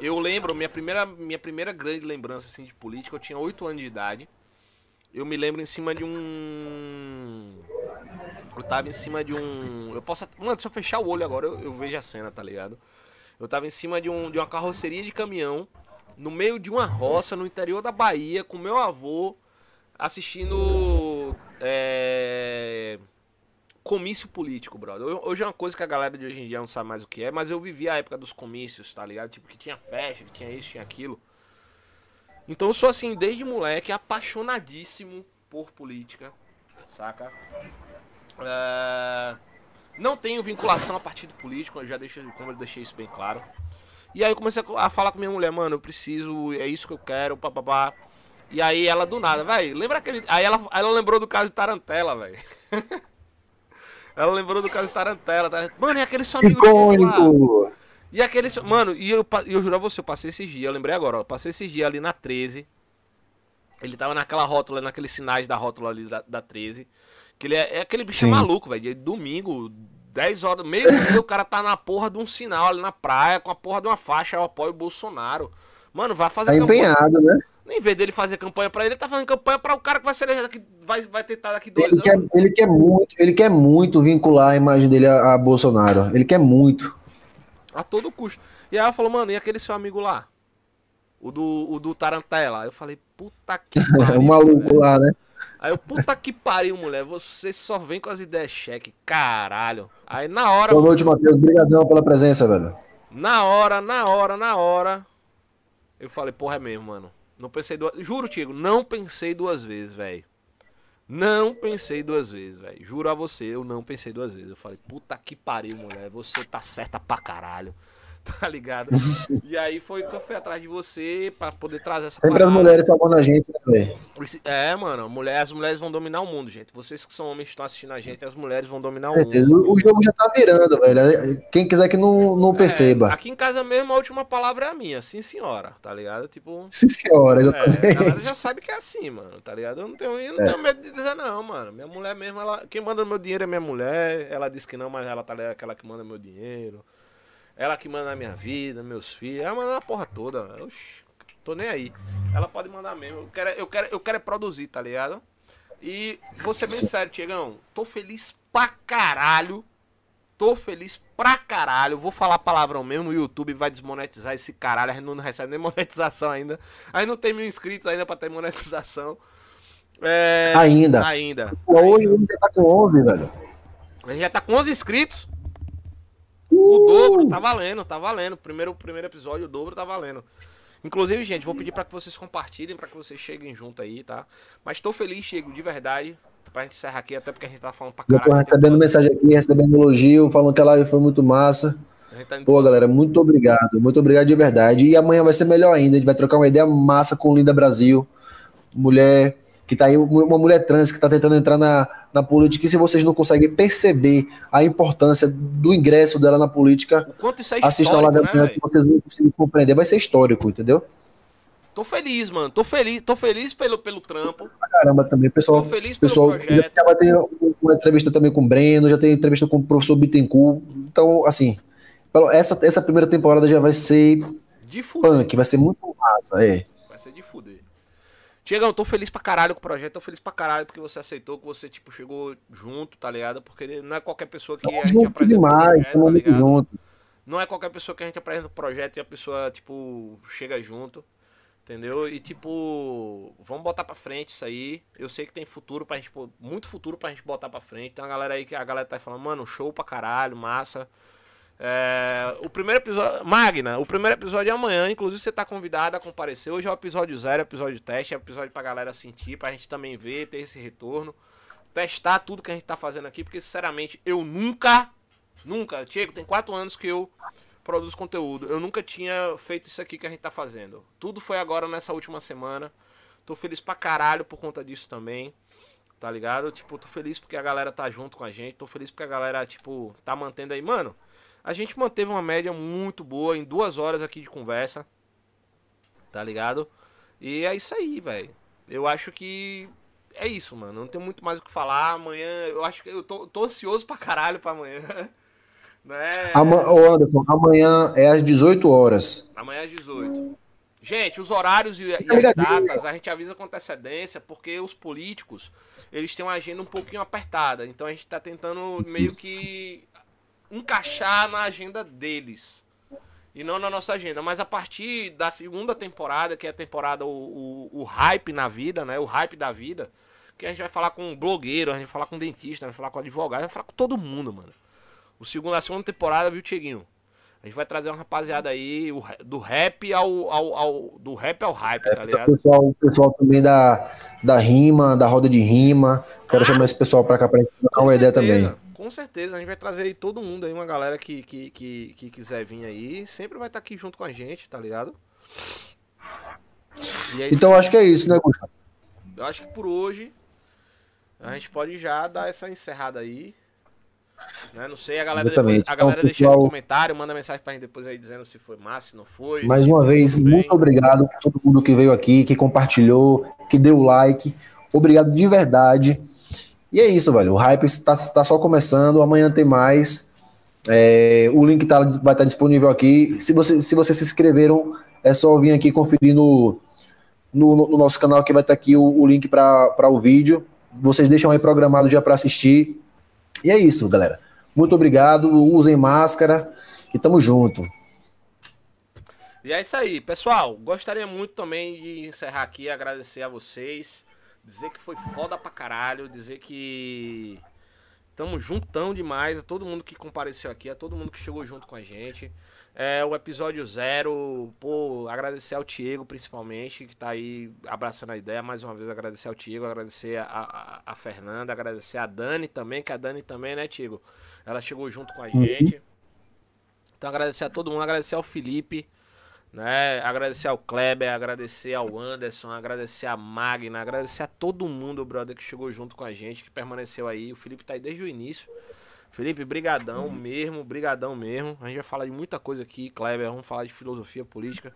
Speaker 1: Eu lembro, minha primeira, minha primeira grande lembrança assim, de política, eu tinha 8 anos de idade. Eu me lembro em cima de um. Eu tava em cima de um. Eu posso. Mano, se eu fechar o olho agora, eu, eu vejo a cena, tá ligado? Eu tava em cima de, um, de uma carroceria de caminhão, no meio de uma roça, no interior da Bahia, com meu avô, assistindo. É comício político, brother. Hoje é uma coisa que a galera de hoje em dia não sabe mais o que é, mas eu vivi a época dos comícios, tá ligado? Tipo, que tinha festa, que tinha isso, tinha aquilo. Então eu sou assim, desde moleque, apaixonadíssimo por política, saca? É... Não tenho vinculação a partido político, eu já deixo, como eu deixei isso bem claro. E aí eu comecei a falar com minha mulher, mano, eu preciso, é isso que eu quero, papapá. E aí ela do nada, velho, lembra aquele. Aí ela, ela lembrou do caso de Tarantela, velho. Ela lembrou do caso de Tarantela. Tá? Mano, e aquele seu amigo Icônico. E aquele. Mano, e eu, eu juro a você, eu passei esses dias, eu lembrei agora, ó, eu passei esses dias ali na 13. Ele tava naquela rótula, naqueles sinais da rótula ali da, da 13. Que ele é, é aquele bicho Sim. maluco, velho. Domingo, 10 horas, meio dia, o cara tá na porra de um sinal ali na praia, com a porra de uma faixa, eu apoio o Bolsonaro. Mano, vai fazer.
Speaker 2: Tá empenhado, né?
Speaker 1: Em vez dele fazer campanha para ele, ele tá fazendo campanha para o cara que vai ser daqui, vai, vai tentar daqui dois
Speaker 2: ele anos. Quer, ele, quer muito, ele quer muito vincular a imagem dele a, a, Bolsonaro. Ele quer muito.
Speaker 1: A todo custo. E aí ela falou, mano, e aquele seu amigo lá? O do, o do Tarantela. Eu falei, puta que
Speaker 2: o maluco lá, né?
Speaker 1: Aí eu, puta que pariu, mulher. Você só vem com as ideias cheque, caralho. Aí na hora.
Speaker 2: Boa noite, Matheus. Obrigadão pela presença, velho.
Speaker 1: Na hora, na hora, na hora. Eu falei, porra, é mesmo, mano. Não pensei duas Juro, Tiago, não pensei duas vezes, velho. Não pensei duas vezes, velho. Juro a você, eu não pensei duas vezes. Eu falei, puta que pariu, mulher. Você tá certa pra caralho. tá ligado? e aí foi que eu fui atrás de você pra poder trazer essa
Speaker 2: Sempre parada. as mulheres salvando a gente, né,
Speaker 1: É, mano, mulher, as mulheres vão dominar o mundo, gente. Vocês que são homens que estão assistindo a gente, as mulheres vão dominar o mundo.
Speaker 2: O jogo já tá virando, velho. Quem quiser que não, não é, perceba.
Speaker 1: É, aqui em casa mesmo, a última palavra é a minha, sim senhora, tá ligado? Tipo.
Speaker 2: Sim senhora,
Speaker 1: exatamente. É, a galera já sabe que é assim, mano, tá ligado? Eu não tenho, eu não é. tenho medo de dizer não, mano. Minha mulher mesmo, ela, quem manda meu dinheiro é minha mulher. Ela disse que não, mas ela tá ligado, aquela que manda meu dinheiro. Ela que manda na minha vida, meus filhos. Ela manda a porra toda. Oxi, tô nem aí. Ela pode mandar mesmo. Eu quero, eu quero, eu quero produzir, tá ligado? E vou ser bem sério, Tiagão. Tô feliz pra caralho. Tô feliz pra caralho. Vou falar palavrão mesmo. O YouTube vai desmonetizar esse caralho. A gente não recebe nem monetização ainda. Aí não tem mil inscritos ainda pra ter monetização.
Speaker 2: É... Ainda.
Speaker 1: Ainda.
Speaker 2: Hoje a gente já tá com 11, velho.
Speaker 1: A gente já tá com 11 inscritos. O dobro tá valendo, tá valendo. Primeiro, primeiro episódio, o dobro tá valendo. Inclusive, gente, vou pedir para que vocês compartilhem, para que vocês cheguem junto aí, tá? Mas tô feliz, chego de verdade. Pra gente encerrar aqui, até porque a gente tá falando pra
Speaker 2: caralho. Eu tô recebendo mensagem aqui, recebendo elogio, falando que a live foi muito massa. Tá Pô, galera, muito obrigado. Muito obrigado de verdade. E amanhã vai ser melhor ainda. A gente vai trocar uma ideia massa com Linda Brasil. Mulher que está aí, uma mulher trans que está tentando entrar na, na política, e se vocês não conseguem perceber a importância do ingresso dela na política,
Speaker 1: assistam lá
Speaker 2: né, que vocês vão conseguir compreender, vai ser histórico, entendeu?
Speaker 1: Tô feliz, mano. Tô feliz, tô feliz pelo, pelo trampo.
Speaker 2: Caramba, também. Pessoal,
Speaker 1: Tô feliz pelo
Speaker 2: pessoal
Speaker 1: projeto.
Speaker 2: já vai ter uma entrevista também com o Breno, já tem entrevista com o professor Bittencourt. Então, assim, essa, essa primeira temporada já vai ser
Speaker 1: De fuder.
Speaker 2: punk, vai ser muito massa, é.
Speaker 1: Vai ser de fuder. Tiagão, tô feliz pra caralho com o projeto, tô feliz pra caralho porque você aceitou, que você, tipo, chegou junto, tá ligado? Porque não é qualquer pessoa que a gente apresenta
Speaker 2: demais,
Speaker 1: projeto, tá
Speaker 2: junto.
Speaker 1: Não é qualquer pessoa que a gente apresenta o projeto e a pessoa, tipo, chega junto. Entendeu? E tipo, vamos botar pra frente isso aí. Eu sei que tem futuro pra gente, muito futuro pra gente botar pra frente. Tem uma galera aí que a galera tá falando, mano, show pra caralho, massa. É, o primeiro episódio. Magna, o primeiro episódio é amanhã. Inclusive, você tá convidado a comparecer. Hoje é o episódio zero, episódio teste. É o episódio pra galera sentir, pra gente também ver, ter esse retorno. Testar tudo que a gente tá fazendo aqui. Porque, sinceramente, eu nunca, nunca, Diego, tem quatro anos que eu produzo conteúdo. Eu nunca tinha feito isso aqui que a gente tá fazendo. Tudo foi agora nessa última semana. Tô feliz pra caralho por conta disso também. Tá ligado? Tipo, tô feliz porque a galera tá junto com a gente. Tô feliz porque a galera, tipo, tá mantendo aí. Mano, a gente manteve uma média muito boa em duas horas aqui de conversa. Tá ligado? E é isso aí, velho. Eu acho que é isso, mano. Não tem muito mais o que falar. Amanhã, eu acho que eu tô, tô ansioso pra caralho pra amanhã. né?
Speaker 2: Ama- Ô Anderson, amanhã é às 18 horas.
Speaker 1: Amanhã às 18. Gente, os horários e, e as
Speaker 2: ligadinho.
Speaker 1: datas a gente avisa com antecedência, porque os políticos, eles têm uma agenda um pouquinho apertada. Então a gente tá tentando meio que encaixar na agenda deles. E não na nossa agenda. Mas a partir da segunda temporada, que é a temporada o, o, o hype na vida, né? O hype da vida. Que a gente vai falar com blogueiro, a gente vai falar com dentista, a gente vai falar com advogado, a gente vai falar com todo mundo, mano. O segundo, a segunda temporada, viu, Tieguinho? A gente vai trazer uma rapaziada aí, do rap ao, ao, ao- do rap ao hype, tá
Speaker 2: O
Speaker 1: ligado?
Speaker 2: pessoal, o pessoal também da, da rima, da roda de rima. Quero chamar esse pessoal pra cá pra gente trocar uma ideia também.
Speaker 1: Com certeza, a gente vai trazer aí todo mundo aí, uma galera que, que, que, que quiser vir aí, sempre vai estar aqui junto com a gente, tá ligado? É
Speaker 2: Então acho que é isso, né, Gustavo?
Speaker 1: Eu acho que por hoje a gente pode já dar essa encerrada aí. Né? Não sei, a galera, depois, a galera
Speaker 2: Então,
Speaker 1: deixa aí no
Speaker 2: pessoal-
Speaker 1: comentário, manda mensagem pra gente depois aí dizendo se foi massa, se não foi.
Speaker 2: Mais uma vez, muito obrigado a todo mundo que veio aqui, que compartilhou, que deu like. Obrigado de verdade. E é isso, velho. O hype está, está só começando. Amanhã tem mais. É, o link tá- vai estar disponível aqui. Se, se vocês se inscreveram, é só vir aqui conferir no, no, no nosso canal que vai estar aqui o, o link para o vídeo. Vocês deixam aí programado já para assistir. E é isso, galera. Muito obrigado. Usem máscara e tamo junto.
Speaker 1: E é isso aí, pessoal. Gostaria muito também de encerrar aqui, agradecer a vocês, dizer que foi foda pra caralho, dizer que tamo juntão demais, a todo mundo que compareceu aqui, a todo mundo que chegou junto com a gente. É o episódio zero, pô, agradecer ao Diego principalmente, que tá aí abraçando a ideia. Mais uma vez agradecer ao Diego, agradecer a, a, a Fernanda, agradecer a Dani também, que a Dani também, né, Diego? Ela chegou junto com a gente. Então agradecer a todo mundo, agradecer ao Felipe, né? Agradecer ao Kleber, agradecer ao Anderson, agradecer a Magna, agradecer a todo mundo, brother, que chegou junto com a gente, que permaneceu aí. O Felipe tá aí desde o início. Felipe, brigadão mesmo, brigadão mesmo. A gente vai falar de muita coisa aqui, Kleber, vamos falar de filosofia política.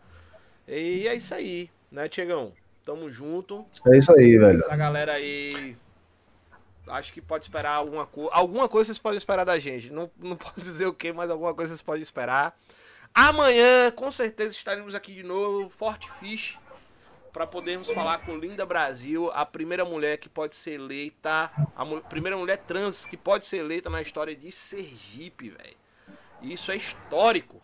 Speaker 1: E é isso aí, né, Tiagão? Tamo junto.
Speaker 2: É isso aí, velho.
Speaker 1: Essa galera aí. Acho que pode esperar alguma coisa. Alguma coisa vocês podem esperar da gente. Não, não posso dizer o que, mas alguma coisa vocês podem esperar. Amanhã, com certeza, estaremos aqui de novo, Forte Fish, para podermos falar com Linda Brasil, a primeira mulher que pode ser eleita, a mu- primeira mulher trans que pode ser eleita na história de Sergipe, velho. Isso é histórico,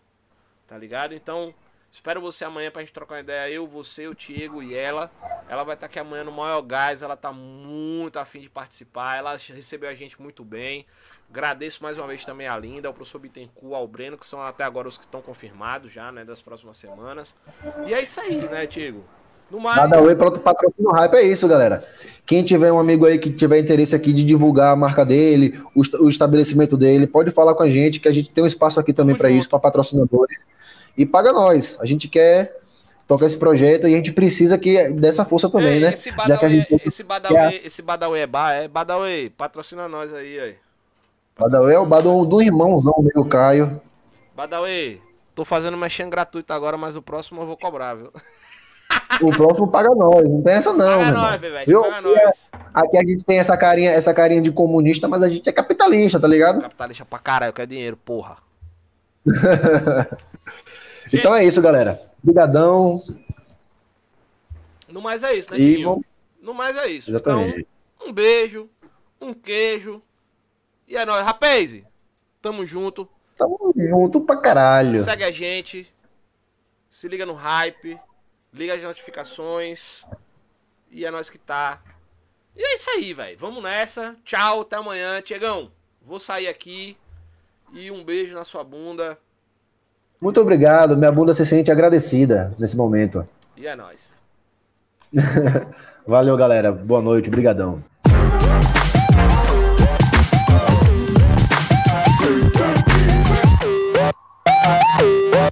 Speaker 1: tá ligado? Então, espero você amanhã pra gente trocar uma ideia. Eu, você, o Diego e ela. Ela vai estar aqui amanhã no maior gás. Ela tá muito afim de participar. Ela recebeu a gente muito bem. Agradeço mais uma vez também a Linda, ao professor Bittencourt, ao Breno, que são até agora os que estão confirmados já, né, das próximas semanas. E é isso aí, né, Diego? No mais,
Speaker 2: Badaway para patrocínio hype é isso, galera. Quem tiver um amigo aí que tiver interesse aqui de divulgar a marca dele, o, o estabelecimento dele, pode falar com a gente, que a gente tem um espaço aqui também para isso, para patrocinadores. E paga nós. A gente quer tocar esse projeto e a gente precisa que dessa força também,
Speaker 1: Ei,
Speaker 2: né?
Speaker 1: Esse
Speaker 2: Já que a
Speaker 1: Badawi,
Speaker 2: gente
Speaker 1: esse Badawi, esse Badawi é bar, é Badawi, patrocina nós aí, aí.
Speaker 2: Badaway é o Badaway do irmãozão meu, Caio.
Speaker 1: Badawi, tô fazendo mexendo gratuito agora, mas o próximo eu vou cobrar, viu?
Speaker 2: o próximo paga nós, não tem essa não, paga nós, Bebete, paga nós. Aqui a gente tem essa carinha, essa carinha de comunista, mas a gente é capitalista, tá ligado?
Speaker 1: Capitalista pra caralho, eu quero dinheiro, porra.
Speaker 2: então é isso, galera. Obrigadão.
Speaker 1: No mais é isso, né, e vamos... No mais é isso. Exatamente. Então, um beijo, um queijo. E é nóis. Rapaz, tamo junto.
Speaker 2: Tamo junto pra caralho.
Speaker 1: Segue a gente. Se liga no hype. Liga as notificações. E é nós que tá. E é isso aí, velho. Vamos nessa. Tchau, até amanhã. Tiagão, vou sair aqui. E um beijo na sua bunda.
Speaker 2: Muito obrigado. Minha bunda se sente agradecida nesse momento.
Speaker 1: E é nóis.
Speaker 2: Valeu, galera. Boa noite. Obrigadão. Hey!